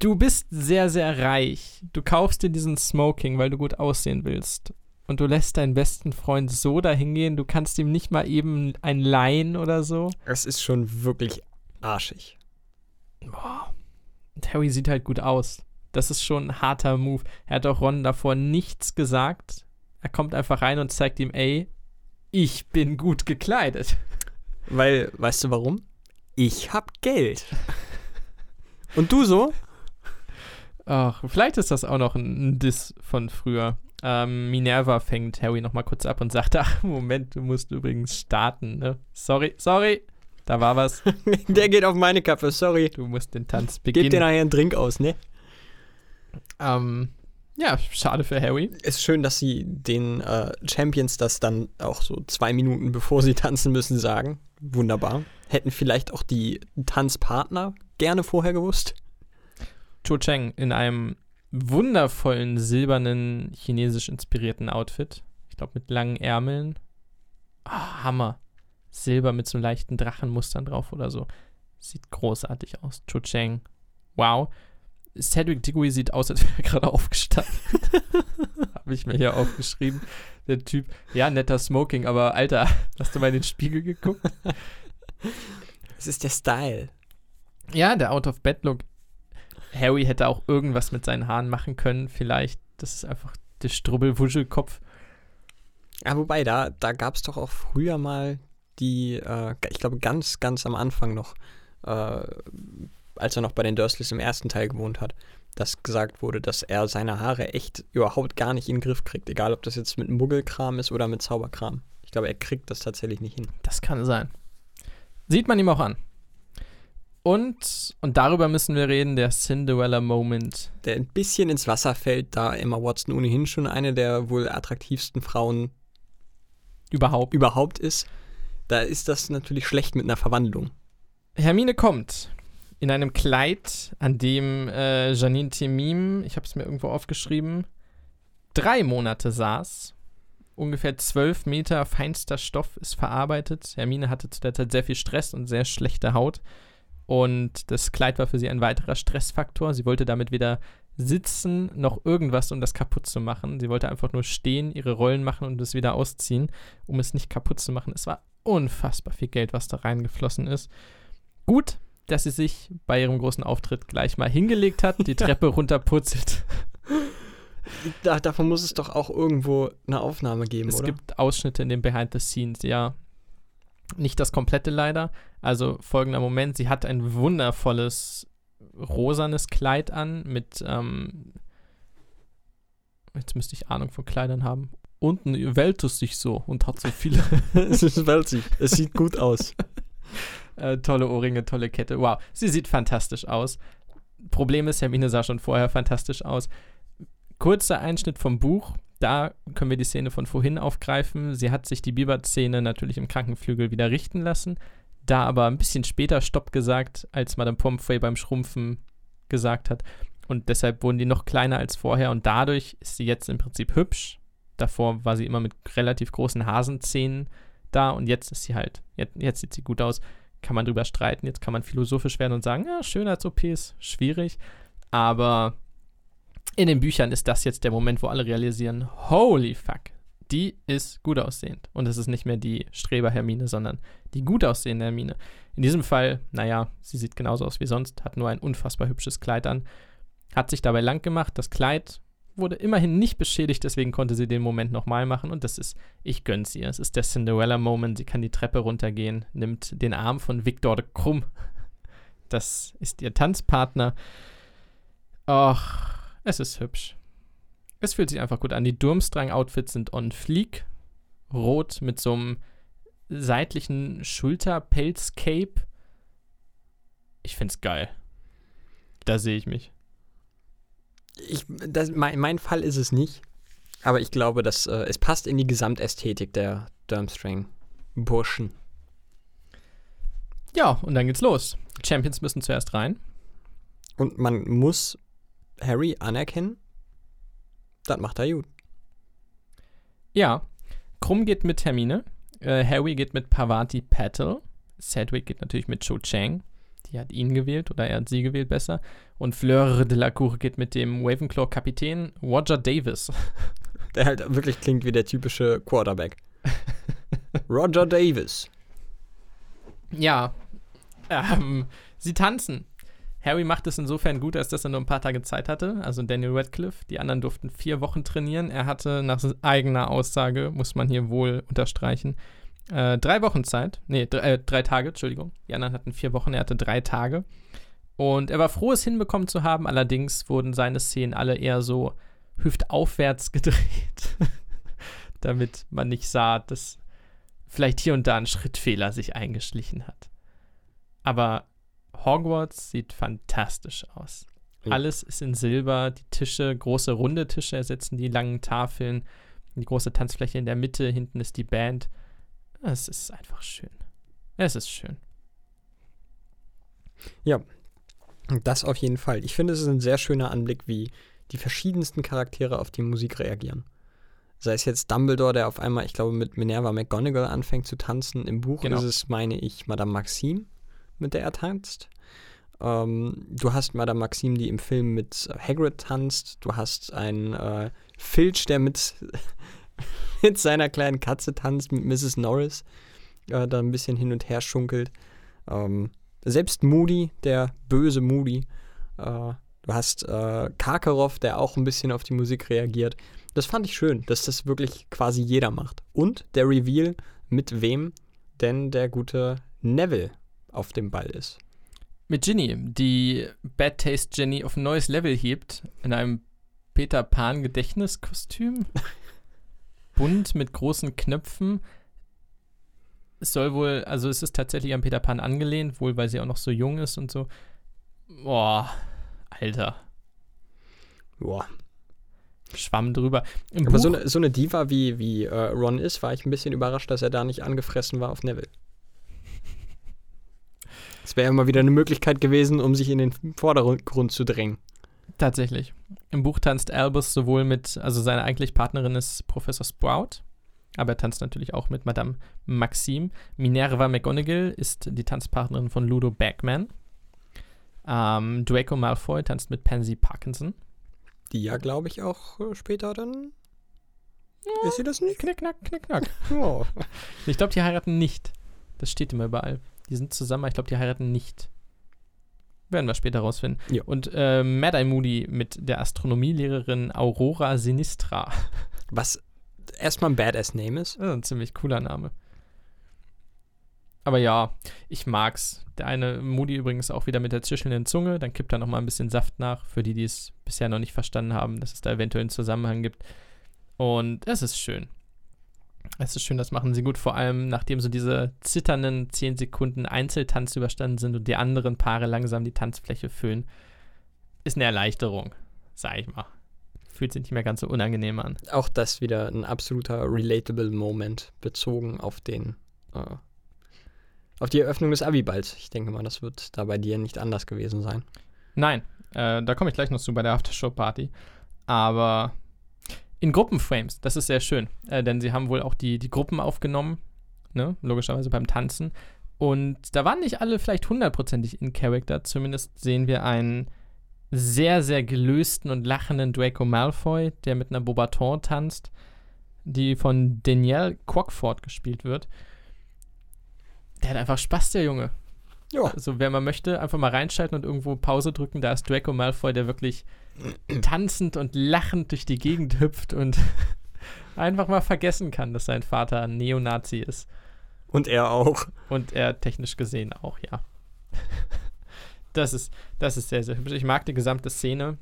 Du bist sehr, sehr reich. Du kaufst dir diesen Smoking, weil du gut aussehen willst. Und du lässt deinen besten Freund so dahin gehen, du kannst ihm nicht mal eben ein leihen oder so. Es ist schon wirklich arschig. Boah. Harry sieht halt gut aus. Das ist schon ein harter Move. Er hat auch Ron davor nichts gesagt. Er kommt einfach rein und zeigt ihm, ey, ich bin gut gekleidet. Weil, weißt du warum? Ich hab Geld. Und du so? Ach, vielleicht ist das auch noch ein, ein Diss von früher. Ähm, Minerva fängt Harry nochmal kurz ab und sagt, ach, Moment, du musst übrigens starten, ne? Sorry, sorry, da war was. (laughs) Der geht auf meine Kappe, sorry. Du musst den Tanz Gib dir beginnen. nachher einen Drink aus, ne? Ähm, ja, schade für Harry. Ist schön, dass sie den äh, Champions das dann auch so zwei Minuten bevor sie tanzen müssen sagen. Wunderbar. Hätten vielleicht auch die Tanzpartner gerne vorher gewusst. Cho Cheng in einem wundervollen silbernen chinesisch inspirierten Outfit. Ich glaube mit langen Ärmeln. Ah, Hammer. Silber mit so leichten Drachenmustern drauf oder so. Sieht großartig aus. Cho Cheng. Wow. Cedric Diggory sieht aus, als (laughs) wäre er gerade aufgestanden. (laughs) Habe ich mir hier aufgeschrieben. Der Typ, ja, netter Smoking, aber Alter, (laughs) hast du mal in den Spiegel geguckt? Es ist der Style. Ja, der Out-of-Bed-Look. Harry hätte auch irgendwas mit seinen Haaren machen können, vielleicht. Das ist einfach der Strubbelwuschelkopf. Ja, wobei, da, da gab es doch auch früher mal die, äh, ich glaube, ganz, ganz am Anfang noch, äh, als er noch bei den Dursleys im ersten Teil gewohnt hat, dass gesagt wurde, dass er seine Haare echt überhaupt gar nicht in den Griff kriegt. Egal, ob das jetzt mit Muggelkram ist oder mit Zauberkram. Ich glaube, er kriegt das tatsächlich nicht hin. Das kann sein. Sieht man ihm auch an. Und, und darüber müssen wir reden, der Cinderella-Moment. Der ein bisschen ins Wasser fällt, da Emma Watson ohnehin schon eine der wohl attraktivsten Frauen überhaupt, überhaupt ist. Da ist das natürlich schlecht mit einer Verwandlung. Hermine kommt in einem Kleid, an dem äh, Janine Temim, ich habe es mir irgendwo aufgeschrieben, drei Monate saß. Ungefähr zwölf Meter feinster Stoff ist verarbeitet. Hermine hatte zu der Zeit sehr viel Stress und sehr schlechte Haut. Und das Kleid war für sie ein weiterer Stressfaktor. Sie wollte damit weder sitzen noch irgendwas, um das kaputt zu machen. Sie wollte einfach nur stehen, ihre Rollen machen und es wieder ausziehen, um es nicht kaputt zu machen. Es war unfassbar viel Geld, was da reingeflossen ist. Gut, dass sie sich bei ihrem großen Auftritt gleich mal hingelegt hat, die (laughs) Treppe runterputzelt. Da, davon muss es doch auch irgendwo eine Aufnahme geben, es oder? Es gibt Ausschnitte in den Behind the Scenes, ja. Nicht das komplette leider. Also folgender Moment, sie hat ein wundervolles rosanes Kleid an mit, ähm, jetzt müsste ich Ahnung von Kleidern haben. Unten wälzt es sich so und hat so viele. (laughs) (laughs) es ist wälzig. Es sieht gut aus. (laughs) äh, tolle Ohrringe, tolle Kette. Wow, sie sieht fantastisch aus. Problem ist, Hermine sah schon vorher fantastisch aus. Kurzer Einschnitt vom Buch da können wir die Szene von vorhin aufgreifen. Sie hat sich die Biber-Szene natürlich im Krankenflügel wieder richten lassen, da aber ein bisschen später Stopp gesagt, als Madame Pomfrey beim Schrumpfen gesagt hat. Und deshalb wurden die noch kleiner als vorher und dadurch ist sie jetzt im Prinzip hübsch. Davor war sie immer mit relativ großen Hasenzähnen da und jetzt ist sie halt, jetzt, jetzt sieht sie gut aus. Kann man drüber streiten, jetzt kann man philosophisch werden und sagen, ja, Schönheits-OPs, schwierig. Aber in den Büchern ist das jetzt der Moment, wo alle realisieren, holy fuck, die ist gut aussehend. Und es ist nicht mehr die Streber-Hermine, sondern die gut aussehende Hermine. In diesem Fall, naja, sie sieht genauso aus wie sonst, hat nur ein unfassbar hübsches Kleid an, hat sich dabei lang gemacht. Das Kleid wurde immerhin nicht beschädigt, deswegen konnte sie den Moment nochmal machen und das ist, ich gönn's ihr. Es ist der Cinderella-Moment. Sie kann die Treppe runtergehen, nimmt den Arm von Victor de Krumm. Das ist ihr Tanzpartner. Och, es ist hübsch. Es fühlt sich einfach gut an. Die Durmstrang-Outfits sind on fleek. Rot mit so einem seitlichen Schulterpelz-Cape. Ich find's geil. Da sehe ich mich. Ich, das, mein, mein Fall ist es nicht. Aber ich glaube, dass äh, es passt in die Gesamtästhetik der Durmstrang-Burschen. Ja, und dann geht's los. Champions müssen zuerst rein. Und man muss Harry anerkennen, das macht er gut. Ja, Krumm geht mit Hermine, äh, Harry geht mit Pavati Patel, Sedgwick geht natürlich mit Cho Chang, die hat ihn gewählt oder er hat sie gewählt besser, und Fleur de la Cour geht mit dem Ravenclaw-Kapitän Roger Davis. (laughs) Der halt wirklich klingt wie der typische Quarterback. (laughs) Roger Davis. Ja, ähm, sie tanzen. Harry macht es insofern gut, als dass er nur ein paar Tage Zeit hatte, also Daniel Radcliffe. Die anderen durften vier Wochen trainieren. Er hatte nach eigener Aussage, muss man hier wohl unterstreichen, äh, drei Wochen Zeit. Nee, drei, äh, drei Tage, Entschuldigung. Die anderen hatten vier Wochen, er hatte drei Tage. Und er war froh, es hinbekommen zu haben. Allerdings wurden seine Szenen alle eher so hüftaufwärts (laughs) gedreht, damit man nicht sah, dass vielleicht hier und da ein Schrittfehler sich eingeschlichen hat. Aber Hogwarts sieht fantastisch aus. Ja. Alles ist in Silber, die Tische, große runde Tische ersetzen die langen Tafeln, die große Tanzfläche in der Mitte, hinten ist die Band. Es ist einfach schön. Es ist schön. Ja, das auf jeden Fall. Ich finde, es ist ein sehr schöner Anblick, wie die verschiedensten Charaktere auf die Musik reagieren. Sei es jetzt Dumbledore, der auf einmal, ich glaube, mit Minerva McGonagall anfängt zu tanzen. Im Buch genau. ist es, meine ich, Madame Maxime, mit der er tanzt. Ähm, du hast Madame Maxime, die im Film mit Hagrid tanzt. Du hast einen äh, Filch, der mit, (laughs) mit seiner kleinen Katze tanzt, mit Mrs. Norris, äh, da ein bisschen hin und her schunkelt. Ähm, selbst Moody, der böse Moody. Äh, du hast äh, Karkaroff, der auch ein bisschen auf die Musik reagiert. Das fand ich schön, dass das wirklich quasi jeder macht. Und der Reveal, mit wem denn der gute Neville auf dem Ball ist. Mit Ginny, die Bad Taste Jenny auf ein neues Level hebt, in einem Peter Pan Gedächtniskostüm. (laughs) Bunt mit großen Knöpfen. Es soll wohl, also es ist tatsächlich an Peter Pan angelehnt, wohl weil sie auch noch so jung ist und so. Boah, Alter. Boah, Schwamm drüber. Im Aber Buch, so eine, so eine Diva wie, wie äh, Ron ist, war ich ein bisschen überrascht, dass er da nicht angefressen war auf Neville. Es wäre immer wieder eine Möglichkeit gewesen, um sich in den Vordergrund zu drängen. Tatsächlich. Im Buch tanzt Albus sowohl mit, also seine eigentlich Partnerin ist Professor Sprout, aber er tanzt natürlich auch mit Madame Maxime. Minerva McGonagall ist die Tanzpartnerin von Ludo Bagman. Ähm, Draco Malfoy tanzt mit Pansy Parkinson. Die ja, glaube ich, auch äh, später dann. Ist sie das nicht? Knick, knack, knick, knack. Oh. Ich glaube, die heiraten nicht. Das steht immer überall. Die sind zusammen, aber ich glaube, die heiraten nicht. Werden wir später rausfinden. Ja. Und äh, Mad-Eye Moody mit der Astronomielehrerin Aurora Sinistra. (laughs) Was erstmal ein Badass-Name ist. Das ist ein ziemlich cooler Name. Aber ja, ich mag's. Der eine Moody übrigens auch wieder mit der zischelnden Zunge. Dann kippt da nochmal ein bisschen Saft nach, für die, die es bisher noch nicht verstanden haben, dass es da eventuell einen Zusammenhang gibt. Und es ist schön. Es ist schön, das machen sie gut, vor allem nachdem so diese zitternden 10 Sekunden Einzeltanz überstanden sind und die anderen Paare langsam die Tanzfläche füllen. Ist eine Erleichterung, sag ich mal. Fühlt sich nicht mehr ganz so unangenehm an. Auch das wieder ein absoluter relatable Moment bezogen auf den äh, auf die Eröffnung des Abiballs. Ich denke mal, das wird da bei dir nicht anders gewesen sein. Nein, äh, da komme ich gleich noch zu bei der Aftershow-Party. Aber in Gruppenframes, das ist sehr schön. Äh, denn sie haben wohl auch die, die Gruppen aufgenommen, ne? logischerweise beim Tanzen. Und da waren nicht alle vielleicht hundertprozentig in Character. Zumindest sehen wir einen sehr, sehr gelösten und lachenden Draco Malfoy, der mit einer Bobaton tanzt, die von Danielle Crockford gespielt wird. Der hat einfach Spaß, der Junge. Ja. Also, wer mal möchte, einfach mal reinschalten und irgendwo Pause drücken. Da ist Draco Malfoy, der wirklich tanzend und lachend durch die Gegend hüpft und (laughs) einfach mal vergessen kann, dass sein Vater ein Neonazi ist. Und er auch. Und er technisch gesehen auch, ja. Das ist, das ist sehr, sehr hübsch. Ich mag die gesamte Szene.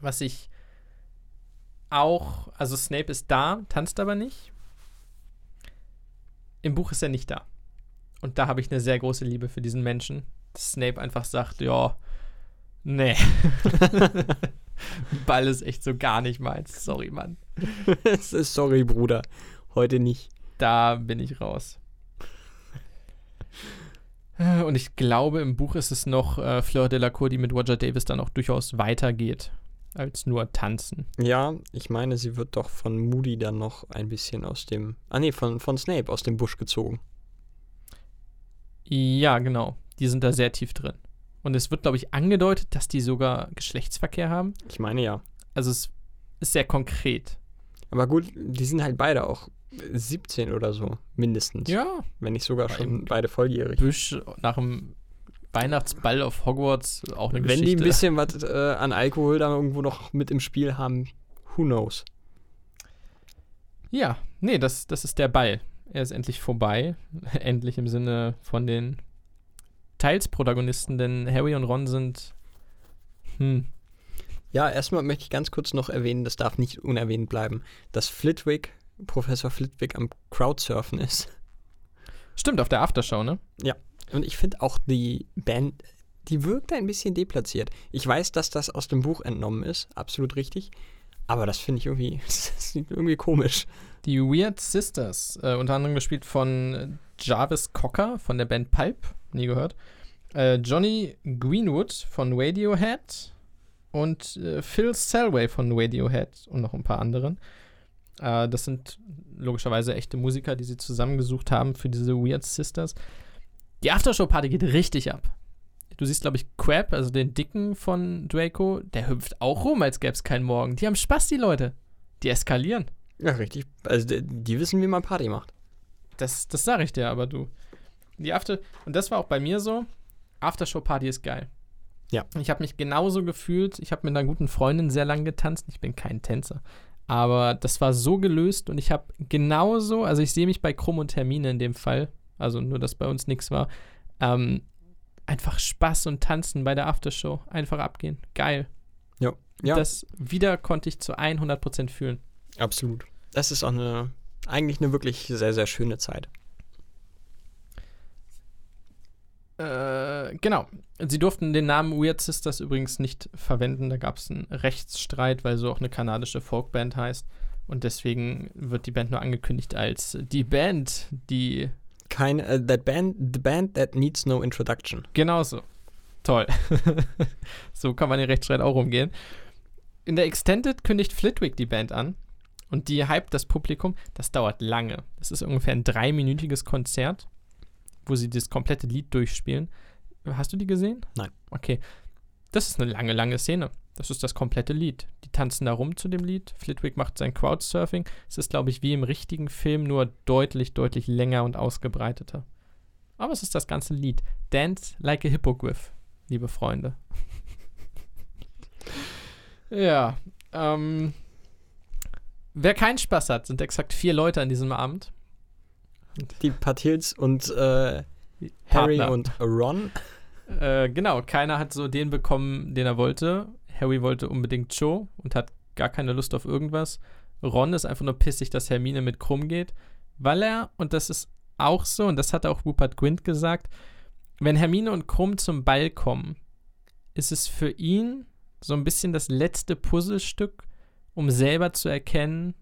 Was ich auch, also Snape ist da, tanzt aber nicht. Im Buch ist er nicht da. Und da habe ich eine sehr große Liebe für diesen Menschen. Dass Snape einfach sagt, ja, nee. (laughs) Ball ist echt so gar nicht meins. Sorry, Mann. (laughs) Sorry, Bruder. Heute nicht. Da bin ich raus. Und ich glaube, im Buch ist es noch äh, Fleur Delacour, die mit Roger Davis dann auch durchaus weitergeht als nur tanzen. Ja, ich meine, sie wird doch von Moody dann noch ein bisschen aus dem. Ah, nee, von, von Snape aus dem Busch gezogen. Ja, genau. Die sind da sehr tief drin. Und es wird, glaube ich, angedeutet, dass die sogar Geschlechtsverkehr haben. Ich meine ja. Also es ist sehr konkret. Aber gut, die sind halt beide auch 17 oder so, mindestens. Ja, Wenn nicht sogar schon beide volljährig. Büsch nach dem Weihnachtsball auf Hogwarts auch eine Wenn die Geschichte. ein bisschen was äh, an Alkohol da irgendwo noch mit im Spiel haben, who knows? Ja, nee, das, das ist der Ball. Er ist endlich vorbei. (laughs) endlich im Sinne von den teils Protagonisten, denn Harry und Ron sind. Hm. Ja, erstmal möchte ich ganz kurz noch erwähnen, das darf nicht unerwähnt bleiben, dass Flitwick, Professor Flitwick am Crowdsurfen ist. Stimmt, auf der Aftershow, ne? Und ich finde auch die Band, die wirkt ein bisschen deplatziert. Ich weiß, dass das aus dem Buch entnommen ist, absolut richtig. Aber das finde ich irgendwie, (laughs) das sieht irgendwie komisch. Die Weird Sisters, äh, unter anderem gespielt von Jarvis Cocker von der Band Pulp, nie gehört. Äh, Johnny Greenwood von Radiohead und äh, Phil Selway von Radiohead und noch ein paar anderen. Äh, das sind logischerweise echte Musiker, die sie zusammengesucht haben für diese Weird Sisters. Die Aftershow-Party geht richtig ab. Du siehst, glaube ich, Crab, also den Dicken von Draco, der hüpft auch rum, als gäbe es keinen Morgen. Die haben Spaß, die Leute. Die eskalieren. Ja, richtig. Also die, die wissen, wie man Party macht. Das, das sage ich dir, aber du. Die After und das war auch bei mir so. Aftershow-Party ist geil. Ja. Ich habe mich genauso gefühlt. Ich habe mit einer guten Freundin sehr lange getanzt. Ich bin kein Tänzer. Aber das war so gelöst und ich habe genauso, also ich sehe mich bei Krumm und Termine in dem Fall, also nur, dass bei uns nichts war, ähm, einfach Spaß und Tanzen bei der Aftershow. Einfach abgehen. Geil. Ja. Ja, Das wieder konnte ich zu 100% fühlen. absolut. Das ist auch eine, eigentlich eine wirklich sehr, sehr schöne Zeit. Äh, genau. Sie durften den Namen Weird Sisters übrigens nicht verwenden. Da gab es einen Rechtsstreit, weil so auch eine kanadische Folkband heißt. Und deswegen wird die Band nur angekündigt als die Band, die Kein, äh, that band, the band that needs no introduction. genauso. Toll. (laughs) so kann man den Rechtsstreit auch umgehen. In der Extended kündigt Flitwick die Band an. Und die hypt das Publikum. Das dauert lange. Das ist ungefähr ein dreiminütiges Konzert, wo sie das komplette Lied durchspielen. Hast du die gesehen? Nein. Okay. Das ist eine lange, lange Szene. Das ist das komplette Lied. Die tanzen da rum zu dem Lied. Flitwick macht sein Crowdsurfing. Es ist, glaube ich, wie im richtigen Film, nur deutlich, deutlich länger und ausgebreiteter. Aber es ist das ganze Lied. Dance like a Hippogriff, liebe Freunde. (laughs) ja. Ähm, wer keinen Spaß hat, sind exakt vier Leute an diesem Abend. Die Patils und äh, Harry Partner. und Ron. Äh, genau, keiner hat so den bekommen, den er wollte. Harry wollte unbedingt Joe und hat gar keine Lust auf irgendwas. Ron ist einfach nur pissig, dass Hermine mit Krumm geht, weil er, und das ist auch so, und das hat auch Rupert Grint gesagt, wenn Hermine und Krumm zum Ball kommen, ist es für ihn so ein bisschen das letzte Puzzlestück, um selber zu erkennen,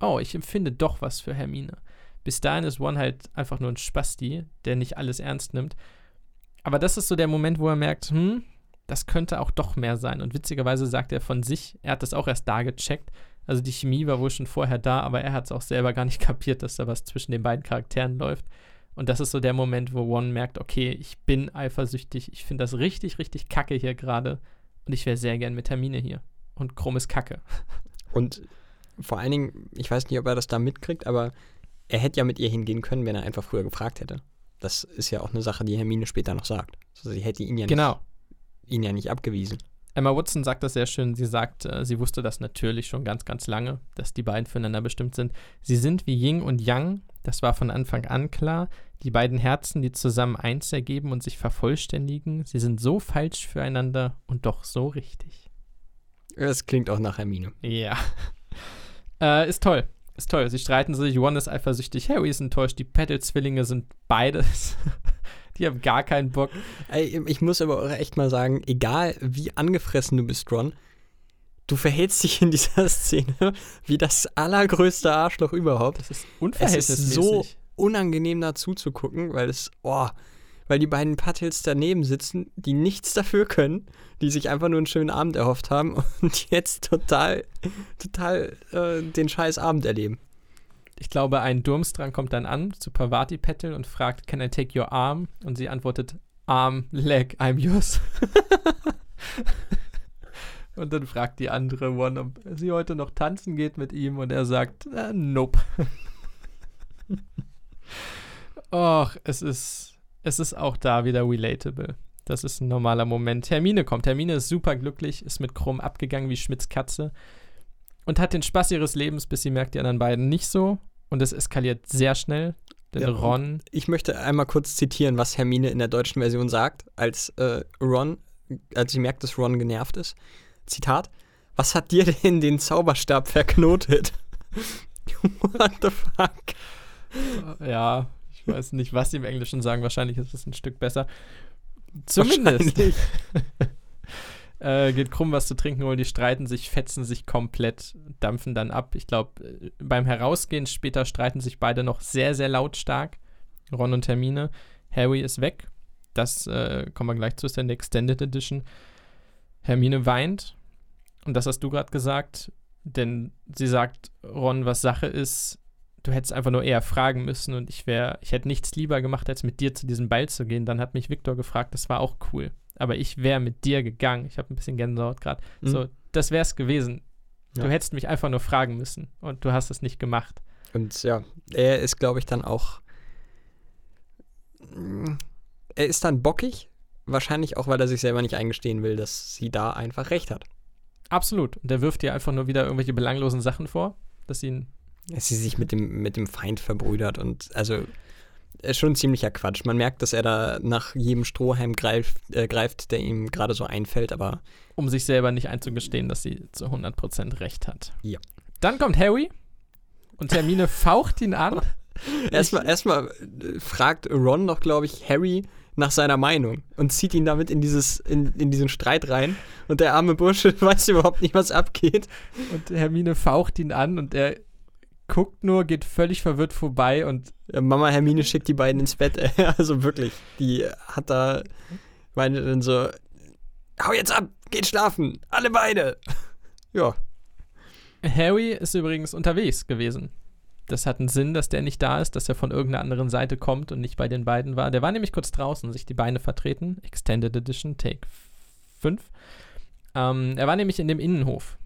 oh, ich empfinde doch was für Hermine. Bis dahin ist Ron halt einfach nur ein Spasti, der nicht alles ernst nimmt. Aber das ist so der Moment, wo er merkt, hm, das könnte auch doch mehr sein. Und witzigerweise sagt er von sich, er hat das auch erst da gecheckt. Also die Chemie war wohl schon vorher da, aber er hat es auch selber gar nicht (laughs) kapiert, dass da was zwischen den beiden Charakteren läuft. Und das ist so der Moment, wo Ron merkt, okay, ich bin eifersüchtig, ich finde das richtig, richtig kacke hier gerade. Und ich wäre sehr gern mit Termine hier. Und Krumm ist kacke. (laughs) Und vor allen Dingen, ich weiß nicht, ob er das da mitkriegt, aber er hätte ja mit ihr hingehen können, wenn er einfach früher gefragt hätte. Das ist ja auch eine Sache, die Hermine später noch sagt. Also sie hätte ihn ja, Genau. nicht, ihn ja nicht abgewiesen. Emma Watson sagt das sehr schön. Sie sagt, äh, sie wusste das natürlich schon ganz, ganz lange, dass die beiden füreinander bestimmt sind. Sie sind wie Yin und Yang. Das war von Anfang an klar. Die beiden Herzen, die zusammen eins ergeben und sich vervollständigen. Sie sind so falsch füreinander und doch so richtig. Das klingt auch nach Hermine. Ja. (laughs) äh, ist toll. Ist toll. Sie streiten sich. Ron ist eifersüchtig. Harry ist enttäuscht. Die Petal-Zwillinge sind beides. (laughs) die haben gar keinen Bock. Ich muss aber auch echt mal sagen, egal wie angefressen du bist, Ron, du verhältst dich in dieser (laughs) Szene wie das allergrößte Arschloch überhaupt. Das ist Es unverhältnismäßig. ist so unangenehm dazu zu gucken, weil es, oh, weil die beiden Patils daneben sitzen, die nichts dafür können, die sich einfach nur einen schönen Abend erhofft haben (laughs) und jetzt total, total äh, den scheiß Abend erleben. Ich glaube, ein Durmstrang kommt dann an zu Pavati Petal und fragt, can I take your arm? Und sie antwortet, arm, leg, I'm yours. (laughs) und dann fragt die andere One, ob sie heute noch tanzen geht mit ihm und er sagt, äh, nope. (laughs) Och, es ist, es ist auch da wieder relatable. Das ist ein normaler Moment. Hermine kommt. Hermine ist super glücklich, ist mit Krumm abgegangen wie Schmidts Katze und hat den Spaß ihres Lebens, bis sie merkt, die anderen beiden nicht so. Und es eskaliert sehr schnell. Denn Ja, Ron, Ich möchte einmal kurz zitieren, was Hermine in der deutschen Version sagt, als äh, Ron, als sie merkt, dass Ron genervt ist. Zitat: Was hat dir denn den Zauberstab verknotet? (laughs) What the fuck? ja, ich weiß nicht, was sie im Englischen sagen. Wahrscheinlich ist es ein Stück besser. Zumindest (laughs) äh, geht Krumm was zu trinken holen. Die streiten sich, fetzen sich komplett, dampfen dann ab. Ich glaube, beim Herausgehen später streiten sich beide noch sehr, sehr lautstark. Ron und Hermine. Harry ist weg. Das äh, kommen wir gleich zu, ist in der Extended Edition. Hermine weint. Und das hast du gerade gesagt. Denn sie sagt, Ron, was Sache ist, du hättest einfach nur eher fragen müssen und ich wäre, ich hätte nichts lieber gemacht, als mit dir zu diesem Ball zu gehen. Dann hat mich Viktor gefragt, das war auch cool. Aber ich wäre mit dir gegangen. Ich habe ein bisschen Gänsehaut gerade. Mhm. So, das wäre es gewesen. Ja. Du hättest mich einfach nur fragen müssen und du hast es nicht gemacht. Und ja, er ist, glaube ich, dann auch. Er ist dann bockig. Wahrscheinlich auch, weil er sich selber nicht eingestehen will, dass sie da einfach recht hat. Absolut. Und der wirft dir einfach nur wieder irgendwelche belanglosen Sachen vor, dass ihn. Dass sie sich mit dem, mit dem Feind verbrüdert und also ist schon ziemlicher Quatsch. Man merkt, dass er da nach jedem Strohhalm greift, äh, greift der ihm gerade so einfällt, aber um sich selber nicht einzugestehen, dass sie zu 100% recht hat. Ja. Dann kommt Harry und Hermine (laughs) faucht ihn an. erstmal erstmal äh, fragt Ron doch, glaube ich, Harry nach seiner Meinung und zieht ihn damit in, dieses, in, in diesen Streit rein. Und der arme Bursche (laughs) weiß überhaupt nicht, was abgeht. Und Hermine faucht ihn an und er guckt nur, geht völlig verwirrt vorbei und Mama Hermine schickt die beiden ins Bett. ey. (laughs) Also wirklich, die hat da, meine dann so, hau jetzt ab, geht schlafen, alle beide. (laughs) Ja, Harry ist übrigens unterwegs gewesen. Das hat einen Sinn, dass der nicht da ist, dass er von irgendeiner anderen Seite kommt und nicht bei den beiden war. Der war nämlich kurz draußen, sich die Beine vertreten. Extended Edition, Take 5. Ähm, er war nämlich in dem Innenhof.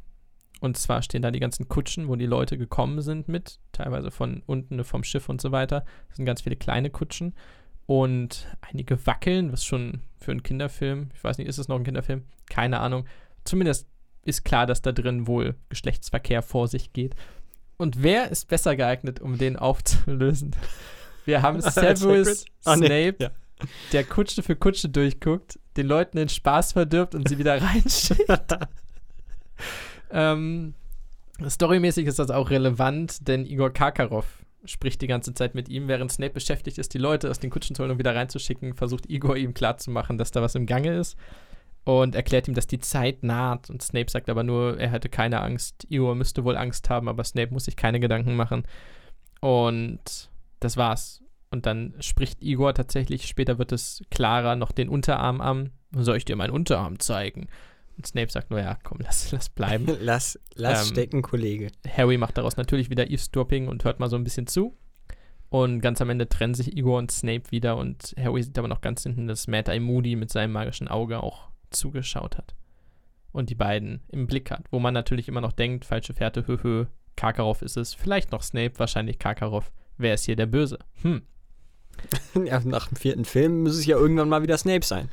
Und zwar stehen da die ganzen Kutschen, wo die Leute gekommen sind mit, teilweise von unten vom Schiff und so weiter. Das sind ganz viele kleine Kutschen. Und einige wackeln, was schon für einen Kinderfilm, ich weiß nicht, ist es noch ein Kinderfilm? Keine Ahnung. Zumindest ist klar, dass da drin wohl Geschlechtsverkehr vor sich geht. Und wer ist besser geeignet, um den aufzulösen? Wir haben (laughs) Severus nee, Snape, ja. der Kutsche für Kutsche durchguckt, den Leuten den Spaß verdirbt und sie wieder (laughs) reinschickt. Ähm, storymäßig ist das auch relevant, denn Igor Karkaroff spricht die ganze Zeit mit ihm, während Snape beschäftigt ist, die Leute aus den Kutschen zu holen und wieder reinzuschicken, versucht Igor ihm klarzumachen, dass da was im Gange ist und erklärt ihm, dass die Zeit naht. Und Snape sagt aber nur, er hätte keine Angst. Igor müsste wohl Angst haben, aber Snape muss sich keine Gedanken machen. Und das war's. Und dann spricht Igor tatsächlich, später wird es klarer, noch den Unterarm an. Soll ich dir meinen Unterarm zeigen? Und Snape sagt nur, ja, komm, (laughs) lass, lass bleiben. (laughs) lass, lass Ähm, stecken, Kollege. Harry macht daraus natürlich wieder Eavesdropping und hört mal so ein bisschen zu. Und ganz am Ende trennen sich Igor und Snape wieder und Harry sieht aber noch ganz hinten, dass Mad Eye Moody mit seinem magischen Auge auch zugeschaut hat. Und die beiden im Blick hat. Wo man natürlich immer noch denkt, falsche Fährte, höhö, Karkaroff ist es. Vielleicht noch Snape, wahrscheinlich Karkaroff. Wer ist hier der Böse? Hm. (laughs) Ja, nach dem vierten Film muss es ja irgendwann mal wieder Snape sein.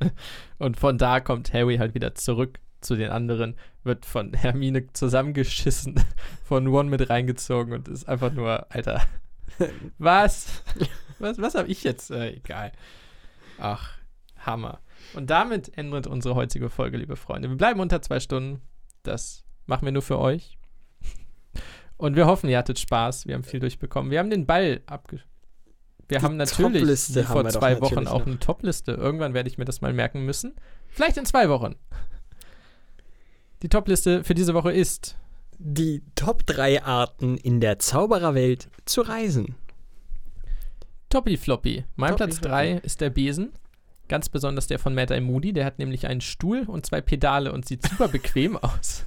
(laughs) Und von da kommt Harry halt wieder zurück zu den anderen, wird von Hermine zusammengeschissen, (laughs) von Ron mit reingezogen und ist einfach nur, Alter, was? Was, was habe ich jetzt? Äh, egal. Ach, Hammer. Und damit endet unsere heutige Folge, liebe Freunde. Wir bleiben unter zwei Stunden. Das machen wir nur für euch. Und wir hoffen, ihr hattet Spaß. Wir haben viel durchbekommen. Wir haben den Ball abge... Wir Die haben natürlich wie vor zwei Wochen auch noch. eine Topliste. Irgendwann werde ich mir das mal merken müssen. Vielleicht in zwei Wochen. Die Topliste für diese Woche ist Die Top 3 Arten in der Zaubererwelt zu reisen. Toppy Floppy. Mein Toppy Platz Floppy. 3 ist der Besen. Ganz besonders der von Mad Eye Moody. Der hat nämlich einen Stuhl und zwei Pedale und sieht super bequem (laughs) aus.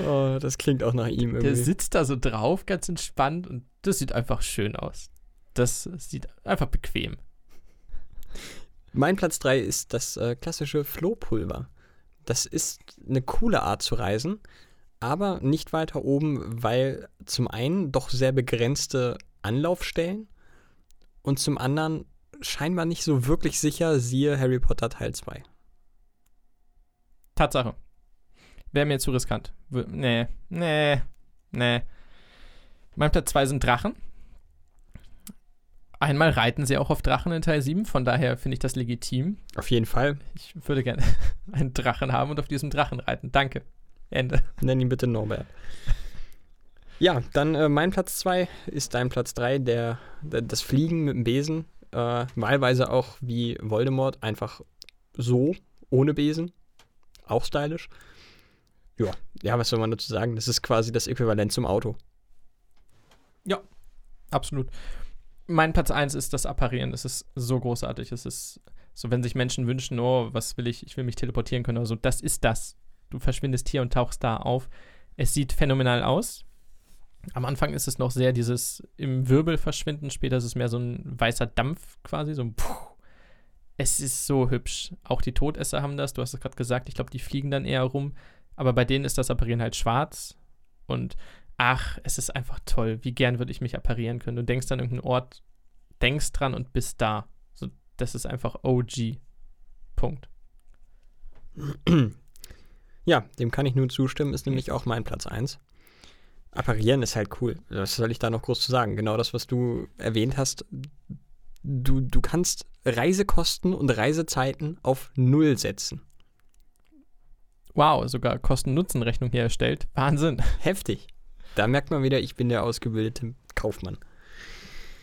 Oh, das klingt auch nach ihm Der irgendwie. sitzt da so drauf, ganz entspannt und das sieht einfach schön aus. Das sieht einfach bequem. Mein Platz 3 ist das äh, klassische Flohpulver. Das ist eine coole Art zu reisen, aber nicht weiter oben, weil zum einen doch sehr begrenzte Anlaufstellen und zum anderen scheinbar nicht so wirklich sicher, siehe Harry Potter Teil 2. Tatsache. Wäre mir zu riskant. Nee, nee, nee. Mein Platz 2 sind Drachen. Einmal reiten sie auch auf Drachen in Teil 7, von daher finde ich das legitim. Auf jeden Fall. Ich würde gerne (laughs) einen Drachen haben und auf diesem Drachen reiten. Danke. Ende. Nenn ihn bitte Norbert. Ja, dann äh, mein Platz 2 ist dein Platz 3, der, der, das Fliegen mit dem Besen. Äh, wahlweise auch wie Voldemort, einfach so, ohne Besen. Auch stylisch. Ja, ja, was soll man dazu sagen? Das ist quasi das Äquivalent zum Auto. Absolut. Mein Platz 1 ist das Apparieren. Es ist so großartig. Es ist so, wenn sich Menschen wünschen, oh, was will ich, ich will mich teleportieren können oder so. Das ist das. Du verschwindest hier und tauchst da auf. Es sieht phänomenal aus. Am Anfang ist es noch sehr dieses im Wirbel verschwinden, später ist es mehr so ein weißer Dampf quasi, so ein Puh. Es ist so hübsch. Auch die Todesser haben das, du hast es gerade gesagt, ich glaube, die fliegen dann eher rum, aber bei denen ist das Apparieren halt schwarz und ach, es ist einfach toll. Wie gern würde ich mich apparieren können. Du denkst an irgendeinen Ort, denkst dran und bist da. So, das ist einfach OG. Punkt. Ja, dem kann ich nur zustimmen, ist nämlich auch mein Platz 1. Apparieren ist halt cool. Was soll ich da noch groß zu sagen? Genau das, was du erwähnt hast. Du, du kannst Reisekosten und Reisezeiten auf Null setzen. Wow, sogar Kosten-Nutzen-Rechnung hier erstellt. Wahnsinn. Heftig. Da merkt man wieder, ich bin der ausgebildete Kaufmann.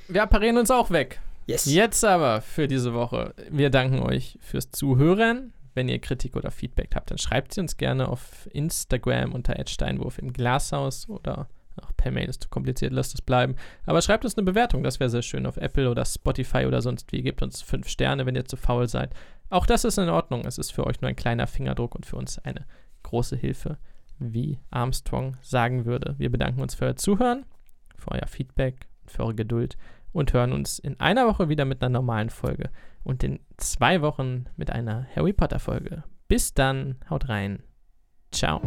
Wir apparieren uns auch weg. Yes. Jetzt aber für diese Woche. Wir danken euch fürs Zuhören. Wenn ihr Kritik oder Feedback habt, dann schreibt sie uns gerne auf Instagram unter Steinwurf im Glashaus oder auch per Mail ist zu kompliziert, lasst es bleiben. Aber schreibt uns eine Bewertung, das wäre sehr schön auf Apple oder Spotify oder sonst wie. Gebt uns fünf Sterne, wenn ihr zu faul seid. Auch das ist in Ordnung. Es ist für euch nur ein kleiner Fingerdruck und für uns eine große Hilfe, wie Armstrong sagen würde. Wir bedanken uns für euer Zuhören, für euer Feedback, für eure Geduld und hören uns in einer Woche wieder mit einer normalen Folge und in zwei Wochen mit einer Harry Potter Folge. Bis dann, haut rein. Ciao.